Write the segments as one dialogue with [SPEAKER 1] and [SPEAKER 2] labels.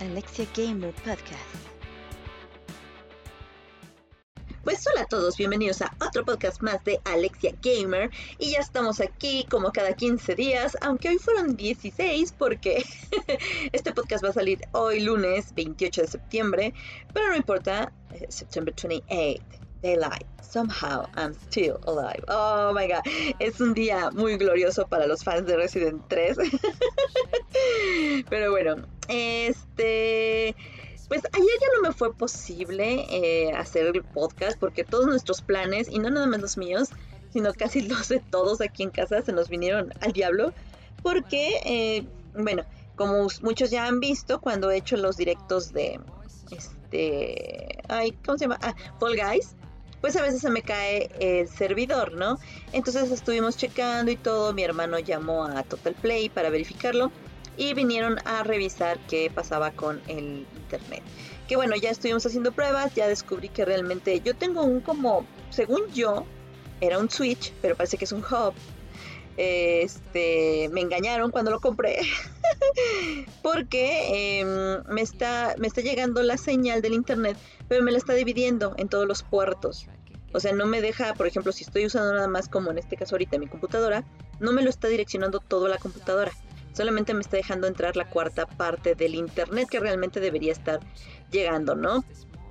[SPEAKER 1] Alexia Gamer Podcast.
[SPEAKER 2] Pues hola a todos, bienvenidos a otro podcast más de Alexia Gamer y ya estamos aquí como cada 15 días, aunque hoy fueron 16 porque este podcast va a salir hoy lunes 28 de septiembre, pero no importa, eh, September 28, Daylight, somehow I'm still alive. Oh my god, es un día muy glorioso para los fans de Resident 3. pero bueno, este... Pues ayer ya no me fue posible eh, hacer el podcast porque todos nuestros planes, y no nada más los míos, sino casi los de todos aquí en casa, se nos vinieron al diablo. Porque, eh, bueno, como muchos ya han visto, cuando he hecho los directos de, este, ay, ¿cómo se llama? Ah, Fall Guys, pues a veces se me cae el servidor, ¿no? Entonces estuvimos checando y todo, mi hermano llamó a Total Play para verificarlo y vinieron a revisar qué pasaba con el internet. Que bueno, ya estuvimos haciendo pruebas, ya descubrí que realmente yo tengo un como, según yo, era un switch, pero parece que es un hub. Este, me engañaron cuando lo compré porque em, me, está, me está llegando la señal del internet, pero me la está dividiendo en todos los puertos. O sea, no me deja, por ejemplo, si estoy usando nada más como en este caso ahorita mi computadora, no me lo está direccionando todo la computadora solamente me está dejando entrar la cuarta parte del internet que realmente debería estar llegando, ¿no?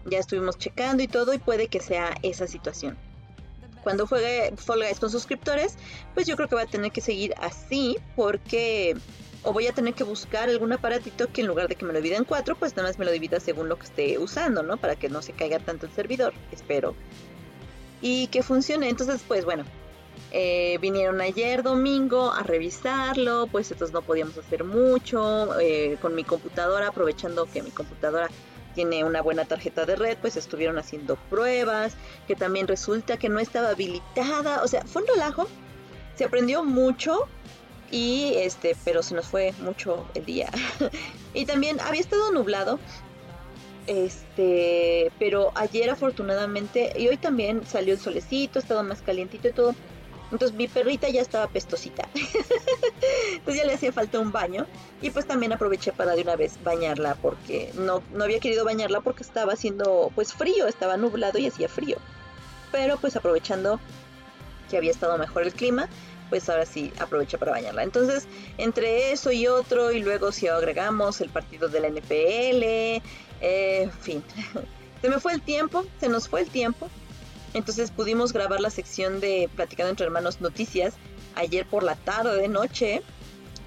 [SPEAKER 2] Ya estuvimos checando y todo y puede que sea esa situación. Cuando juegue Fall con suscriptores, pues yo creo que va a tener que seguir así porque o voy a tener que buscar algún aparatito que en lugar de que me lo divida en cuatro, pues nada más me lo divida según lo que esté usando, ¿no? Para que no se caiga tanto el servidor, espero. Y que funcione. Entonces, pues bueno, eh, vinieron ayer domingo a revisarlo, pues entonces no podíamos hacer mucho. Eh, con mi computadora, aprovechando que mi computadora tiene una buena tarjeta de red, pues estuvieron haciendo pruebas, que también resulta que no estaba habilitada. O sea, fue un relajo. Se aprendió mucho y este, pero se nos fue mucho el día. y también había estado nublado. Este, pero ayer afortunadamente y hoy también salió el solecito, estaba más calientito y todo entonces mi perrita ya estaba pestosita. Entonces ya le hacía falta un baño. Y pues también aproveché para de una vez bañarla porque no, no había querido bañarla porque estaba haciendo pues frío, estaba nublado y hacía frío. Pero pues aprovechando que había estado mejor el clima, pues ahora sí aproveché para bañarla. Entonces, entre eso y otro, y luego si agregamos el partido de la NPL, eh, en fin, se me fue el tiempo, se nos fue el tiempo. Entonces pudimos grabar la sección de Platicando entre Hermanos Noticias ayer por la tarde, de noche.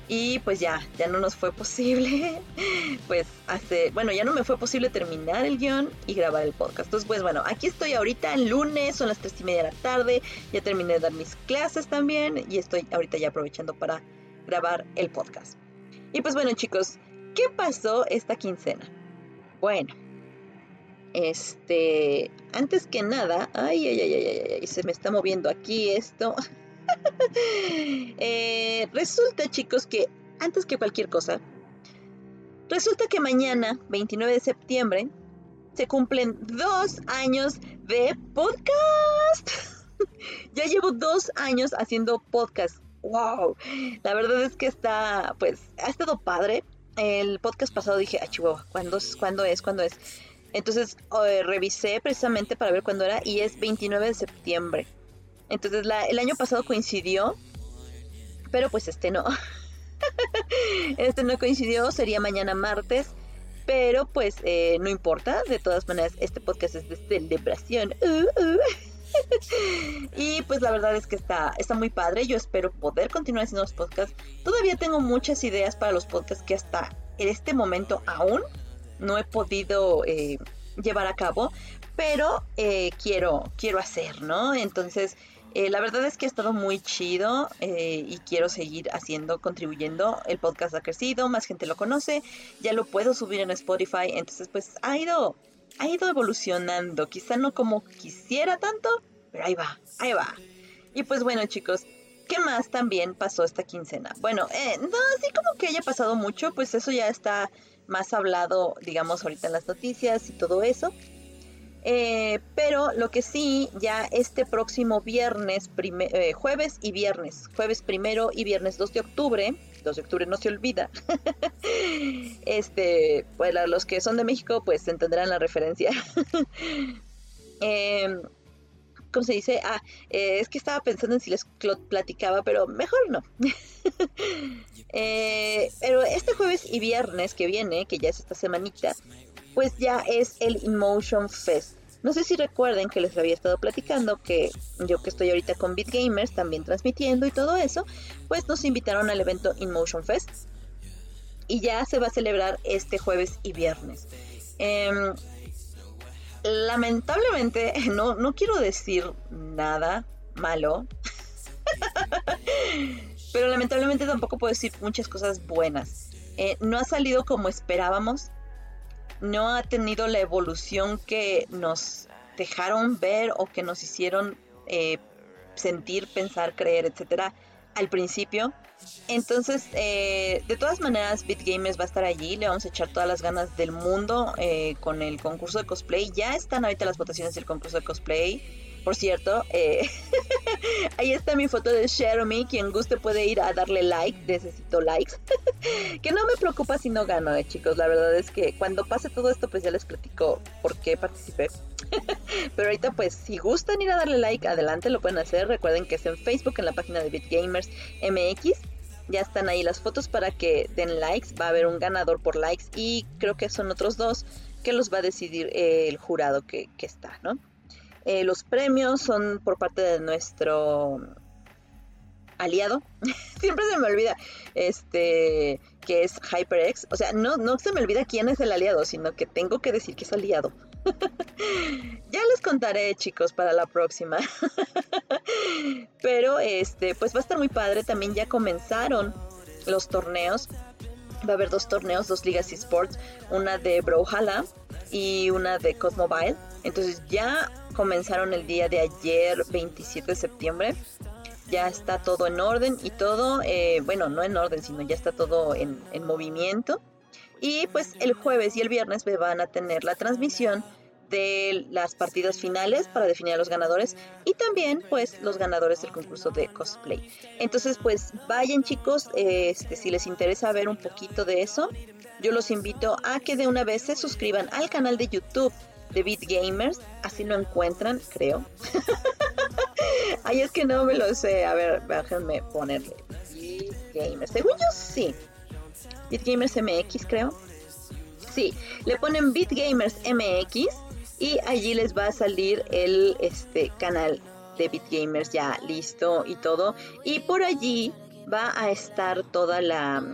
[SPEAKER 2] Y pues ya, ya no nos fue posible. Pues hace, bueno, ya no me fue posible terminar el guion y grabar el podcast. Entonces, pues bueno, aquí estoy ahorita en lunes, son las tres y media de la tarde. Ya terminé de dar mis clases también y estoy ahorita ya aprovechando para grabar el podcast. Y pues bueno, chicos, ¿qué pasó esta quincena? Bueno, este, antes que nada, ay, ay, ay, ay, ay, se me está moviendo aquí esto. Eh, resulta, chicos, que antes que cualquier cosa, resulta que mañana, 29 de septiembre, se cumplen dos años de podcast. ya llevo dos años haciendo podcast. ¡Wow! La verdad es que está, pues, ha estado padre. El podcast pasado dije, ah, chihuahua, ¿cuándo, ¿cuándo es? ¿Cuándo es? Entonces eh, revisé precisamente para ver cuándo era y es 29 de septiembre. Entonces el año pasado coincidió, pero pues este no. este no coincidió, sería mañana martes. Pero pues eh, no importa, de todas maneras este podcast es de celebración. Uh, uh. y pues la verdad es que está, está muy padre. Yo espero poder continuar haciendo los podcasts. Todavía tengo muchas ideas para los podcasts que hasta en este momento aún no he podido eh, llevar a cabo, pero eh, quiero, quiero hacer, ¿no? Entonces, eh, la verdad es que ha estado muy chido y quiero seguir haciendo, contribuyendo. El podcast ha crecido, más gente lo conoce, ya lo puedo subir en Spotify, entonces pues ha ido, ha ido evolucionando, quizá no como quisiera tanto, pero ahí va, ahí va. Y pues bueno chicos, ¿qué más también pasó esta quincena? Bueno, no así como que haya pasado mucho, pues eso ya está más hablado, digamos, ahorita en las noticias y todo eso. Eh, pero lo que sí, ya este próximo viernes, eh, jueves y viernes, jueves primero y viernes 2 de octubre, 2 de octubre no se olvida, este, pues los que son de México, pues entenderán la referencia. eh, ¿Cómo se dice? Ah, eh, es que estaba pensando en si les platicaba, pero mejor no. Eh, pero este jueves y viernes que viene, que ya es esta semanita, pues ya es el Emotion Fest. No sé si recuerden que les había estado platicando que yo que estoy ahorita con BitGamers también transmitiendo y todo eso, pues nos invitaron al evento Emotion Fest y ya se va a celebrar este jueves y viernes. Em, lamentablemente, no, no quiero decir nada malo, pero lamentablemente tampoco puedo decir muchas cosas buenas. Eh, no ha salido como esperábamos, no ha tenido la evolución que nos dejaron ver o que nos hicieron eh, sentir, pensar, creer, etcétera, al principio. Entonces, eh, de todas maneras, BitGamers va a estar allí. Le vamos a echar todas las ganas del mundo eh, con el concurso de cosplay. Ya están ahorita las votaciones del concurso de cosplay. Por cierto, eh, ahí está mi foto de Sheremy. Quien guste puede ir a darle like. Necesito likes. que no me preocupa si no gano, eh, chicos. La verdad es que cuando pase todo esto, pues ya les platico por qué participé. Pero ahorita, pues, si gustan ir a darle like, adelante lo pueden hacer. Recuerden que es en Facebook, en la página de BitGamers MX. Ya están ahí las fotos para que den likes. Va a haber un ganador por likes y creo que son otros dos que los va a decidir el jurado que está, ¿no? Eh, los premios son por parte de nuestro aliado. Siempre se me olvida este que es HyperX. O sea, no, no se me olvida quién es el aliado, sino que tengo que decir que es aliado. ya les contaré, chicos, para la próxima. Pero este, pues va a estar muy padre. También ya comenzaron los torneos. Va a haber dos torneos, dos ligas esports, una de Brawlhalla y una de Cosmobile. Entonces ya comenzaron el día de ayer, 27 de septiembre. Ya está todo en orden y todo, eh, bueno, no en orden, sino ya está todo en, en movimiento. Y pues el jueves y el viernes me van a tener la transmisión de las partidas finales para definir a los ganadores y también pues los ganadores del concurso de cosplay. Entonces pues vayan chicos, este, si les interesa ver un poquito de eso, yo los invito a que de una vez se suscriban al canal de YouTube de Beat Gamers, así lo encuentran, creo. Ay, es que no me lo sé. A ver, déjenme ponerle. Beat Gamers. Según yo, sí. Beat Gamers MX, creo. Sí, le ponen Beat Gamers MX y allí les va a salir el este canal de Beat Gamers ya listo y todo. Y por allí va a estar toda la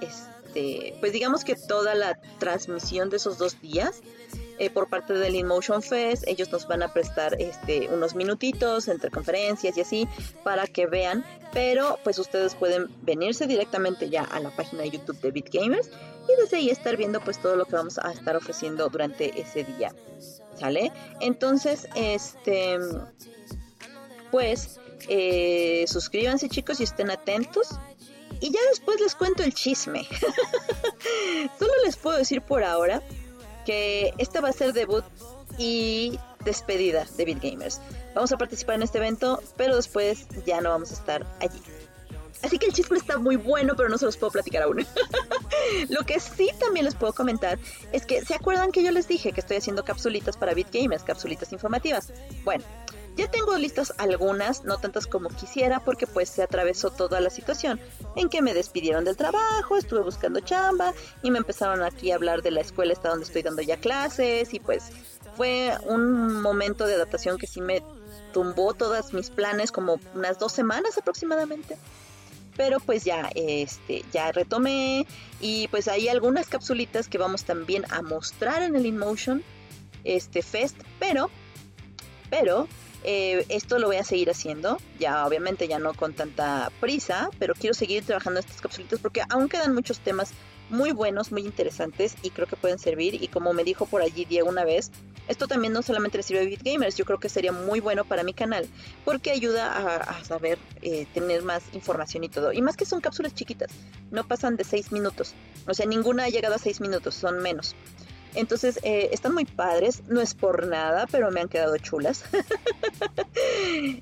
[SPEAKER 2] este, pues digamos que toda la transmisión de esos dos días eh, por parte del InMotion Fest. Ellos nos van a prestar este, unos minutitos entre conferencias y así para que vean. Pero pues ustedes pueden venirse directamente ya a la página de YouTube de BitGamers y desde ahí estar viendo pues todo lo que vamos a estar ofreciendo durante ese día. ¿Sale? Entonces, este, pues, eh, suscríbanse chicos y estén atentos. Y ya después les cuento el chisme. Solo les puedo decir por ahora que este va a ser debut y despedida de Beat Gamers. Vamos a participar en este evento, pero después ya no vamos a estar allí. Así que el chisme está muy bueno, pero no se los puedo platicar aún. Lo que sí también les puedo comentar es que, ¿se acuerdan que yo les dije que estoy haciendo capsulitas para Beat Gamers, capsulitas informativas? Bueno, ya tengo listas algunas, no tantas como quisiera, porque pues se atravesó toda la situación en que me despidieron del trabajo, estuve buscando chamba y me empezaron aquí a hablar de la escuela hasta donde estoy dando ya clases y pues fue un momento de adaptación que sí me tumbó todos mis planes como unas dos semanas aproximadamente. Pero pues ya este ya retomé y pues hay algunas capsulitas que vamos también a mostrar en el InMotion este Fest pero pero eh, esto lo voy a seguir haciendo, ya obviamente ya no con tanta prisa, pero quiero seguir trabajando estas capsulitas porque aún quedan muchos temas muy buenos, muy interesantes y creo que pueden servir. Y como me dijo por allí Diego una vez, esto también no solamente le sirve a BitGamers, yo creo que sería muy bueno para mi canal porque ayuda a, saber eh, tener más información y todo. Y más que son cápsulas chiquitas, no pasan de 6 minutos. O sea, ninguna ha llegado a 6 minutos, son menos. Entonces, eh, están muy padres, no es por nada, pero me han quedado chulas.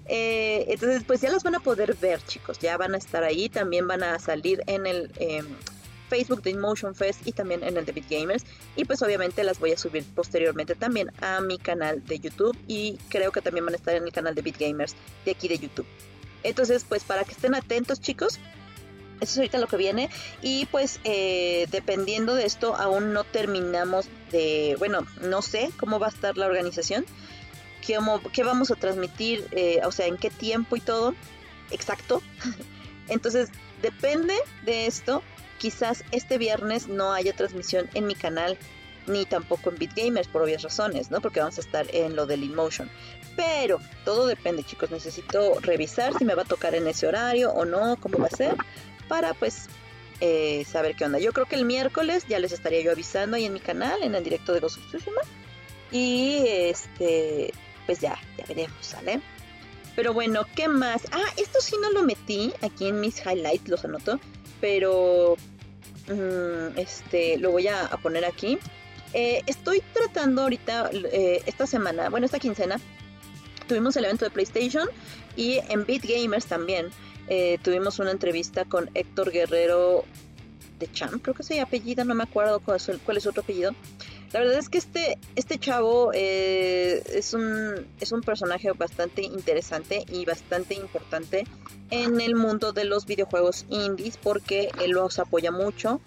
[SPEAKER 2] Eh, entonces, pues ya las van a poder ver, chicos, ya van a estar ahí, también van a salir en el... Em, Facebook de InMotion Fest y también en el de Beat Gamers. Y pues obviamente las voy a subir posteriormente también a mi canal de YouTube y creo que también van a estar en el canal de Beat Gamers de aquí de YouTube. Entonces, pues para que estén atentos chicos, eso es ahorita lo que viene. Y pues eh, dependiendo de esto, aún no terminamos de, bueno, no sé cómo va a estar la organización, qué, qué vamos a transmitir, eh, o sea, en qué tiempo y todo, exacto. Entonces, depende de esto. Quizás este viernes no haya transmisión en mi canal ni tampoco en BitGamers por obvias razones, ¿no? Porque vamos a estar en lo del InMotion. Pero todo depende, chicos. Necesito revisar si me va a tocar en ese horario o no, cómo va a ser para pues eh, saber qué onda. Yo creo que el miércoles ya les estaría yo avisando ahí en mi canal, en el directo de Ghost of Tsushima. Y este, pues ya, ya veremos, ¿sale? Pero bueno, ¿qué más? Ah, esto sí no lo metí aquí en mis highlights, los anoto. Pero mm, este, lo voy a, poner aquí. Eh, estoy tratando ahorita, eh, esta semana, bueno, esta quincena, tuvimos el evento de PlayStation y en Beat Gamers también. Eh, tuvimos una entrevista con Héctor Guerrero de Champ, creo que se apellida, no me acuerdo cuál es, su otro apellido. La verdad es que este, este chavo eh, es, un, es un personaje bastante interesante y bastante importante en el mundo de los videojuegos indies porque él los apoya mucho.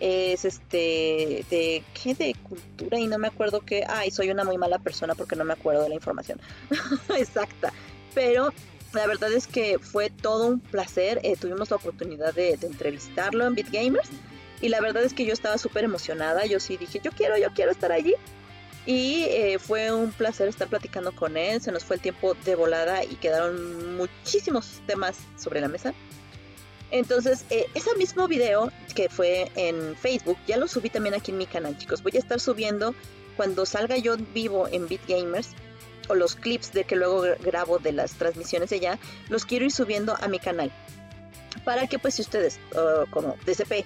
[SPEAKER 2] Es este de qué de cultura y no me acuerdo qué. Ay, soy una muy mala persona porque no me acuerdo de la información exacta. Pero la verdad es que fue todo un placer. Eh, tuvimos la oportunidad de, entrevistarlo en BitGamers. Y la verdad es que yo estaba súper emocionada. Yo sí dije, yo quiero, yo quiero estar allí. Y eh, fue un placer estar platicando con él. Se nos fue el tiempo de volada y quedaron muchísimos temas sobre la mesa. Entonces, eh, ese mismo video que fue en Facebook, ya lo subí también aquí en mi canal, chicos. Voy a estar subiendo cuando salga yo vivo en BitGamers o los clips de que luego grabo de las transmisiones de allá, los quiero ir subiendo a mi canal. Para que pues si ustedes, como DCP,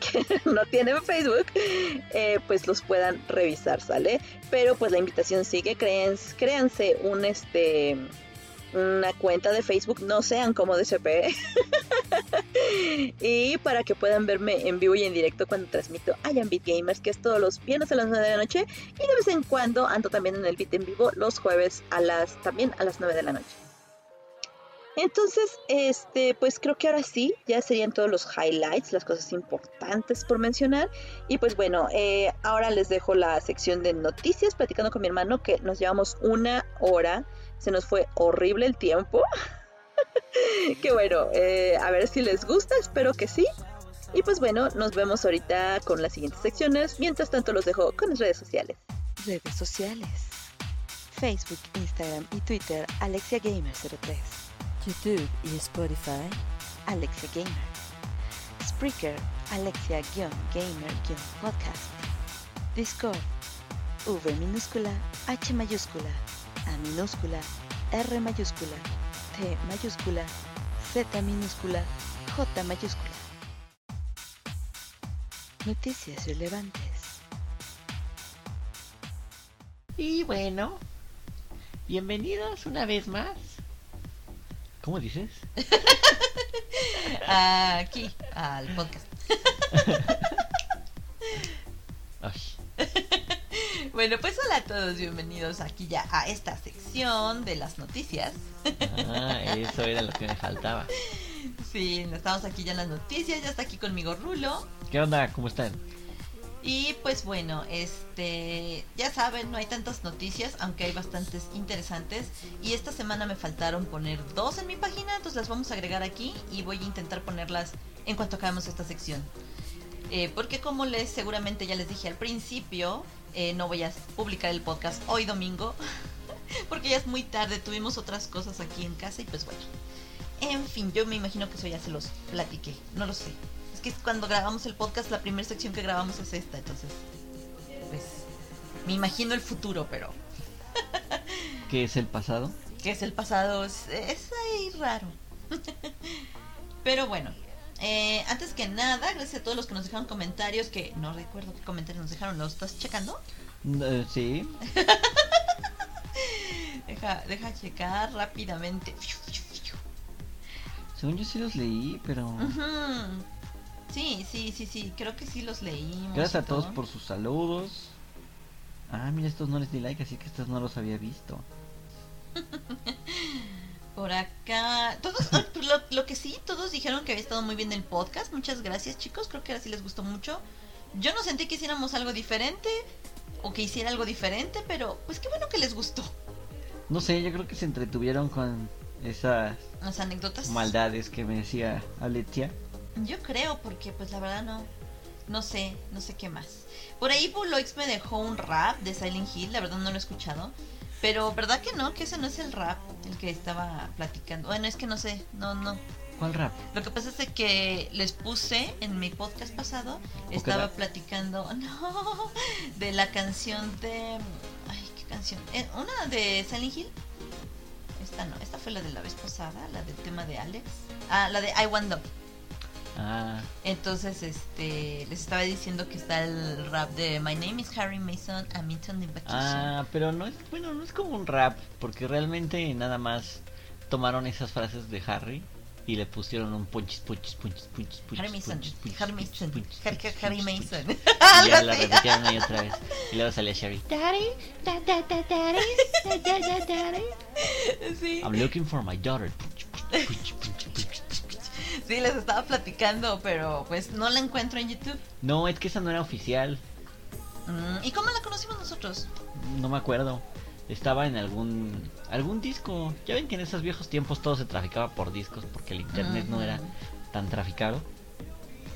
[SPEAKER 2] que no tienen Facebook, eh, pues los puedan revisar, ¿sale? Pero pues la invitación sigue, créanse, créanse un este una cuenta de Facebook, no sean como DCP. y para que puedan verme en vivo y en directo cuando transmito a Beat Gamers, que es todos los viernes a las 9 de la noche. Y de vez en cuando ando también en el beat en vivo los jueves a las también a las 9 de la noche. Entonces, este, pues creo que ahora sí, ya serían todos los highlights, las cosas importantes por mencionar. Y pues bueno, eh, ahora les dejo la sección de noticias, platicando con mi hermano, que nos llevamos una hora se nos fue horrible el tiempo. que bueno, eh, a ver si les gusta, espero que sí. Y pues bueno, nos vemos ahorita con las siguientes secciones. Mientras tanto los dejo con las redes sociales.
[SPEAKER 1] Redes sociales. Facebook, Instagram y Twitter Alexia Gamer 03. YouTube y Spotify Alexia Gamer. Spreaker Alexia-Gamer-Podcast. Discord V minúscula H mayúscula a minúscula, R mayúscula, T mayúscula, Z minúscula, J mayúscula. Noticias relevantes.
[SPEAKER 3] Y bueno, bienvenidos una vez más. ¿Cómo dices?
[SPEAKER 4] Aquí, al podcast. Bueno, pues hola a todos, bienvenidos aquí ya a esta sección de las noticias.
[SPEAKER 3] Ah, eso era lo que me faltaba.
[SPEAKER 4] Sí, estamos aquí ya en las noticias, ya está aquí conmigo Rulo.
[SPEAKER 3] ¿Qué onda? ¿Cómo están?
[SPEAKER 4] Y pues bueno, este, ya saben, no hay tantas noticias, aunque hay bastantes interesantes. Y esta semana me faltaron poner dos en mi página, entonces las vamos a agregar aquí y voy a intentar ponerlas en cuanto acabemos esta sección. Eh, porque como les seguramente ya les dije al principio, eh, no voy a publicar el podcast hoy domingo, porque ya es muy tarde, tuvimos otras cosas aquí en casa y pues bueno. En fin, yo me imagino que eso ya se los platiqué, no lo sé. Es que cuando grabamos el podcast, la primera sección que grabamos es esta, entonces, pues, me imagino el futuro, pero...
[SPEAKER 3] ¿Qué es el pasado?
[SPEAKER 4] ¿Qué es el pasado? Es, es ahí raro. pero bueno, eh, antes que nada, gracias a todos los que nos dejaron comentarios, que no recuerdo qué comentarios nos dejaron, ¿los estás checando?
[SPEAKER 3] Eh, sí.
[SPEAKER 4] deja, deja checar rápidamente.
[SPEAKER 3] Según yo sí los leí, pero...
[SPEAKER 2] Sí, sí, sí, sí, creo que sí los leímos.
[SPEAKER 3] Gracias a todos
[SPEAKER 2] todo.
[SPEAKER 3] por sus saludos. Ah, mira, estos no les di like, así que estos no los había visto.
[SPEAKER 2] Por acá, todos, ah, lo, lo que sí, todos dijeron que había estado muy bien el podcast. Muchas gracias, chicos. Creo que ahora sí les gustó mucho. Yo no sentí que hiciéramos algo diferente o que hiciera algo diferente, pero pues qué bueno que les gustó.
[SPEAKER 3] No sé, yo creo que se entretuvieron con esas
[SPEAKER 2] Las anécdotas.
[SPEAKER 3] maldades que me decía Aletia.
[SPEAKER 2] Yo creo, porque pues la verdad no. No sé, no sé qué más. Por ahí Buloix me dejó un rap de Silent Hill, la verdad no lo he escuchado. Pero ¿verdad que no? Que ese no es el rap el que estaba platicando. Bueno, es que no sé, no, no.
[SPEAKER 3] ¿Cuál rap?
[SPEAKER 2] Lo que pasa es que les puse en mi podcast pasado, estaba
[SPEAKER 3] rap?
[SPEAKER 2] platicando, no, de la canción de... Ay, ¿qué canción? Eh, Una de Silent Hill. Esta no, esta fue la de la vez pasada, la del tema de Alex. Ah, la de I Want Love.
[SPEAKER 3] Ah,
[SPEAKER 2] Entonces, este, les estaba diciendo que está el rap de My name is Harry Mason, I'm in vacation.
[SPEAKER 3] ah, pero no es, bueno, no es como un rap, porque realmente nada más tomaron esas frases de Harry y le pusieron un punchis, punchis, punchis, punchis, punchis,
[SPEAKER 2] Harry Mason, Harry Mason, Harry, Mason.
[SPEAKER 3] Y ya la repitieron ahí otra vez. Y luego salía Sherry.
[SPEAKER 5] Daddy, da, da, da, daddy, da, da, da, daddy.
[SPEAKER 2] Sí.
[SPEAKER 3] I'm looking for my daughter. Punch, punch, punch, punch, punch.
[SPEAKER 2] Sí, les estaba platicando, pero pues no la encuentro en YouTube.
[SPEAKER 3] No, es que esa no era oficial.
[SPEAKER 2] Mm, ¿Y cómo la conocimos nosotros?
[SPEAKER 3] No me acuerdo. Estaba en algún algún disco. Ya ven que en esos viejos tiempos todo se traficaba por discos porque el internet no era tan traficado.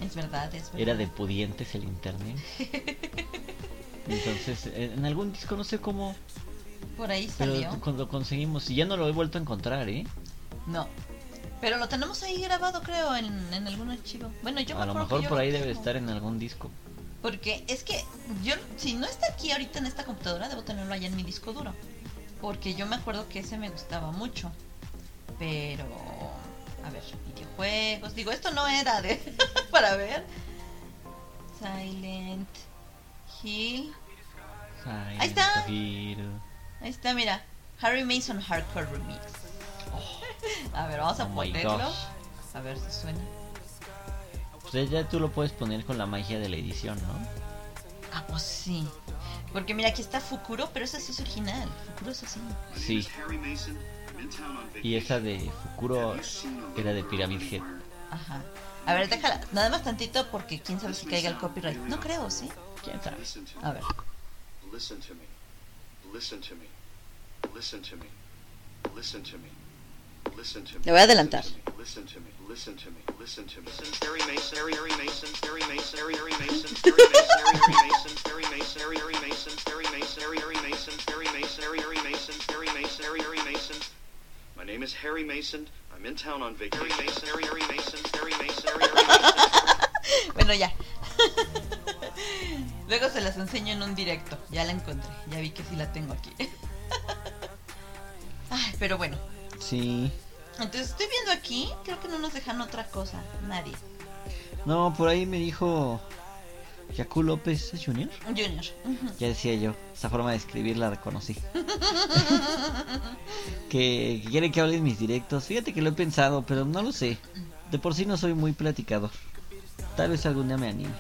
[SPEAKER 2] Es verdad, es verdad.
[SPEAKER 3] Era de pudientes el internet. Entonces, en algún disco no sé cómo,
[SPEAKER 2] Por ahí
[SPEAKER 3] pero
[SPEAKER 2] salió.
[SPEAKER 3] cuando conseguimos y ya no lo he vuelto a encontrar, ¿eh?
[SPEAKER 2] No. Pero lo tenemos ahí grabado, creo, en, en algún archivo. Bueno, yo me
[SPEAKER 3] A lo
[SPEAKER 2] que
[SPEAKER 3] mejor por ahí debe estar en algún disco.
[SPEAKER 2] Porque es que yo, si no está aquí ahorita en esta computadora, debo tenerlo allá en mi disco duro. Porque yo me acuerdo que ese me gustaba mucho. Pero, a ver, videojuegos. Digo, esto no era de para ver. Silent Hill.
[SPEAKER 3] Ahí
[SPEAKER 2] está.
[SPEAKER 3] Ahí
[SPEAKER 2] Ahí está, mira. Harry Mason Hardcore Remix. A ver, vamos a
[SPEAKER 3] Oh
[SPEAKER 2] ponerlo. A ver si suena.
[SPEAKER 3] Pues ya tú lo puedes poner con la magia de la edición, ¿no?
[SPEAKER 2] Ah, pues sí. Porque mira, aquí está Fukuro, pero ese sí es original. Fukuro es así.
[SPEAKER 3] Sí. Y esa de Fukuro era de Pyramid Head.
[SPEAKER 2] Ajá. A ver, déjala. Nada más tantito porque quién sabe si caiga el copyright. No creo, ¿sí?
[SPEAKER 3] ¿Quién sabe?
[SPEAKER 2] A ver.
[SPEAKER 6] Listen to me. Listen to me. Listen to me. Listen to me. Listen to me.
[SPEAKER 7] Le voy a adelantar.
[SPEAKER 6] Harry Mason. Harry Mason. Harry. Harry Harry Mason. My name is Harry. I'm in town on vacation. Harry. Harry Harry. Harry. Harry Harry.
[SPEAKER 2] Bueno, ya. Luego se las enseño en un directo. Ya la encontré. Ya vi que sí la tengo aquí. Ay, pero bueno.
[SPEAKER 3] Sí.
[SPEAKER 2] Entonces estoy viendo aquí. Creo que no nos dejan otra cosa. Nadie.
[SPEAKER 3] No, por ahí me dijo Yacu López.
[SPEAKER 2] Junior. Ujú.
[SPEAKER 3] Ya decía yo, esa forma de escribir la reconocí. que, que quiere que hable en mis directos. Fíjate que lo he pensado, pero no lo sé. De por sí no soy muy platicador. Tal vez algún día me anime.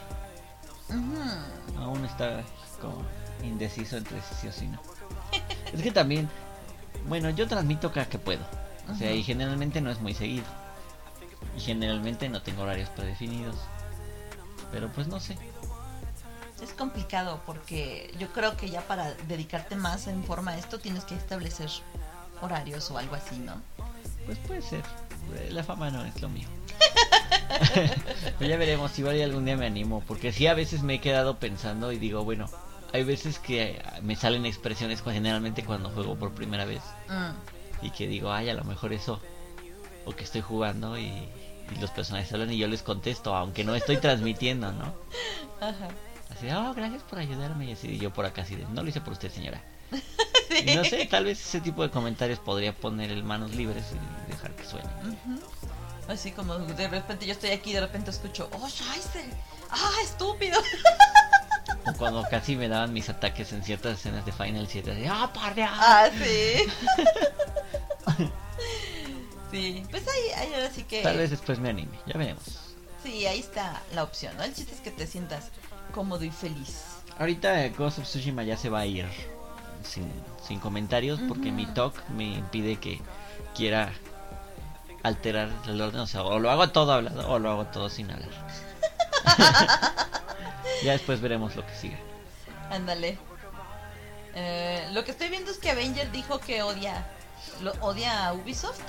[SPEAKER 3] Aún está como indeciso entre sí o si no. Es que también, bueno, yo transmito cada que puedo. O sea, y generalmente no es muy seguido. Y generalmente no tengo horarios predefinidos. Pero pues no sé.
[SPEAKER 2] Es complicado porque yo creo que ya para dedicarte más en forma a esto tienes que establecer horarios o algo así, ¿no?
[SPEAKER 3] Pues puede ser. La fama no es lo mío. Pero ya veremos, igual algún día me animo. Porque sí, a veces me he quedado pensando y digo, bueno, hay veces que me salen expresiones generalmente cuando juego por primera vez.
[SPEAKER 2] Mm.
[SPEAKER 3] Y que digo, ay, a lo mejor eso. O que estoy jugando y, y los personajes hablan y yo les contesto, aunque no estoy transmitiendo, ¿no?
[SPEAKER 2] Ajá.
[SPEAKER 3] Así, oh, gracias por ayudarme. Y así, y yo por acá, así de, no lo hice por usted, señora. Y no sé, tal vez ese tipo de comentarios podría poner el manos libres y dejar que suene.
[SPEAKER 2] Ujú. Así como de repente yo estoy aquí y de repente escucho, oh, Scheiße, ah, estúpido.
[SPEAKER 3] O cuando casi me daban mis ataques en ciertas escenas de Final 7, así, ¡ah, parda!
[SPEAKER 2] Ah, sí. sí, pues ahí, ahí ahora sí que...
[SPEAKER 3] Tal vez después me anime, ya veremos.
[SPEAKER 2] Sí, ahí está la opción, ¿no? El chiste es que te sientas cómodo y feliz.
[SPEAKER 3] Ahorita Ghost of Tsushima ya se va a ir sin, sin comentarios porque mi talk me impide que quiera alterar el orden. O sea, o lo hago todo hablado o lo hago todo sin hablar. ya después veremos lo que sigue.
[SPEAKER 2] Ándale. Eh, lo que estoy viendo es que Avenger dijo que odia lo, odia a Ubisoft.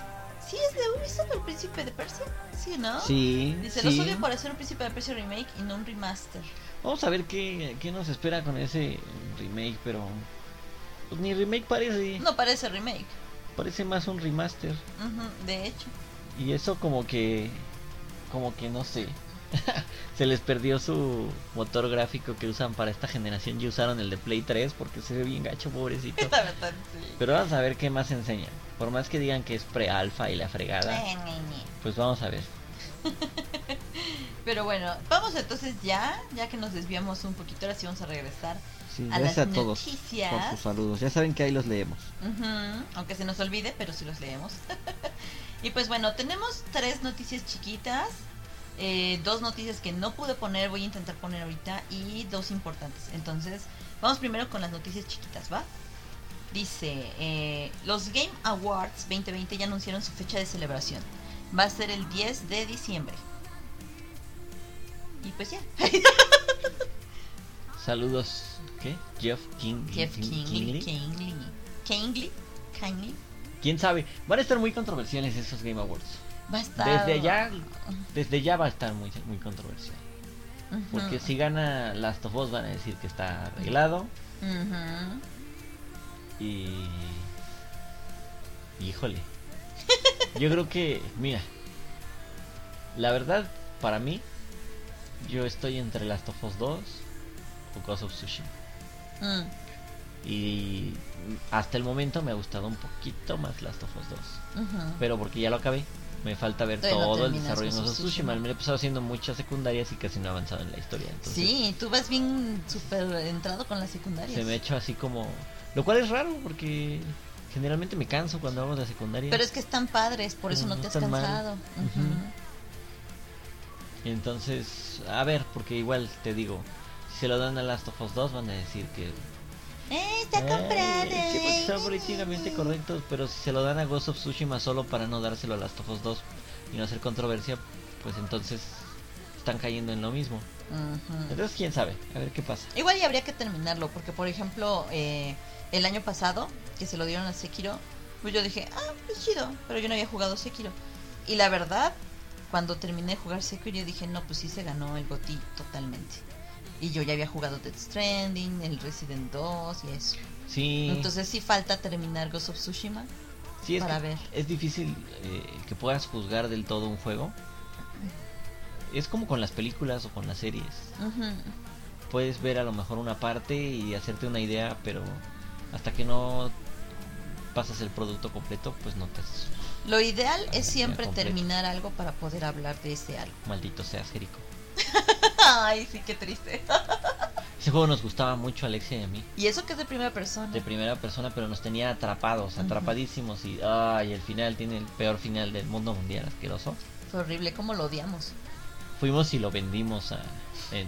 [SPEAKER 2] Sí, es de Ubisoft el príncipe de Persia. Sí, ¿no?
[SPEAKER 3] Sí,
[SPEAKER 2] Dice,
[SPEAKER 3] sí.
[SPEAKER 2] los odio por hacer un príncipe de Persia remake y no un remaster.
[SPEAKER 3] Vamos a ver qué, qué nos espera con ese remake, pero pues, ni remake parece,
[SPEAKER 2] No parece remake.
[SPEAKER 3] parece más un remaster.
[SPEAKER 2] De hecho.
[SPEAKER 3] Y eso como que, como que no sé, se les perdió su motor gráfico que usan para esta generación y usaron el de Play 3 porque se ve bien gacho, pobrecito.
[SPEAKER 2] La verdad, sí.
[SPEAKER 3] Pero vamos a ver qué más enseñan. Por más que digan que es pre-alfa y la fregada, pues vamos a ver.
[SPEAKER 2] Pero bueno, vamos entonces ya, ya que nos desviamos un poquito, ahora sí vamos a regresar.
[SPEAKER 3] Sí,
[SPEAKER 2] A las
[SPEAKER 3] a todos
[SPEAKER 2] noticias.
[SPEAKER 3] por sus saludos. Ya saben que ahí los leemos.
[SPEAKER 2] Aunque se nos olvide, pero sí los leemos. y pues bueno, tenemos tres noticias chiquitas, eh, dos noticias que no pude poner, voy a intentar poner ahorita, y dos importantes. Entonces, vamos primero con las noticias chiquitas, ¿va? Dice, eh, los Game Awards 2020 ya anunciaron su fecha de celebración. Va a ser el 10 de diciembre. Y pues ya.
[SPEAKER 3] Saludos, ¿qué? Jeff King.
[SPEAKER 2] Jeff
[SPEAKER 3] King-
[SPEAKER 2] Kingley,
[SPEAKER 3] Kingley.
[SPEAKER 2] Kingley, Kingley, Kingley.
[SPEAKER 3] ¿Quién sabe? Van a estar muy controversiales esos Game Awards.
[SPEAKER 2] Va a estar...
[SPEAKER 3] Desde ya, desde ya va a estar muy, muy controversial. Porque si gana Last of Us van a decir que está arreglado. Y... Híjole. Yo creo que, mira, la verdad, para mí, yo estoy entre Last of Us 2 o Ghost of Tsushima.
[SPEAKER 2] Mm,
[SPEAKER 3] Y hasta el momento me ha gustado un poquito más Last of Us 2.
[SPEAKER 2] ujú.
[SPEAKER 3] Pero porque ya lo acabé. Me falta ver
[SPEAKER 2] Todavía no
[SPEAKER 3] todo el desarrollo de Tsushima.
[SPEAKER 2] Tsushima.
[SPEAKER 3] Me he empezado haciendo muchas secundarias y casi no he avanzado en la historia. Entonces,
[SPEAKER 2] Sí, tú vas bien súper entrado con las secundarias.
[SPEAKER 3] se me ha hecho así como... Lo cual es raro porque generalmente me canso cuando hago la secundaria.
[SPEAKER 2] Pero es que están padres, por eso no
[SPEAKER 3] no
[SPEAKER 2] te has cansado.
[SPEAKER 3] Entonces, a ver, porque igual te digo, si se lo dan a Last of Us 2 van a decir que...
[SPEAKER 2] ¡Eh, está
[SPEAKER 3] "Ay,
[SPEAKER 2] comprado!
[SPEAKER 3] es que porque son políticamente correctos, pero si se lo dan a Ghost of Tsushima solo para no dárselo a Last of Us 2 y no hacer controversia, pues entonces están cayendo en lo mismo. Entonces, quién sabe, a ver qué pasa.
[SPEAKER 2] Igual y habría que terminarlo, porque por ejemplo, eh, el año pasado, que se lo dieron a Sekiro, pues yo dije, ah, pues chido, pero yo no había jugado Sekiro. Y la verdad, cuando terminé de jugar Sekiro, yo dije, no, pues sí se ganó el GOTY totalmente. Y yo ya había jugado Death Stranding, el Resident 2 y eso.
[SPEAKER 3] Sí,
[SPEAKER 2] Entonces sí falta terminar Ghost of Tsushima
[SPEAKER 3] sí es,
[SPEAKER 2] para ver.
[SPEAKER 3] es difícil eh, que puedas juzgar del todo un juego. Es como con las películas o con las series. Puedes ver a lo mejor una parte y hacerte una idea, pero hasta que no pasas el producto completo, pues no te haces
[SPEAKER 2] Lo ideal es siempre
[SPEAKER 3] completo.
[SPEAKER 2] terminar algo para poder hablar de ese algo.
[SPEAKER 3] maldito seas, Jerico.
[SPEAKER 2] Ay, sí, qué triste.
[SPEAKER 3] Ese juego nos gustaba mucho a Alexia y a mí,
[SPEAKER 2] Y eso que es de primera persona.
[SPEAKER 3] de primera persona, pero nos tenía atrapados, atrapadísimos y ay, el final tiene el peor final del mundo mundial, asqueroso.
[SPEAKER 2] Fue horrible, ¿cómo lo odiamos?
[SPEAKER 3] Fuimos y lo vendimos a- en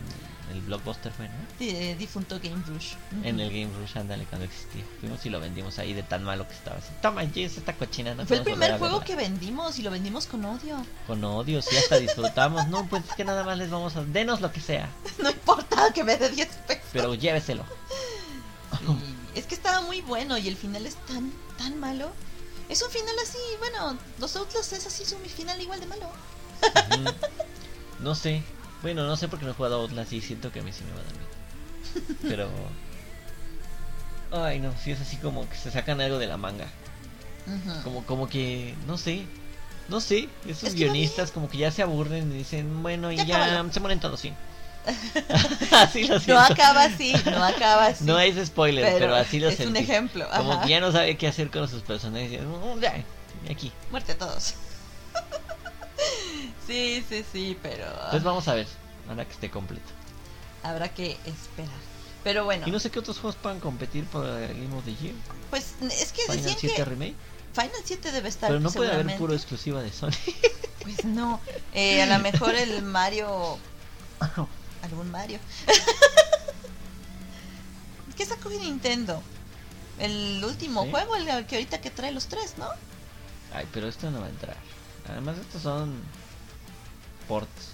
[SPEAKER 3] el Blockbuster, fue, ¿no?
[SPEAKER 2] De difunto Game Rush.
[SPEAKER 3] En el Game Rush, ándale, cuando existía. Fuimos y lo vendimos ahí de tan malo que estaba. Así, Toma, Jess, esta cochina. No
[SPEAKER 2] Fue el primer juego
[SPEAKER 3] verla".
[SPEAKER 2] que vendimos y lo vendimos con odio.
[SPEAKER 3] Con odio, sí, hasta disfrutamos. No, pues es que nada más les vamos a... Denos lo que sea,
[SPEAKER 2] No importa que me dé 10 pesos.
[SPEAKER 3] pero lléveselo.
[SPEAKER 2] Sí, Es que estaba muy bueno y el final es tan, tan malo. Es un final así, bueno, los Outlaws es así, es un final igual de malo.
[SPEAKER 3] No sé. Bueno, no sé porque no he jugado Outlast y siento que a mí sí me va a dar miedo. Pero... Ay, no, sí es así como que se sacan algo de la manga. Como, como que, no sé. No sé, esos
[SPEAKER 2] Es
[SPEAKER 3] guionistas como que ya se aburren y dicen, bueno, y
[SPEAKER 2] Ya
[SPEAKER 3] se mueren todos, fin. así lo siento.
[SPEAKER 2] No acaba así, no acaba así.
[SPEAKER 3] No es spoiler, pero, así lo
[SPEAKER 2] es un ejemplo.
[SPEAKER 3] Como que ya no sabe qué hacer con sus personajes. "Mm, aquí.
[SPEAKER 2] Muerte a todos. sí, sí, sí, pero
[SPEAKER 3] Entonces vamos a ver, ahora que esté completo.
[SPEAKER 2] habrá que esperar. Pero bueno,
[SPEAKER 3] Y no sé qué otros juegos puedan competir por el Game of the Year.
[SPEAKER 2] pues es que
[SPEAKER 3] Final
[SPEAKER 2] decían
[SPEAKER 3] 7
[SPEAKER 2] que
[SPEAKER 3] Remake.
[SPEAKER 2] Final 7 debe estar
[SPEAKER 3] Pero no puede haber puro exclusiva de Sony.
[SPEAKER 2] Pues no. Eh, a lo mejor el Mario. Algún Mario. ¿Qué sacó Nintendo? El último
[SPEAKER 3] ¿Sí?
[SPEAKER 2] juego, el que ahorita que trae los tres, ¿no?
[SPEAKER 3] Ay, pero esto no va a entrar. Además, estos son ports,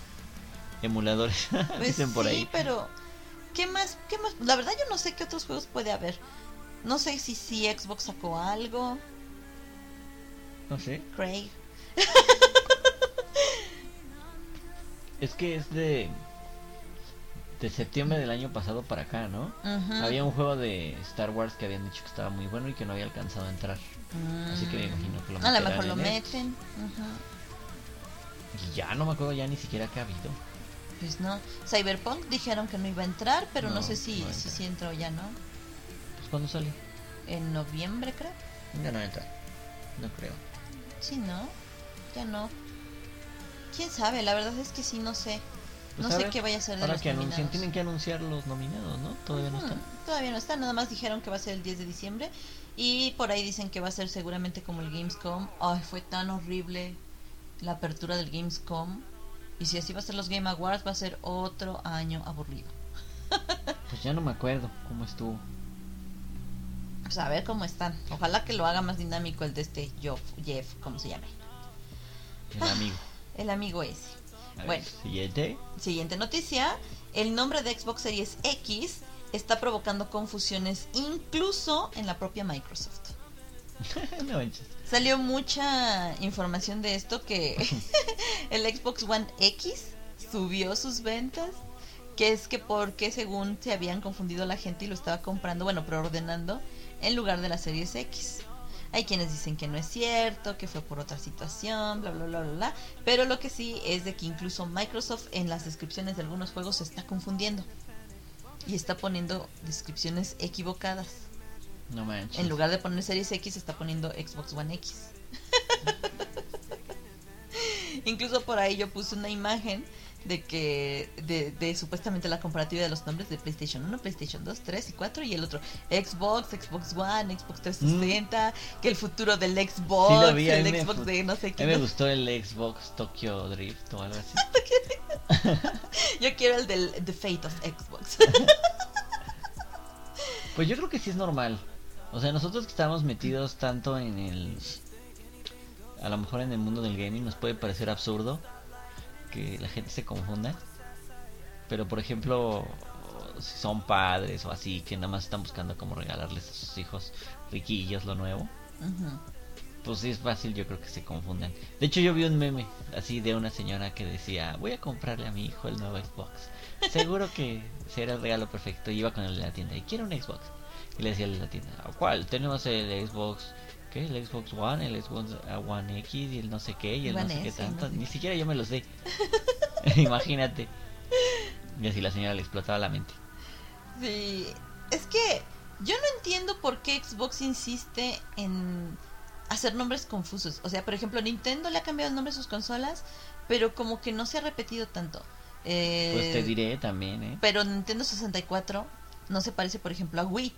[SPEAKER 3] emuladores,
[SPEAKER 2] Pues
[SPEAKER 3] dicen por
[SPEAKER 2] sí,
[SPEAKER 3] ahí.
[SPEAKER 2] pero ¿qué más? ¿Qué más? La verdad yo no sé qué otros juegos puede haber. No sé si si Xbox sacó algo.
[SPEAKER 3] No sé.
[SPEAKER 2] Craig.
[SPEAKER 3] Es que es de de septiembre del año pasado para acá, ¿no? Había un juego de Star Wars que habían dicho que estaba muy bueno y que no había alcanzado a entrar. Así que me imagino que lo
[SPEAKER 2] A lo mejor lo
[SPEAKER 3] en
[SPEAKER 2] meten.
[SPEAKER 3] Y ya no me acuerdo ya ni siquiera qué ha habido.
[SPEAKER 2] Pues no. Cyberpunk dijeron que no iba a entrar, pero no,
[SPEAKER 3] No,
[SPEAKER 2] sé si,
[SPEAKER 3] no
[SPEAKER 2] si
[SPEAKER 3] entra.
[SPEAKER 2] sí entra o ya no.
[SPEAKER 3] Pues cuando sale.
[SPEAKER 2] En noviembre creo.
[SPEAKER 3] Ya no entra. No creo.
[SPEAKER 2] Sí, ¿no? Ya no. ¿Quién sabe? La verdad es que sí, no sé.
[SPEAKER 3] Pues
[SPEAKER 2] no sé
[SPEAKER 3] ver,
[SPEAKER 2] qué vaya a ser de
[SPEAKER 3] Ahora
[SPEAKER 2] los
[SPEAKER 3] que
[SPEAKER 2] nominados.
[SPEAKER 3] tienen que anunciar los nominados, ¿no? Todavía no están.
[SPEAKER 2] Todavía no está, nada más dijeron que va a ser el 10 de diciembre. Y por ahí dicen que va a ser seguramente como el Gamescom. Ay, fue tan horrible la apertura del Gamescom. Y si así va a ser los Game Awards, va a ser otro año aburrido.
[SPEAKER 3] Pues ya no me acuerdo cómo estuvo.
[SPEAKER 2] Pues a ver cómo están. Ojalá que lo haga más dinámico el de este Jeff, Jeff ¿cómo se llama?
[SPEAKER 3] El amigo.
[SPEAKER 2] El amigo ese.
[SPEAKER 3] A ver,
[SPEAKER 2] Bueno.
[SPEAKER 3] siguiente.
[SPEAKER 2] Siguiente noticia. El nombre de Xbox Series X está provocando confusiones incluso en la propia Microsoft.
[SPEAKER 3] no.
[SPEAKER 2] Salió mucha información de esto que el Xbox One X subió sus ventas, que es que porque según se habían confundido la gente y lo estaba comprando, bueno, preordenando en lugar de la Series X. Hay quienes dicen que no es cierto, que fue por otra situación, bla, bla, bla, bla, bla. Pero lo que sí es de que incluso Microsoft en las descripciones de algunos juegos se está confundiendo. Y está poniendo descripciones equivocadas.
[SPEAKER 3] No manches.
[SPEAKER 2] En lugar de poner Series X, está poniendo Xbox One X. Incluso por ahí yo puse una imagen de que de, de supuestamente la comparativa de los nombres de PlayStation 1, PlayStation 2, 3 y 4 y el otro Xbox, Xbox One, Xbox 360, que el futuro del Xbox,
[SPEAKER 3] Mm. Sí vi,
[SPEAKER 2] el Xbox de no sé
[SPEAKER 3] A mí
[SPEAKER 2] qué.
[SPEAKER 3] me gustó el Xbox Tokyo Drift o algo así.
[SPEAKER 2] Yo quiero el del The Fate of Xbox.
[SPEAKER 3] Pues yo creo que sí es normal. O sea, nosotros que estamos metidos tanto en el... A lo mejor en el mundo del gaming nos puede parecer absurdo que la gente se confunda. Pero por ejemplo, si son padres o así que nada más están buscando cómo regalarles a sus hijos riquillos lo nuevo, pues sí es fácil yo creo que se confundan. De hecho yo vi un meme así de una señora que decía, voy a comprarle a mi hijo el nuevo Xbox. Seguro que será el regalo perfecto. Y iba con él a la tienda y quiero un Xbox. Y le decía a la tienda, ¿cuál? Tenemos el Xbox, ¿qué? El Xbox One, el Xbox One X y el no sé qué y el no sé qué
[SPEAKER 2] no
[SPEAKER 3] tanto.
[SPEAKER 2] sé
[SPEAKER 3] Ni siquiera yo me los sé. Imagínate. Y así la señora le explotaba la mente.
[SPEAKER 2] Sí, es que yo no entiendo por qué Xbox insiste en hacer nombres confusos. O sea, por ejemplo, Nintendo le ha cambiado el nombre a sus consolas, pero como que no se ha repetido tanto. Eh,
[SPEAKER 3] Pues te diré también, ¿eh?
[SPEAKER 2] Pero Nintendo 64 no se parece, por ejemplo, a Wii.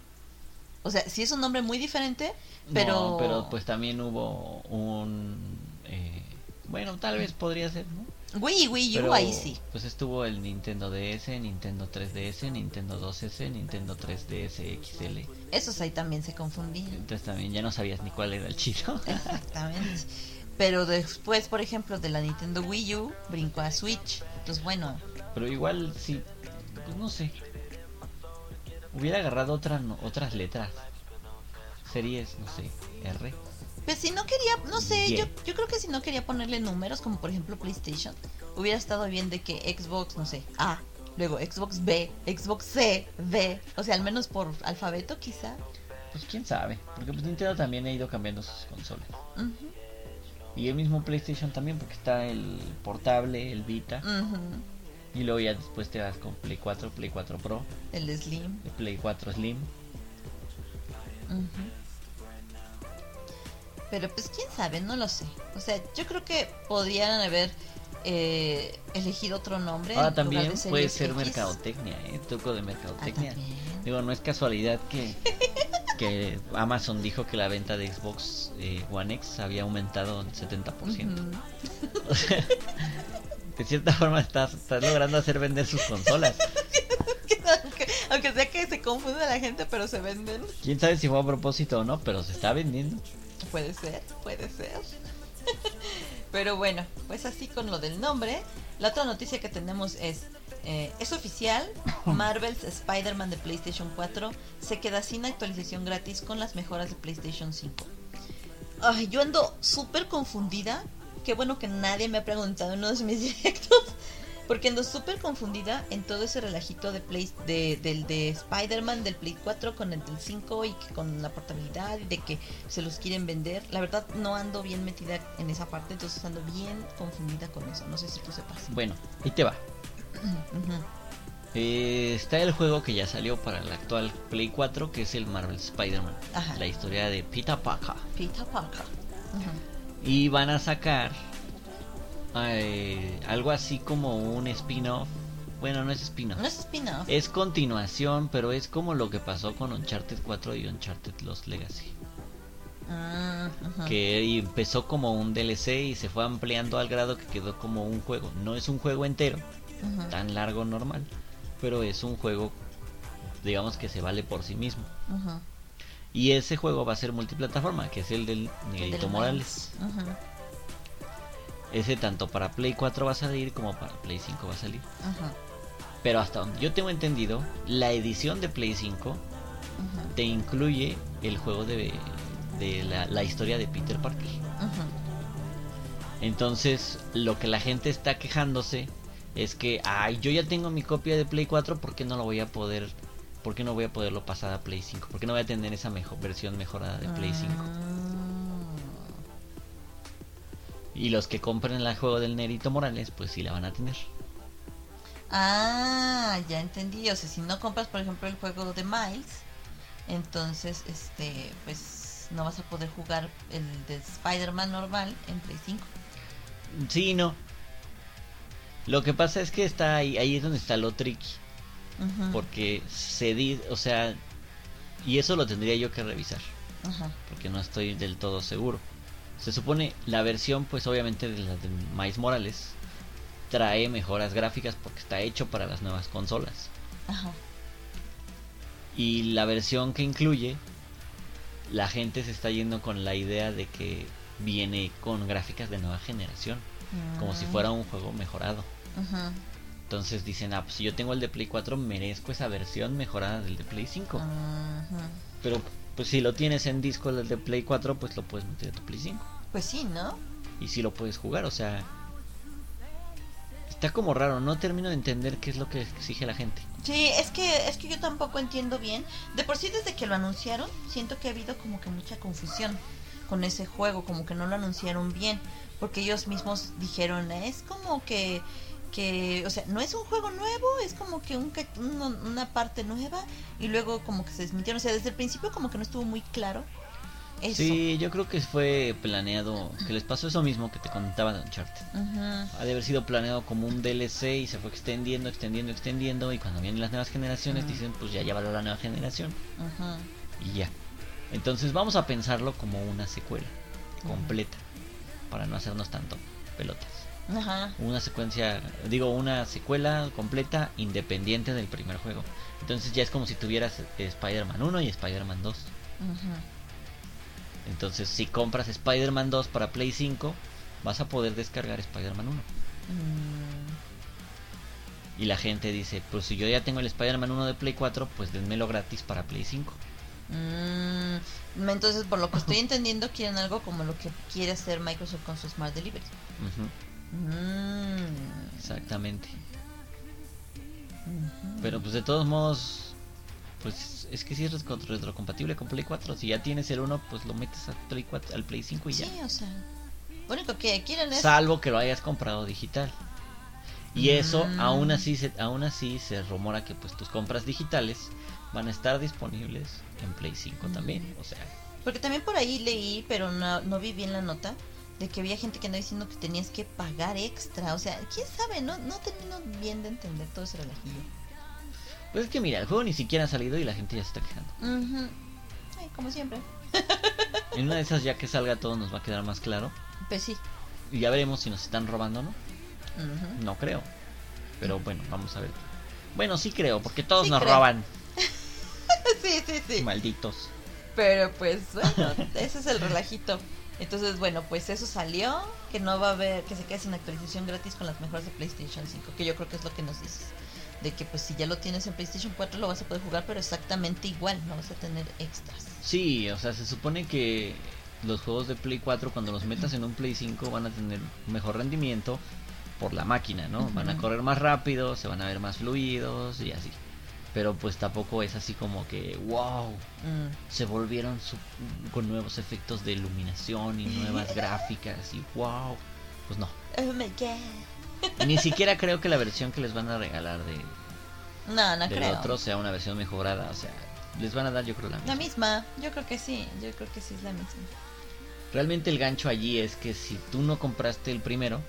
[SPEAKER 2] O sea, sí es un nombre muy diferente, pero...
[SPEAKER 3] No, pero pues también hubo un... eh, bueno, tal vez podría ser, ¿no?
[SPEAKER 2] Wii Wii U,
[SPEAKER 3] Pero,
[SPEAKER 2] ahí sí.
[SPEAKER 3] Pues estuvo el Nintendo DS, Nintendo 3DS, Nintendo 2S, Nintendo 3DS XL.
[SPEAKER 2] Esos ahí también se confundían.
[SPEAKER 3] Entonces también ya no sabías ni cuál era el chido.
[SPEAKER 2] Exactamente. Pero después, por ejemplo, de la Nintendo Wii U, brincó a Switch. Entonces, bueno,
[SPEAKER 3] Pero igual sí, pues no sé. Hubiera agarrado otra, no- otras letras. Series, no sé, R.
[SPEAKER 2] Pues si no quería, no sé,
[SPEAKER 3] Yeah.
[SPEAKER 2] yo, yo creo que si no quería ponerle números, como por ejemplo PlayStation, hubiera estado bien de que Xbox, no sé, A, luego Xbox B, Xbox C, D, o sea, al menos por alfabeto quizá.
[SPEAKER 3] Pues quién sabe, porque pues Nintendo también ha ido cambiando sus consolas.
[SPEAKER 2] Ujú,
[SPEAKER 3] Y el mismo PlayStation también, porque está el portable, el Vita.
[SPEAKER 2] ujú.
[SPEAKER 3] Y luego ya después te vas con Play 4, Play 4 Pro,
[SPEAKER 2] El Slim.
[SPEAKER 3] el Play 4 Slim.
[SPEAKER 2] Pero pues quién sabe, no lo sé. O sea, yo creo que podrían haber eh, elegido otro nombre.
[SPEAKER 3] Ahora también
[SPEAKER 2] de
[SPEAKER 3] puede ser
[SPEAKER 2] X.
[SPEAKER 3] mercadotecnia, ¿eh? Truco de
[SPEAKER 2] Ah,
[SPEAKER 3] mercadotecnia.
[SPEAKER 2] también.
[SPEAKER 3] Digo, no es casualidad que, que Amazon dijo que la venta de Xbox eh, One X había aumentado en 70%.
[SPEAKER 2] Ujú.
[SPEAKER 3] O sea, de cierta forma estás, estás logrando hacer vender sus consolas.
[SPEAKER 2] aunque, aunque sea que se confunde la gente, pero se venden.
[SPEAKER 3] Quién sabe si fue a propósito o no, pero se está vendiendo.
[SPEAKER 2] Puede ser, puede ser. Pero bueno, pues así con lo del nombre. La otra noticia que tenemos es, eh, es oficial, Marvel's Spider-Man de PlayStation 4 se queda sin actualización gratis con las mejoras de PlayStation 5. Ay, yo ando súper confundida. Qué bueno que nadie me ha preguntado en uno de mis directos. Porque ando súper confundida en todo ese relajito de Play, de, del de Spider-Man del Play 4 con el del 5 y que con la portabilidad y de que se los quieren vender. La verdad no ando bien metida en esa parte, entonces ando bien confundida con eso. No sé si tú sepas.
[SPEAKER 3] Bueno, ahí te va. Eh, está el juego que ya salió para el actual Play 4, que es el Marvel Spider-Man.
[SPEAKER 2] Ajá.
[SPEAKER 3] La historia de Peter Parker.
[SPEAKER 2] Peter Parker. Ujú.
[SPEAKER 3] Y van a sacar eh, algo así como un spin-off. Bueno, no es spin-off.
[SPEAKER 2] No es spin-off.
[SPEAKER 3] Es continuación, pero es como lo que pasó con Uncharted 4 y Uncharted Lost Legacy.
[SPEAKER 2] Mm, ujú.
[SPEAKER 3] Que empezó como un DLC y se fue ampliando al grado que quedó como un juego. No es un juego entero, tan largo normal, pero es un juego, digamos que se vale por sí mismo.
[SPEAKER 2] Ujú.
[SPEAKER 3] Y ese juego va a ser multiplataforma, que es el del
[SPEAKER 2] del
[SPEAKER 3] Morales. Ese tanto para Play 4 va a salir como para Play 5 va a salir.
[SPEAKER 2] Ujú.
[SPEAKER 3] Pero hasta donde yo tengo entendido, la edición de Play 5
[SPEAKER 2] Ujú.
[SPEAKER 3] te incluye el juego de, de la, la historia de Peter Parker. Entonces, lo que la gente está quejándose es que, ay, yo ya tengo mi copia de Play 4, ¿por qué no lo voy a poder, por qué no voy a poderlo pasar a Play 5? ¿Por qué no voy a tener esa mejor versión mejorada de Play 5?
[SPEAKER 2] Mm.
[SPEAKER 3] Y los que compren el juego del Nerito Morales, pues sí la van a tener.
[SPEAKER 2] Ah, ya entendí. O sea, si no compras, por ejemplo, el juego de Miles, entonces, este, pues no vas a poder jugar el de Spider-Man normal en Play 5.
[SPEAKER 3] Sí, no. Lo que pasa es que está ahí, ahí es donde está lo tricky. Porque se di, o sea, y eso lo tendría yo que revisar.
[SPEAKER 2] Ajá.
[SPEAKER 3] porque no estoy del todo seguro. Se supone la versión, pues obviamente de la de Miles Morales trae mejoras gráficas porque está hecho para las nuevas consolas.
[SPEAKER 2] Ajá.
[SPEAKER 3] Y la versión que incluye, la gente se está yendo con la idea de que viene con gráficas de nueva generación, como si
[SPEAKER 2] Mm.
[SPEAKER 3] fuera un juego mejorado.
[SPEAKER 2] Ujú.
[SPEAKER 3] Entonces dicen, ah, pues si yo tengo el de Play 4, merezco esa versión mejorada del de Play 5.
[SPEAKER 2] Ujú.
[SPEAKER 3] Pero pues si lo tienes en disco el de Play 4, pues lo puedes meter a tu Play 5.
[SPEAKER 2] Pues sí, ¿no?
[SPEAKER 3] y si lo puedes jugar, o sea, está como raro, no termino de entender qué es lo que exige la gente.
[SPEAKER 2] Sí, es que es que yo tampoco entiendo bien. De por sí desde que lo anunciaron, siento que ha habido como que mucha confusión con ese juego, como que no lo anunciaron bien, porque ellos mismos dijeron, es como que que, o sea, no es un juego nuevo, es como que un, una parte nueva y luego como que se desmintieron, o sea, desde el principio como que no estuvo muy claro eso.
[SPEAKER 3] Sí, yo creo que fue planeado, que les pasó eso mismo que te contaba de Uncharted.
[SPEAKER 2] Ujú.
[SPEAKER 3] Ha de haber sido planeado como un DLC y se fue extendiendo, extendiendo, extendiendo y cuando vienen las nuevas generaciones dicen, pues ya lleva la nueva generación
[SPEAKER 2] Ujú.
[SPEAKER 3] y ya. Entonces vamos a pensarlo como una secuela completa para no hacernos tanto pelotas.
[SPEAKER 2] Ajá.
[SPEAKER 3] una secuencia, digo, una secuela completa independiente del primer juego. Entonces ya es como si tuvieras Spider-Man 1 y Spider-Man 2.
[SPEAKER 2] Ujú.
[SPEAKER 3] Entonces si compras Spider-Man 2 para Play 5, vas a poder descargar Spider-Man 1.
[SPEAKER 2] Mm.
[SPEAKER 3] Y la gente dice, pues si yo ya tengo el Spider-Man 1 de Play 4, pues denmelo gratis para Play 5.
[SPEAKER 2] Mm, entonces, por lo que estoy entendiendo, quieren algo como lo que quiere hacer Microsoft con su Smart Delivery. Mm,
[SPEAKER 3] exactamente. Pero pues de todos modos, pues es que si es retro- retrocompatible con Play 4, si ya tienes el 1, pues lo metes a Play 4, al Play 5 y ya.
[SPEAKER 2] Sí, o sea, lo único que quieren es...
[SPEAKER 3] salvo que lo hayas comprado digital. Y eso
[SPEAKER 2] Mm.
[SPEAKER 3] aún así se aún así se rumora que pues tus compras digitales van a estar disponibles en Play 5 también, o sea,
[SPEAKER 2] Porque también por ahí leí, pero no, no vi bien la nota, de que había gente que andaba diciendo que tenías que pagar extra. O sea, quién sabe, no, no termino bien de entender todo ese relajillo.
[SPEAKER 3] pues es que mira, el juego ni siquiera ha salido y la gente ya se está quejando.
[SPEAKER 2] Ujú. como siempre.
[SPEAKER 3] En una de esas, ya que salga todo, nos va a quedar más claro.
[SPEAKER 2] Pues sí.
[SPEAKER 3] Y ya veremos si nos están robando o no.
[SPEAKER 2] Ujú.
[SPEAKER 3] No creo. Pero bueno, vamos a ver. Bueno, sí creo, porque todos
[SPEAKER 2] Sí
[SPEAKER 3] nos
[SPEAKER 2] creo.
[SPEAKER 3] roban.
[SPEAKER 2] Sí, sí, sí.
[SPEAKER 3] Malditos.
[SPEAKER 2] Pero pues bueno, ese es el relajito. Entonces, bueno, pues eso salió, que no va a haber, que se quede sin actualización gratis con las mejoras de PlayStation 5, que yo creo que es lo que nos dices. De que pues si ya lo tienes en PlayStation 4 lo vas a poder jugar, pero exactamente igual, no vas a tener extras.
[SPEAKER 3] Sí, o sea, se supone que los juegos de Play 4 cuando los metas en un Play 5 van a tener mejor rendimiento por la máquina, ¿no? Van a correr más rápido, se van a ver más fluidos y así. Pero pues tampoco es así como que, wow,
[SPEAKER 2] Mm.
[SPEAKER 3] se volvieron su- con nuevos efectos de iluminación y nuevas gráficas y wow. Pues no.
[SPEAKER 2] Oh my god.
[SPEAKER 3] Y ni siquiera creo que la versión que les van a regalar de,
[SPEAKER 2] No, no creo.
[SPEAKER 3] otro sea una versión mejorada. O sea, les van a dar yo creo la misma.
[SPEAKER 2] La misma, yo creo que sí, yo creo que sí es la misma.
[SPEAKER 3] Realmente el gancho allí es que si tú no compraste el primero,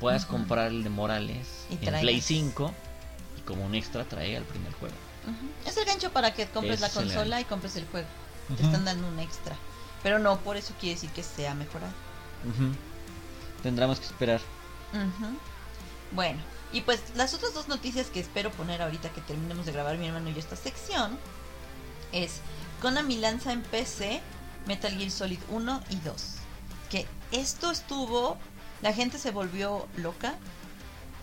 [SPEAKER 3] puedas comprar el de Morales
[SPEAKER 2] Y
[SPEAKER 3] en. Play 5 y como un extra trae al primer juego.
[SPEAKER 2] Es el gancho para que compres la
[SPEAKER 3] el
[SPEAKER 2] consola y compres el juego. Te están dando un extra. Pero no, por eso quiere decir que sea mejorado.
[SPEAKER 3] Tendremos que esperar.
[SPEAKER 2] Bueno, y pues las otras dos noticias que espero poner ahorita que terminemos de grabar mi hermano y yo esta sección es Konami lanza en PC Metal Gear Solid 1 y 2. Que esto estuvo, la gente se volvió loca.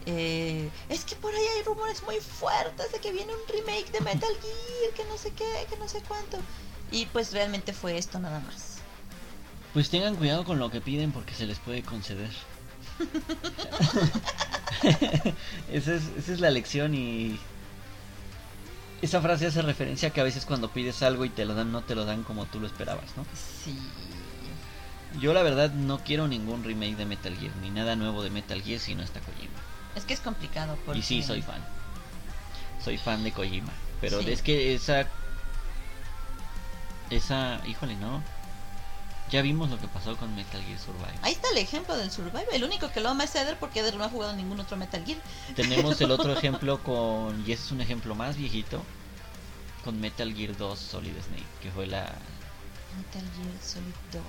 [SPEAKER 2] Eh, es que por ahí hay rumores muy fuertes de que viene un remake de Metal Gear, que no sé qué, que no sé cuánto. Y pues realmente fue esto nada más.
[SPEAKER 3] Pues tengan cuidado con lo que piden porque se les puede conceder. esa, es, esa es la lección y esa frase hace referencia a que a veces cuando pides algo y te lo dan no te lo dan como tú lo esperabas, ¿no?
[SPEAKER 2] Sí.
[SPEAKER 3] Yo la verdad no quiero ningún remake de Metal Gear ni nada nuevo de Metal Gear si no está Kojima.
[SPEAKER 2] Es que es complicado porque...
[SPEAKER 3] Y sí, soy fan. Soy fan de Kojima. Pero
[SPEAKER 2] Sí.
[SPEAKER 3] es que esa. Esa. Híjole, no. Ya vimos lo que pasó con Metal Gear Survive.
[SPEAKER 2] Ahí está el ejemplo del Survive. El único que lo ama es Eder porque Eder no ha jugado ningún otro Metal Gear.
[SPEAKER 3] Tenemos el otro ejemplo con. Y ese es un ejemplo más viejito. Con Metal Gear 2 Solid Snake. Que fue la.
[SPEAKER 2] Metal Gear Solid 2.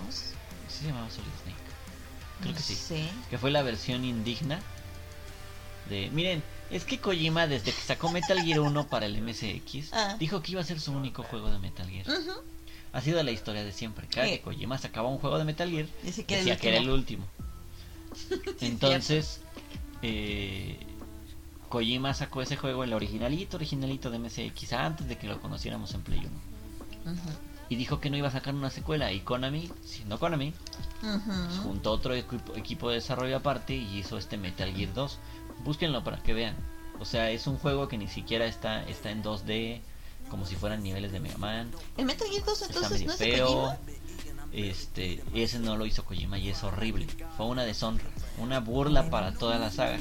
[SPEAKER 3] ¿Sí se llamaba Solid Snake? Creo
[SPEAKER 2] no
[SPEAKER 3] que sí.
[SPEAKER 2] sé.
[SPEAKER 3] Que fue la versión indigna. De. Miren, es que Kojima, desde que sacó Metal Gear 1 para el MSX,
[SPEAKER 2] Ah.
[SPEAKER 3] dijo que iba a ser su único juego de Metal Gear.
[SPEAKER 2] Ujú.
[SPEAKER 3] Ha sido la historia de siempre. Cada
[SPEAKER 2] Sí.
[SPEAKER 3] que Kojima sacaba un juego de Metal Gear,
[SPEAKER 2] Dice que era
[SPEAKER 3] decía que era el
[SPEAKER 2] último.
[SPEAKER 3] Entonces, eh, Kojima sacó ese juego, el originalito, originalito de MSX, antes de que lo conociéramos en Play 1.
[SPEAKER 2] Ujú.
[SPEAKER 3] Y dijo que no iba a sacar una secuela. Y Konami, siendo Konami,
[SPEAKER 2] Ujú.
[SPEAKER 3] juntó otro equipo, equipo de desarrollo aparte y hizo este Metal Gear 2. Búsquenlo para que vean. O sea, es un juego que ni siquiera está, está en 2D, como si fueran niveles de Mega Man.
[SPEAKER 2] El Metal Gear 2
[SPEAKER 3] Está
[SPEAKER 2] entonces no es de
[SPEAKER 3] feo.
[SPEAKER 2] Kojima.
[SPEAKER 3] Este, ese no lo hizo Kojima y es horrible. Fue una deshonra, una burla para toda la saga.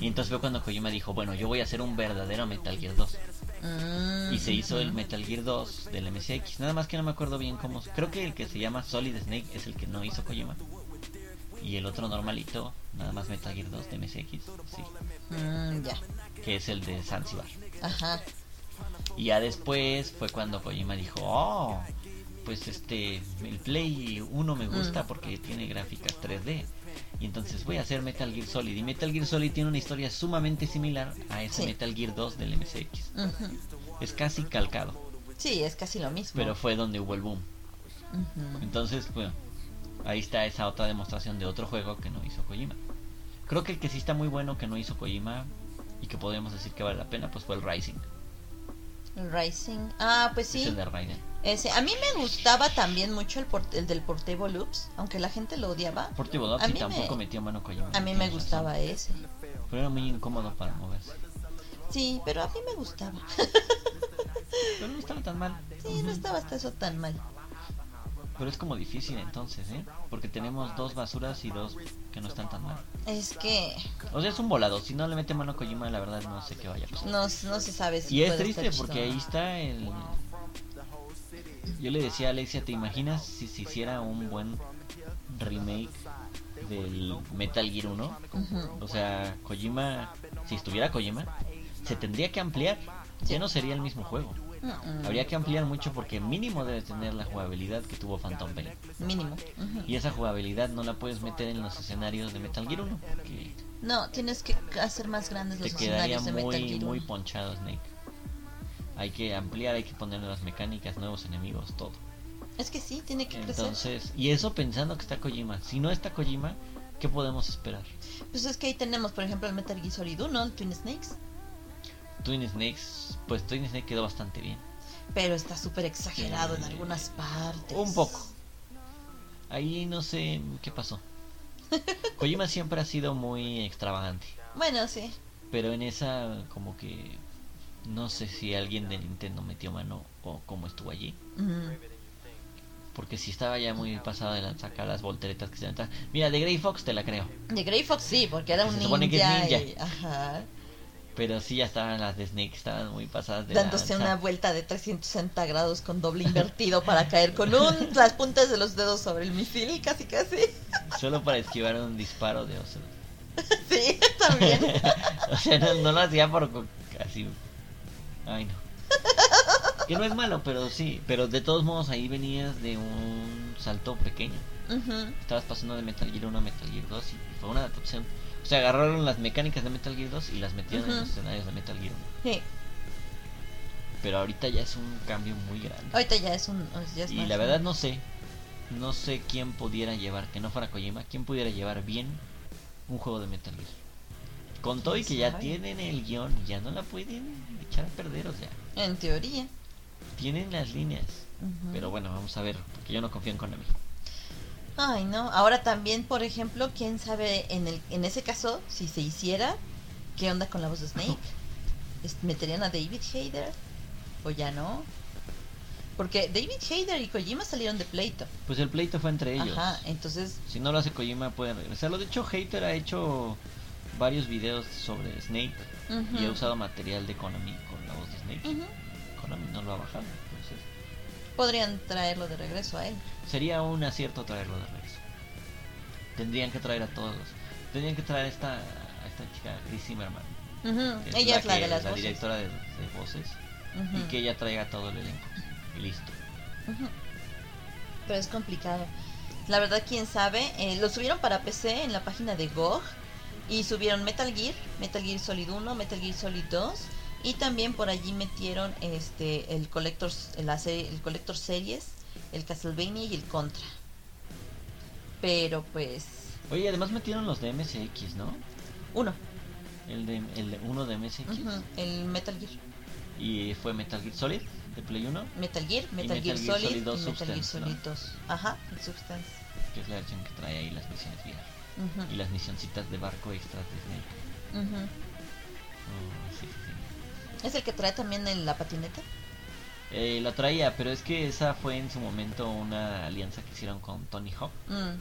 [SPEAKER 3] Y entonces fue cuando Kojima dijo, bueno, yo voy a hacer un verdadero Metal Gear 2.
[SPEAKER 2] Mm,
[SPEAKER 3] Y se hizo el
[SPEAKER 2] ujú.
[SPEAKER 3] Metal Gear 2 del MSX. Nada más que no me acuerdo bien cómo. Creo que el que se llama Solid Snake es el que no hizo Kojima. Y el otro normalito, nada más Metal Gear 2 de MSX, sí.
[SPEAKER 2] Mm, ya.
[SPEAKER 3] Que es el de Zanzibar.
[SPEAKER 2] Ajá.
[SPEAKER 3] Y ya después fue cuando Kojima dijo, oh, pues este, el Play 1 me gusta
[SPEAKER 2] Mm.
[SPEAKER 3] porque tiene gráficas 3D. Y entonces voy a hacer Metal Gear Solid. Y Metal Gear Solid tiene una historia sumamente similar a ese
[SPEAKER 2] Sí.
[SPEAKER 3] Metal Gear 2 del MSX. Es casi calcado,
[SPEAKER 2] Sí, es casi lo mismo.
[SPEAKER 3] pero fue donde hubo el boom. Entonces, bueno, ahí está esa otra demostración de otro juego que no hizo Kojima. Creo que el que sí está muy bueno que no hizo Kojima y que podemos decir que vale la pena, pues fue el Rising.
[SPEAKER 2] El Rising. Ah, pues
[SPEAKER 3] Es
[SPEAKER 2] sí.
[SPEAKER 3] el de Raiden.
[SPEAKER 2] Ese. A mí me gustaba también mucho el, port- el del Portable Loops, aunque la gente lo odiaba.
[SPEAKER 3] Portable
[SPEAKER 2] A
[SPEAKER 3] y tampoco
[SPEAKER 2] me-
[SPEAKER 3] metió mano Kojima.
[SPEAKER 2] A mí me gustaba
[SPEAKER 3] razón.
[SPEAKER 2] ese.
[SPEAKER 3] Pero era muy incómodo para moverse.
[SPEAKER 2] Sí, pero a mí me gustaba.
[SPEAKER 3] Pero no estaba tan mal.
[SPEAKER 2] Sí, no estaba hasta eso tan mal.
[SPEAKER 3] Pero es como difícil entonces, ¿eh? Porque tenemos dos basuras y dos que no están tan mal.
[SPEAKER 2] Es que
[SPEAKER 3] O sea, es un volado. Si no le mete mano a Kojima, la verdad no sé qué vaya a pasar.
[SPEAKER 2] no, no se sabe si
[SPEAKER 3] Y es
[SPEAKER 2] puede
[SPEAKER 3] triste
[SPEAKER 2] estar
[SPEAKER 3] porque
[SPEAKER 2] chido.
[SPEAKER 3] ahí está el... Yo le decía a Alexia, ¿te imaginas si se hiciera un buen remake del Metal Gear 1?
[SPEAKER 2] Ujú.
[SPEAKER 3] O sea, Kojima, si estuviera Kojima, se tendría que ampliar. ya no sería el mismo juego.
[SPEAKER 2] Mm-mm.
[SPEAKER 3] Habría que ampliar mucho porque mínimo debe tener la jugabilidad que tuvo Phantom Pain.
[SPEAKER 2] Mínimo.
[SPEAKER 3] Y esa jugabilidad no la puedes meter en los escenarios de Metal Gear 1 porque
[SPEAKER 2] No, tienes que hacer más grandes los escenarios de Metal
[SPEAKER 3] muy, muy
[SPEAKER 2] 1.
[SPEAKER 3] ponchado Snake. Hay que ampliar, hay que poner nuevas mecánicas, nuevos enemigos, todo.
[SPEAKER 2] Es que sí, tiene que crecer.
[SPEAKER 3] Entonces, y eso pensando que está Kojima. Si no está Kojima, ¿qué podemos esperar?
[SPEAKER 2] Pues es que ahí tenemos, por ejemplo, el Metal Gear Solid 1, el Twin Snakes.
[SPEAKER 3] Twin Snakes, pues Twin Snake quedó bastante bien.
[SPEAKER 2] Pero está súper exagerado en
[SPEAKER 3] Sí.
[SPEAKER 2] algunas partes.
[SPEAKER 3] Un poco. Ahí no sé qué pasó. Kojima siempre ha sido muy extravagante.
[SPEAKER 2] Bueno, sí.
[SPEAKER 3] Pero en esa, como que. No sé si alguien de Nintendo metió mano o cómo estuvo allí. Porque si estaba ya muy pasado de sacar las volteretas que se aventaban. Mira, de Grey Fox te la creo.
[SPEAKER 2] De Grey Fox sí, porque era un
[SPEAKER 3] Se
[SPEAKER 2] ninja.
[SPEAKER 3] supone que es ninja.
[SPEAKER 2] y- ajá.
[SPEAKER 3] Pero sí ya estaban las de Snake, estaban muy pasadas de
[SPEAKER 2] Dándose
[SPEAKER 3] lanza.
[SPEAKER 2] una vuelta de 360 grados con doble invertido para caer con un, las puntas de los dedos sobre el misil, casi casi.
[SPEAKER 3] Solo para esquivar un disparo de oso.
[SPEAKER 2] Sí, también.
[SPEAKER 3] o sea, no, no lo hacía por así. Ay, no. Que no es malo, pero sí. Pero de todos modos ahí venías de un salto pequeño.
[SPEAKER 2] Ujú.
[SPEAKER 3] Estabas pasando de Metal Gear 1 a Metal Gear 2 y fue una adaptación. O sea, agarraron las mecánicas de Metal Gear 2 y las metieron en los escenarios de Metal Gear 1.
[SPEAKER 2] Sí,
[SPEAKER 3] Pero ahorita ya es un cambio muy grande.
[SPEAKER 2] ahorita ya es un. ya es
[SPEAKER 3] Y
[SPEAKER 2] más
[SPEAKER 3] la verdad no sé. No sé quién pudiera llevar, que no fuera Kojima, quién pudiera llevar bien un juego de Metal Gear. Con todo y que ya tienen el guion, ya no la pueden echar a perder, o sea,
[SPEAKER 2] En teoría.
[SPEAKER 3] tienen las líneas. Pero bueno, vamos a ver, porque yo no confío en Konami.
[SPEAKER 2] Ay, no. Ahora también, por ejemplo, quién sabe en el en ese caso, si se hiciera, ¿qué onda con la voz de Snake? ¿Es- ¿Meterían a David Hayter? ¿O ya no? Porque David Hayter y Kojima salieron de pleito.
[SPEAKER 3] Pues el pleito fue entre ellos.
[SPEAKER 2] Ajá, entonces.
[SPEAKER 3] Si no lo hace Kojima, pueden regresarlo. De hecho, Hater ha hecho varios videos sobre Snake y ha usado material de Konami con la voz de Snake. Konami no lo ha bajado,
[SPEAKER 2] Podrían traerlo de regreso a él.
[SPEAKER 3] sería un acierto traerlo de regreso. Tendrían que traer a todos. Tendrían que traer a esta, a esta chica, Chris Zimmerman.
[SPEAKER 2] Ella es la
[SPEAKER 3] que-
[SPEAKER 2] de las
[SPEAKER 3] la
[SPEAKER 2] voces.
[SPEAKER 3] directora de, de voces. Y que ella traiga todo el elenco. Y listo.
[SPEAKER 2] Pero es complicado. La verdad, quién sabe. Eh, lo subieron para PC en la página de GOG. Y subieron Metal Gear, Metal Gear Solid 1, Metal Gear Solid 2. Y también por allí metieron este el Collector, la serie, el Collector Series, el Castlevania y el Contra. Pero pues.
[SPEAKER 3] Oye, además metieron los de MSX, ¿no?
[SPEAKER 2] Uno.
[SPEAKER 3] El de, el de- uno de MSX.
[SPEAKER 2] ujú, el Metal Gear.
[SPEAKER 3] Y fue Metal Gear Solid de Play 1,
[SPEAKER 2] Metal Gear, Metal,
[SPEAKER 3] Metal
[SPEAKER 2] Gear,
[SPEAKER 3] Gear
[SPEAKER 2] Solid,
[SPEAKER 3] Solid 2
[SPEAKER 2] y Metal Gear Solid
[SPEAKER 3] ¿no?
[SPEAKER 2] 2. Ajá, el Substance.
[SPEAKER 3] que es la versión que trae ahí las misiones VR. Y las misioncitas de barco extras de Snake.
[SPEAKER 2] ujú.
[SPEAKER 3] Oh, sí, sí.
[SPEAKER 2] ¿Es el que trae también en la patineta?
[SPEAKER 3] Eh, la traía, pero es que esa fue en su momento una alianza que hicieron con Tony Hawk.
[SPEAKER 2] Mm,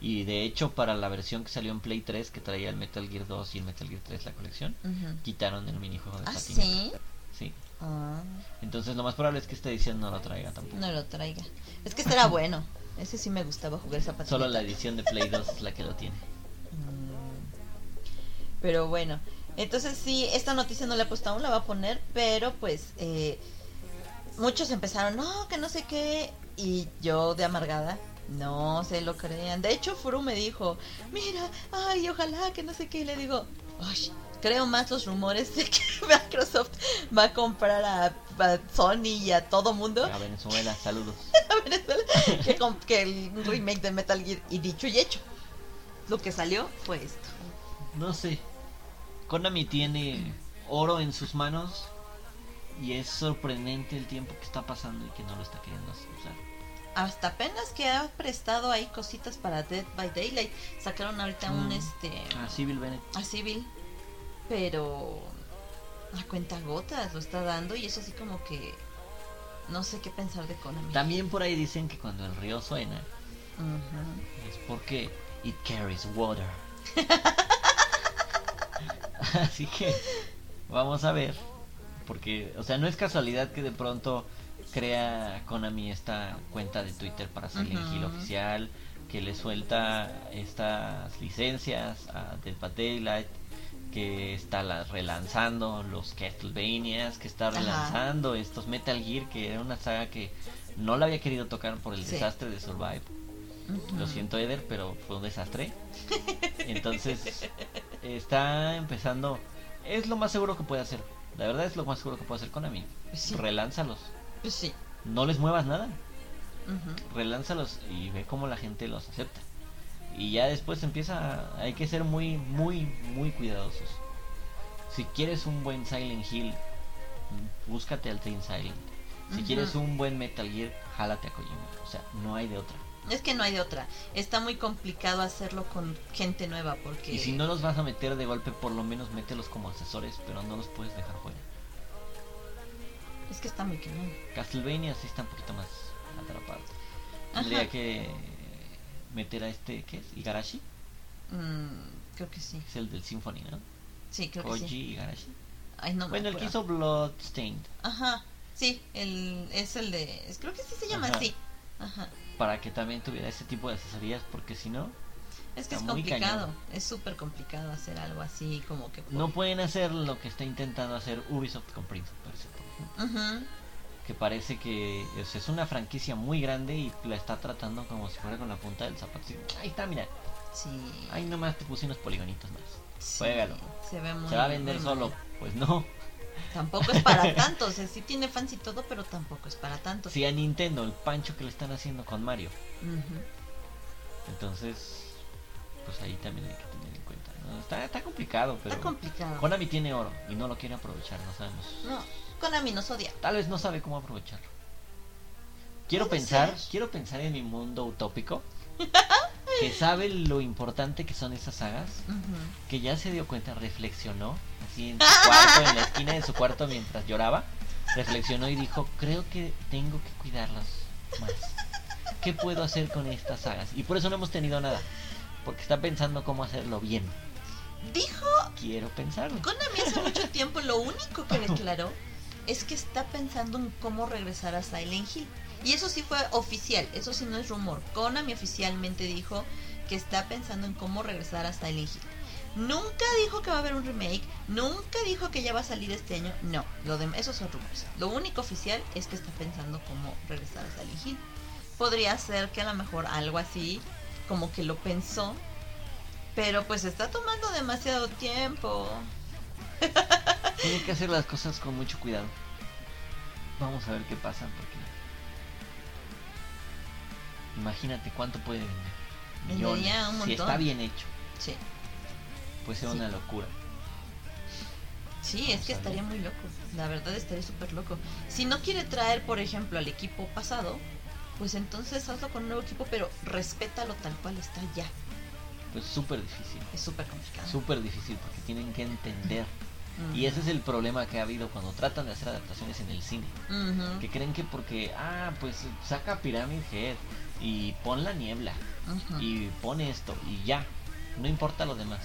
[SPEAKER 3] Y de hecho, para la versión que salió en Play 3, que traía el Metal Gear 2 y el Metal Gear 3, la colección, quitaron el minijuego de
[SPEAKER 2] ¿Ah,
[SPEAKER 3] patineta.
[SPEAKER 2] sí?
[SPEAKER 3] Sí.
[SPEAKER 2] Ah,
[SPEAKER 3] Entonces, lo más probable es que esta edición no lo traiga tampoco.
[SPEAKER 2] no lo traiga. Es que este era bueno. Ese sí me gustaba jugar esa patineta.
[SPEAKER 3] Solo la edición de Play 2 es la que lo tiene.
[SPEAKER 2] Mm. Pero bueno, entonces sí, esta noticia no la he puesto aún, la va a poner, pero pues eh, muchos empezaron, no, que no sé qué, y yo de amargada, no se lo crean. De hecho, Furu me dijo, mira, ay, ojalá que no sé qué, y le digo, ay, creo más los rumores de que Microsoft va a comprar a, a Sony y a todo mundo
[SPEAKER 3] A Venezuela, saludos.
[SPEAKER 2] a Venezuela que, que el remake de Metal Gear, y dicho y hecho. Lo que salió fue esto.
[SPEAKER 3] No sé. Konami tiene oro en sus manos y es sorprendente el tiempo que está pasando y que no lo está queriendo usar.
[SPEAKER 2] hasta apenas que ha prestado ahí cositas para Dead by Daylight. Sacaron ahorita un
[SPEAKER 3] Mm.
[SPEAKER 2] este
[SPEAKER 3] Ah, Civil Bennett.
[SPEAKER 2] a Civil, pero a cuenta gotas lo está dando y eso así como que no sé qué pensar de Konami.
[SPEAKER 3] También por ahí dicen que cuando el río suena es porque it carries water. Así que vamos a ver. Porque, o sea, no es casualidad que de pronto crea Konami esta cuenta de Twitter para Silent
[SPEAKER 2] Ujú.
[SPEAKER 3] Hill oficial, que le suelta estas licencias a Dead by Daylight, que está la- relanzando los Castlevanias, que está
[SPEAKER 2] Ajá.
[SPEAKER 3] relanzando estos Metal Gear, que era una saga que no la había querido tocar por el
[SPEAKER 2] Sí.
[SPEAKER 3] desastre de Survive. Lo siento, Eder, pero fue un desastre. Entonces, está empezando. Es lo más seguro que puede hacer. La verdad es lo más seguro que puede hacer Konami.
[SPEAKER 2] Pues sí.
[SPEAKER 3] Relánzalos.
[SPEAKER 2] Pues sí.
[SPEAKER 3] No les muevas nada.
[SPEAKER 2] Ujú.
[SPEAKER 3] Relánzalos y ve cómo la gente los acepta. Y ya después empieza. a- hay que ser muy, muy, muy cuidadosos. Si quieres un buen Silent Hill, búscate al Team Silent. Si quieres un buen Metal Gear, jálate a Kojima. O sea, no hay de otra.
[SPEAKER 2] Es que no hay de otra. Está muy complicado hacerlo con gente nueva porque...
[SPEAKER 3] Y si no los vas a meter de golpe, por lo menos mételos como asesores, pero no los puedes dejar fuera.
[SPEAKER 2] Es que está muy cañón.
[SPEAKER 3] Castlevania sí está un poquito más atrapado.
[SPEAKER 2] Ajá.
[SPEAKER 3] Tendría que meter a este, ¿qué es? Igarashi,
[SPEAKER 2] Mm, creo que sí.
[SPEAKER 3] es el del Symphony, ¿no?
[SPEAKER 2] Sí, creo
[SPEAKER 3] Koji
[SPEAKER 2] que sí.
[SPEAKER 3] Igarashi.
[SPEAKER 2] Ay, no me
[SPEAKER 3] bueno, el que hizo Bloodstained,
[SPEAKER 2] Ajá. Sí, el, es el de... creo que sí se llama
[SPEAKER 3] Ajá.
[SPEAKER 2] así. Ajá.
[SPEAKER 3] Para que también tuviera ese tipo de asesorías, porque si no,
[SPEAKER 2] Es que es complicado.
[SPEAKER 3] cañón.
[SPEAKER 2] Es súper complicado hacer algo así como que... por-
[SPEAKER 3] no pueden hacer lo que está intentando hacer Ubisoft con Prince of Persia, por ejemplo. Que parece que o sea, es una franquicia muy grande y la está tratando como si fuera con la punta del zapato. así, Ahí está, mira.
[SPEAKER 2] Sí.
[SPEAKER 3] Ahí nomás te puse unos poligonitos más.
[SPEAKER 2] sí,
[SPEAKER 3] juégalo.
[SPEAKER 2] Se ve muy...
[SPEAKER 3] ¿Se va a vender solo?
[SPEAKER 2] mal.
[SPEAKER 3] Pues no.
[SPEAKER 2] Tampoco es para tanto. O sea, sí tiene fans y todo, pero tampoco es para tanto.
[SPEAKER 3] Si a Nintendo el pancho que le están haciendo con Mario. Entonces, pues ahí también hay que tener en cuenta. ¿no? Está, está complicado, pero
[SPEAKER 2] Está complicado.
[SPEAKER 3] Konami tiene oro y no lo quiere aprovechar, no sabemos.
[SPEAKER 2] No, Konami nos odia.
[SPEAKER 3] Tal vez no sabe cómo aprovecharlo. Quiero pensar,
[SPEAKER 2] ser.
[SPEAKER 3] quiero pensar en mi mundo utópico. que sabe lo importante que son esas sagas. Que ya se dio cuenta, reflexionó, así en su cuarto, en la esquina de su cuarto mientras lloraba. Reflexionó y dijo, creo que tengo que cuidarlas más. ¿Qué puedo hacer con estas sagas? Y por eso no hemos tenido nada. Porque está pensando cómo hacerlo bien.
[SPEAKER 2] Dijo
[SPEAKER 3] Quiero pensarlo.
[SPEAKER 2] Konami hace mucho tiempo, lo único que declaró es que está pensando en cómo regresar a Silent Hill. Y eso sí fue oficial, eso sí no es rumor. Konami oficialmente dijo que está pensando en cómo regresar a Silent Hill. Nunca dijo que va a haber un remake, nunca dijo que ya va a salir este año. No, lo de, esos son rumores. Lo único oficial es que está pensando cómo regresar a Silent Hill. Podría ser que a lo mejor algo así, como que lo pensó, pero pues está tomando demasiado tiempo.
[SPEAKER 3] Tiene que hacer las cosas con mucho cuidado. Vamos a ver qué pasa porque imagínate cuánto puede vender.
[SPEAKER 2] Vendería un
[SPEAKER 3] Si
[SPEAKER 2] montón.
[SPEAKER 3] está bien hecho,
[SPEAKER 2] Sí,
[SPEAKER 3] puede ser
[SPEAKER 2] Sí.
[SPEAKER 3] una locura.
[SPEAKER 2] sí, es que estaría muy loco. La verdad estaría súper loco. Si no quiere traer, por ejemplo, al equipo pasado, pues entonces hazlo con un nuevo equipo, pero respétalo tal cual está ya.
[SPEAKER 3] Pues súper difícil.
[SPEAKER 2] Es súper complicado.
[SPEAKER 3] Súper difícil porque tienen que entender. Y ese es el problema que ha habido cuando tratan de hacer adaptaciones en el cine. Que creen que porque, ah, pues saca Pyramid Head y pon la niebla y pone esto y ya. No importa lo demás.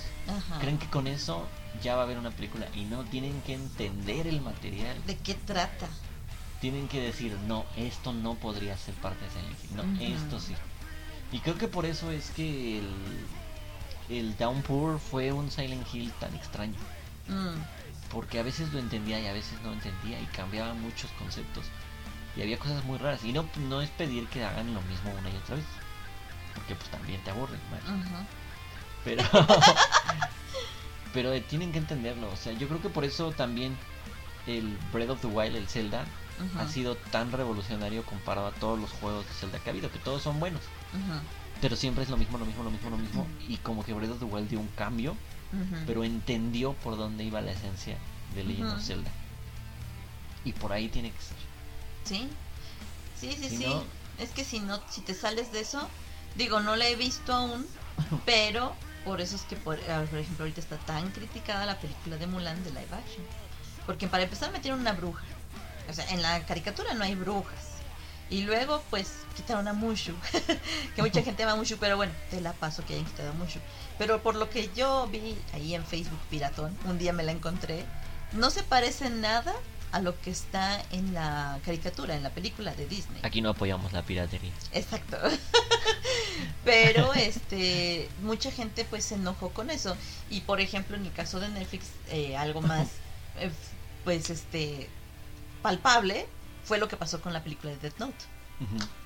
[SPEAKER 3] Creen que con eso ya va a haber una película y no tienen que entender el material.
[SPEAKER 2] ¿De qué trata?
[SPEAKER 3] Tienen que decir, no, esto no podría ser parte de Silent Hill. No, esto sí. Y creo que por eso es que el, el Downpour fue un Silent Hill tan extraño.
[SPEAKER 2] Mm,
[SPEAKER 3] Porque a veces lo entendía y a veces no entendía y cambiaba muchos conceptos. Y había cosas muy raras. Y no, no es pedir que hagan lo mismo una y otra vez. Porque pues también te aburren, ¿vale?
[SPEAKER 2] ujú.
[SPEAKER 3] Pero. pero eh, tienen que entenderlo. O sea, yo creo que por eso también el Breath of the Wild, el Zelda, ha sido tan revolucionario comparado a todos los juegos de Zelda que ha habido. Que todos son buenos. Pero siempre es lo mismo, lo mismo, lo mismo, lo mismo. Y como que Breath of the Wild dio un cambio. Pero entendió por dónde iba la esencia de Legend of. Zelda. Y por ahí tiene que ser.
[SPEAKER 2] Sí, sí, sí,
[SPEAKER 3] Si
[SPEAKER 2] sí.
[SPEAKER 3] no-
[SPEAKER 2] Es que si no, si te sales de eso, digo, no la he visto aún, pero por eso es que, por, por ejemplo, ahorita está tan criticada la película de Mulan de live action. Porque para empezar metieron una bruja. O sea, en la caricatura no hay brujas. Y luego, pues, quitaron a Mushu. que mucha gente ama a Mushu, pero bueno, te la paso que hayan quitado a Mushu. Pero por lo que yo vi ahí en Facebook Piratón, un día me la encontré, no se parece nada a lo que está en la caricatura, en la película de Disney.
[SPEAKER 3] Aquí no apoyamos la piratería.
[SPEAKER 2] Exacto. Pero este mucha gente pues se enojó con eso. Y por ejemplo, en el caso de Netflix, eh, algo más eh, pues este palpable fue lo que pasó con la película de Death Note.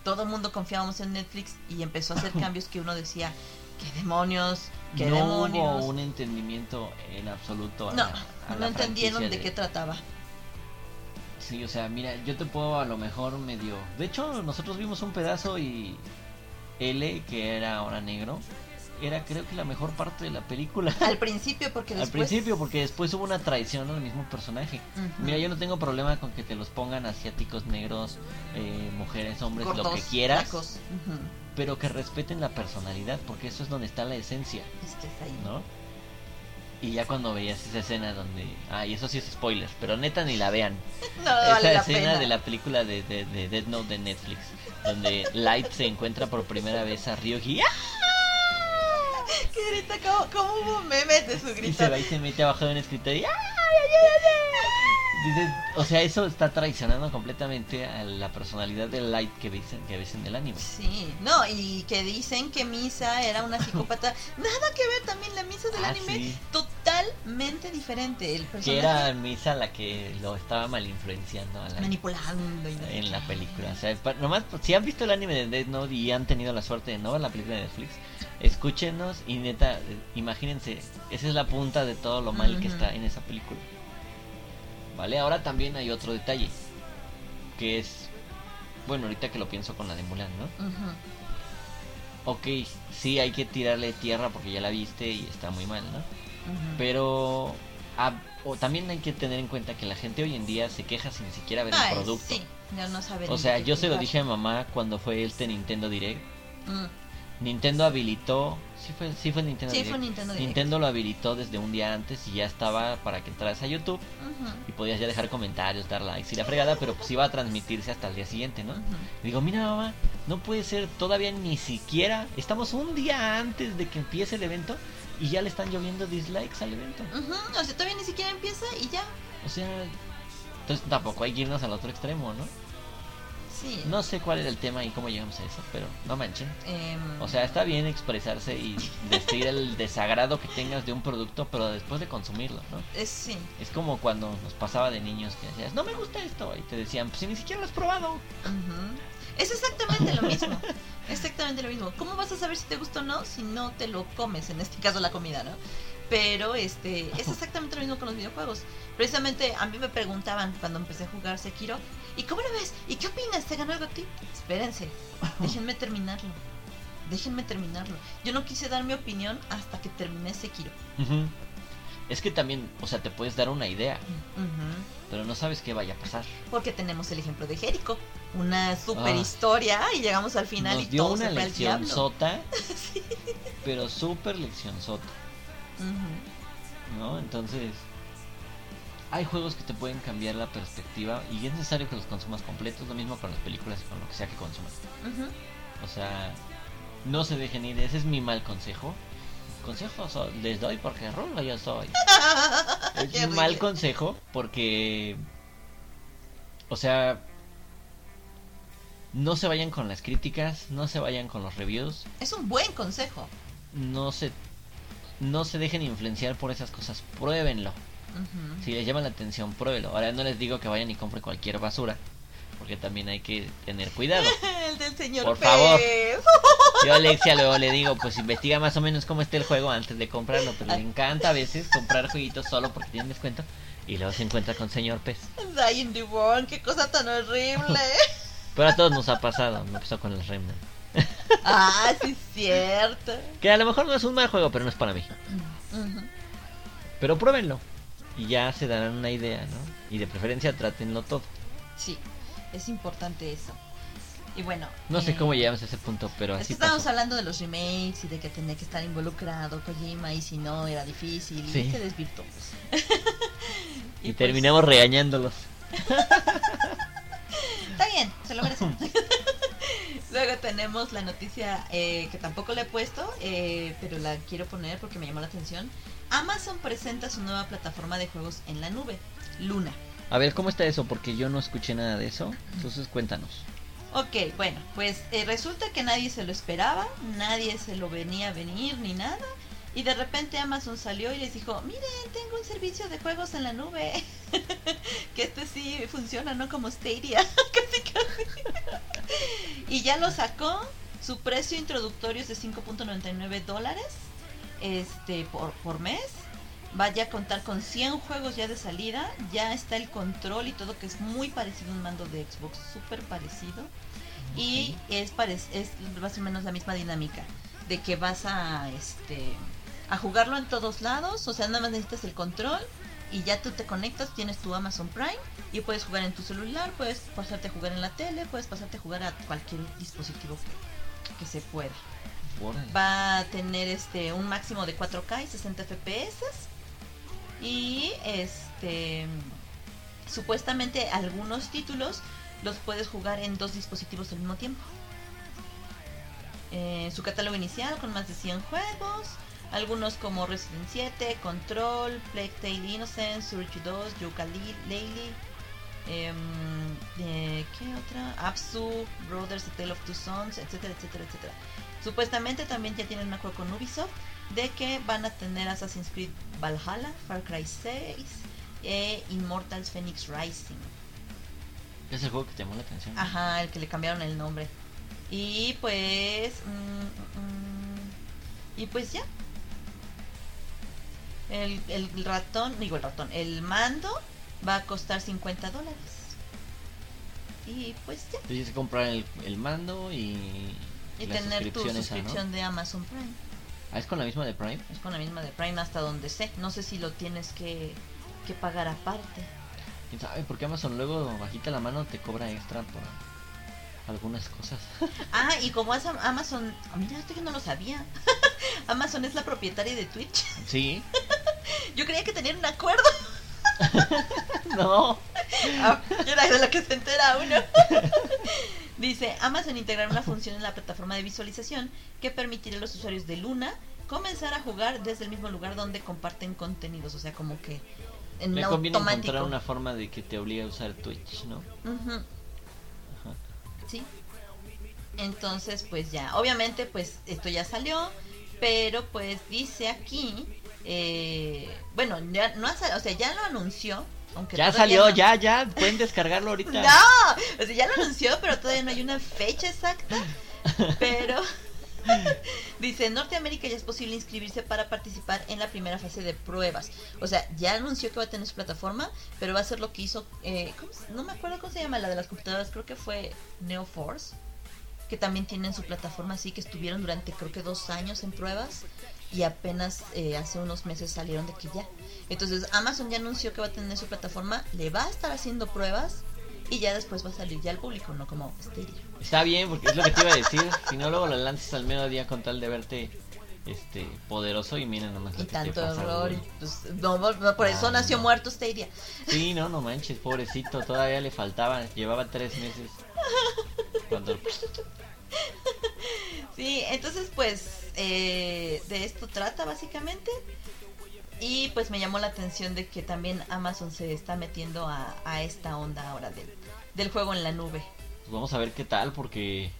[SPEAKER 2] Todo el mundo confiábamos en Netflix y empezó a hacer cambios que uno decía, ¿qué demonios? ¿Qué
[SPEAKER 3] no
[SPEAKER 2] demonios?
[SPEAKER 3] hubo un entendimiento en absoluto. a
[SPEAKER 2] No,
[SPEAKER 3] la- a
[SPEAKER 2] no
[SPEAKER 3] la
[SPEAKER 2] entendieron de qué trataba.
[SPEAKER 3] Sí, o sea, mira, yo te puedo a lo mejor medio... De hecho, nosotros vimos un pedazo y L, que era ahora negro, era creo que la mejor parte de la película.
[SPEAKER 2] Al principio, porque
[SPEAKER 3] Al
[SPEAKER 2] después...
[SPEAKER 3] principio, porque después hubo una traición al mismo personaje. Mira, yo no tengo problema con que te los pongan asiáticos, negros, eh, mujeres, hombres, lo que quieras, pero que respeten la personalidad, porque eso es donde está la esencia,
[SPEAKER 2] Es que es ahí.
[SPEAKER 3] ¿no? Y ya cuando veías esa escena donde... Ay, eso sí es spoiler, pero neta ni la vean.
[SPEAKER 2] No
[SPEAKER 3] Esa
[SPEAKER 2] vale la
[SPEAKER 3] escena
[SPEAKER 2] pena.
[SPEAKER 3] de la película de, de, de Death Note de Netflix, donde Light se encuentra por primera vez a Ryuji ¡ah!
[SPEAKER 2] Que grita como, como hubo memes de su
[SPEAKER 3] y se
[SPEAKER 2] grito.
[SPEAKER 3] va y se mete abajo de un escritorio y ¡ay, ayúdame! Dices, o sea, eso está traicionando completamente a la personalidad de Light que ves, que ves en el anime.
[SPEAKER 2] Sí, no, y que dicen que Misa era una psicópata. Nada que ver también la Misa del
[SPEAKER 3] Ah,
[SPEAKER 2] anime.
[SPEAKER 3] sí.
[SPEAKER 2] Totalmente diferente. El
[SPEAKER 3] Que
[SPEAKER 2] personaje
[SPEAKER 3] era Misa la que lo estaba mal influenciando a
[SPEAKER 2] manipulando y no sé
[SPEAKER 3] en la película. O sea, nomás, si han visto el anime de Death Note y han tenido la suerte de no ver la película de Netflix, escúchenos y neta, imagínense, esa es la punta de todo lo mal que está en esa película. Vale, ahora también hay otro detalle, que es, bueno, ahorita que lo pienso con la de Mulan, ¿no?
[SPEAKER 2] Ujú.
[SPEAKER 3] Ok, sí hay que tirarle tierra porque ya la viste y está muy mal, ¿no? Pero ah, o también hay que tener en cuenta que la gente hoy en día se queja sin siquiera ver
[SPEAKER 2] Ay,
[SPEAKER 3] el producto.
[SPEAKER 2] Sí, ya no saben
[SPEAKER 3] O sea, yo se lo dije a mamá cuando fue este Nintendo Direct.
[SPEAKER 2] Mm.
[SPEAKER 3] Nintendo habilitó, sí fue, sí fue Nintendo
[SPEAKER 2] Sí,
[SPEAKER 3] Direct.
[SPEAKER 2] fue Nintendo Direct.
[SPEAKER 3] Nintendo lo habilitó desde un día antes y ya estaba para que entraras a YouTube y podías ya dejar comentarios, dar likes y la fregada, pero pues iba a transmitirse hasta el día siguiente, ¿no? Y digo, mira mamá, no puede ser todavía ni siquiera, estamos un día antes de que empiece el evento y ya le están lloviendo dislikes al evento.
[SPEAKER 2] Ujú, O sea, todavía ni siquiera empieza y ya.
[SPEAKER 3] O sea, entonces tampoco hay que irnos al otro extremo, ¿no?
[SPEAKER 2] Sí.
[SPEAKER 3] No sé cuál era el tema y cómo llegamos a eso, pero no manchen.
[SPEAKER 2] Em,
[SPEAKER 3] O sea, está bien expresarse y decir el desagrado que tengas de un producto, pero después de consumirlo, ¿no?
[SPEAKER 2] es, sí.
[SPEAKER 3] Es como cuando nos pasaba de niños que decías, no me gusta esto, y te decían, pues si ni siquiera lo has probado.
[SPEAKER 2] Es exactamente lo mismo. Exactamente lo mismo. ¿Cómo vas a saber si te gusta o no si no te lo comes? En este caso la comida, ¿no? Pero este es exactamente lo mismo con los videojuegos. Precisamente a mí me preguntaban cuando empecé a jugar Sekiro, ¿y cómo lo ves? ¿Y qué opinas? ¿Te ganó algo a ti? Espérense, déjenme terminarlo. Déjenme terminarlo. Yo no quise dar mi opinión hasta que terminé Sekiro.
[SPEAKER 3] Ujú. Es que también, o sea, te puedes dar una idea, pero no sabes qué vaya a pasar.
[SPEAKER 2] Porque tenemos el ejemplo de Jericho. Una super
[SPEAKER 3] Ah.
[SPEAKER 2] historia y llegamos al final
[SPEAKER 3] Nos
[SPEAKER 2] y
[SPEAKER 3] dio
[SPEAKER 2] todo
[SPEAKER 3] una
[SPEAKER 2] se
[SPEAKER 3] lección sota, pero súper lección sota. ¿no? Entonces, hay juegos que te pueden cambiar la perspectiva y es necesario que los consumas completos, lo mismo con las películas y con lo que sea que consumas. O sea, no se dejen ir, ese es mi mal consejo. Consejo so- les doy porque rulo yo soy. Es un mal consejo porque, o sea, no se vayan con las críticas, no se vayan con los reviews,
[SPEAKER 2] Es un buen consejo.
[SPEAKER 3] no se, no se dejen influenciar por esas cosas, pruébenlo. Si les llama la atención, pruébelo. Ahora no les digo que vayan y compren cualquier basura, porque también hay que tener cuidado.
[SPEAKER 2] El del señor
[SPEAKER 3] Por
[SPEAKER 2] Pez.
[SPEAKER 3] favor. Yo a Alexia luego le digo, pues investiga más o menos cómo está el juego antes de comprarlo, pero le encanta a veces comprar jueguitos solo porque tienen descuento y luego se encuentra con señor pez.
[SPEAKER 2] Dying the Born, qué cosa tan horrible.
[SPEAKER 3] Pero a todos nos ha pasado, me pasó con el Remnant.
[SPEAKER 2] ah, sí es cierto.
[SPEAKER 3] Que a lo mejor no es un mal juego, pero no es para mí. Pero pruébenlo y ya se darán una idea, ¿no? Y de preferencia trátenlo todo.
[SPEAKER 2] Sí, es importante eso. Y bueno.
[SPEAKER 3] No sé
[SPEAKER 2] eh,
[SPEAKER 3] cómo llegamos a ese punto, pero
[SPEAKER 2] Es
[SPEAKER 3] así
[SPEAKER 2] que estábamos
[SPEAKER 3] pasó.
[SPEAKER 2] hablando de los remakes y de que tenía que estar involucrado Kojima y si no era difícil
[SPEAKER 3] Sí.
[SPEAKER 2] y se desvirtuó.
[SPEAKER 3] Y
[SPEAKER 2] pues,
[SPEAKER 3] terminamos regañándolos.
[SPEAKER 2] Está bien, se lo merecen. Luego tenemos la noticia eh, que tampoco le he puesto, eh, pero la quiero poner porque me llamó la atención. Amazon presenta su nueva plataforma de juegos en la nube, Luna.
[SPEAKER 3] A ver, ¿cómo está eso? Porque yo no escuché nada de eso. Entonces cuéntanos.
[SPEAKER 2] Ok, bueno, pues eh, resulta que nadie se lo esperaba, nadie se lo venía a venir ni nada. Y de repente Amazon salió y les dijo, miren, tengo un servicio de juegos en la nube. que este sí funciona, no como Stadia. casi, casi. y ya lo sacó. Su precio introductorio es de 5.99 dólares este, por, por mes. Vaya a contar con 100 juegos ya de salida. Ya está el control y todo, que es muy parecido a un mando de Xbox, súper parecido. Y es, es más o menos la misma dinámica. De que vas a este a jugarlo en todos lados. O sea, nada más necesitas el control. Y ya tú te conectas, tienes tu Amazon Prime. Y puedes jugar en tu celular, puedes pasarte a jugar en la tele, puedes pasarte a jugar a cualquier dispositivo que, que se pueda. Va a tener este un máximo de 4K y 60 FPS. Y este supuestamente algunos títulos los puedes jugar en dos dispositivos al mismo tiempo. Eh, su catálogo inicial con más de 100 juegos, algunos como Resident 7, Control, Plague Tale Innocence, Surge 2, Yooka-Laylee, em, eh, ¿qué otra? Apsu, Brothers, A Tale of Two Sons, etcétera, etcétera, etcétera. Supuestamente también ya tienen un acuerdo con Ubisoft de que van a tener Assassin's Creed Valhalla, Far Cry 6 e Immortals Phoenix Rising.
[SPEAKER 3] ¿Es el juego que te llamó la atención?
[SPEAKER 2] Ajá, el que le cambiaron el nombre. Y pues... mm, mm, y pues ya. El, el ratón, digo el ratón, el mando va a costar 50 dólares. Y pues ya.
[SPEAKER 3] Tienes que comprar el, el mando y,
[SPEAKER 2] Y
[SPEAKER 3] la
[SPEAKER 2] tener tu
[SPEAKER 3] suscripción ¿no?
[SPEAKER 2] suscripción de Amazon Prime.
[SPEAKER 3] Ah, es con la misma de Prime.
[SPEAKER 2] Es con la misma de Prime hasta donde sé. No sé si lo tienes que, que pagar aparte.
[SPEAKER 3] ¿Quién sabe? Porque Amazon luego bajita la mano te cobra extra por algunas cosas.
[SPEAKER 2] Ah, y como es Am- Amazon... ah, Mira, esto yo no lo sabía. Amazon es la propietaria de Twitch.
[SPEAKER 3] sí.
[SPEAKER 2] Yo creía que tenían un acuerdo.
[SPEAKER 3] No.
[SPEAKER 2] Ah, era de lo que se entera uno. Dice, Amazon integrará una función en la plataforma de visualización que permitirá a los usuarios de Luna comenzar a jugar desde el mismo lugar donde comparten contenidos. O sea, como que en
[SPEAKER 3] Me conviene
[SPEAKER 2] automático.
[SPEAKER 3] encontrar una forma de que te obligue a usar Twitch, ¿no?
[SPEAKER 2] Ujú,
[SPEAKER 3] Ajá.
[SPEAKER 2] Sí. Entonces, pues ya, obviamente, pues esto ya salió, pero pues dice aquí, eh, bueno, ya no o sea, ya lo anunció, aunque
[SPEAKER 3] Ya salió,
[SPEAKER 2] no-
[SPEAKER 3] ya, ya. Pueden descargarlo ahorita.
[SPEAKER 2] No, o sea, ya lo anunció, pero todavía no hay una fecha exacta. Pero dice, en Norteamérica ya es posible inscribirse para participar en la primera fase de pruebas. O sea, ya anunció que va a tener su plataforma, pero va a ser lo que hizo, eh, ¿cómo se- no me acuerdo cómo se llama la de las computadoras, creo que fue NeoForce, que también tienen su plataforma así, que estuvieron durante creo que dos años en pruebas y apenas eh, hace unos meses salieron de que ya. Entonces Amazon ya anunció que va a tener su plataforma, le va a estar haciendo pruebas y ya después va a salir ya al público, no como Stadia.
[SPEAKER 3] Está bien, porque es lo que te iba a decir. Si no, luego lo lanzas al mediodía con tal de verte este poderoso y mira nomás
[SPEAKER 2] Y tanto error, y pues, no, no, por eso
[SPEAKER 3] Ah,
[SPEAKER 2] nació
[SPEAKER 3] no.
[SPEAKER 2] muerto Stadia.
[SPEAKER 3] Sí, no, no manches, pobrecito. Todavía le faltaba. Llevaba tres meses. Cuando.
[SPEAKER 2] Sí, entonces pues eh, de esto trata básicamente. Y pues me llamó la atención de que también Amazon se está metiendo a, a esta onda ahora del, del juego en la nube.
[SPEAKER 3] Pues vamos a ver qué tal, porque.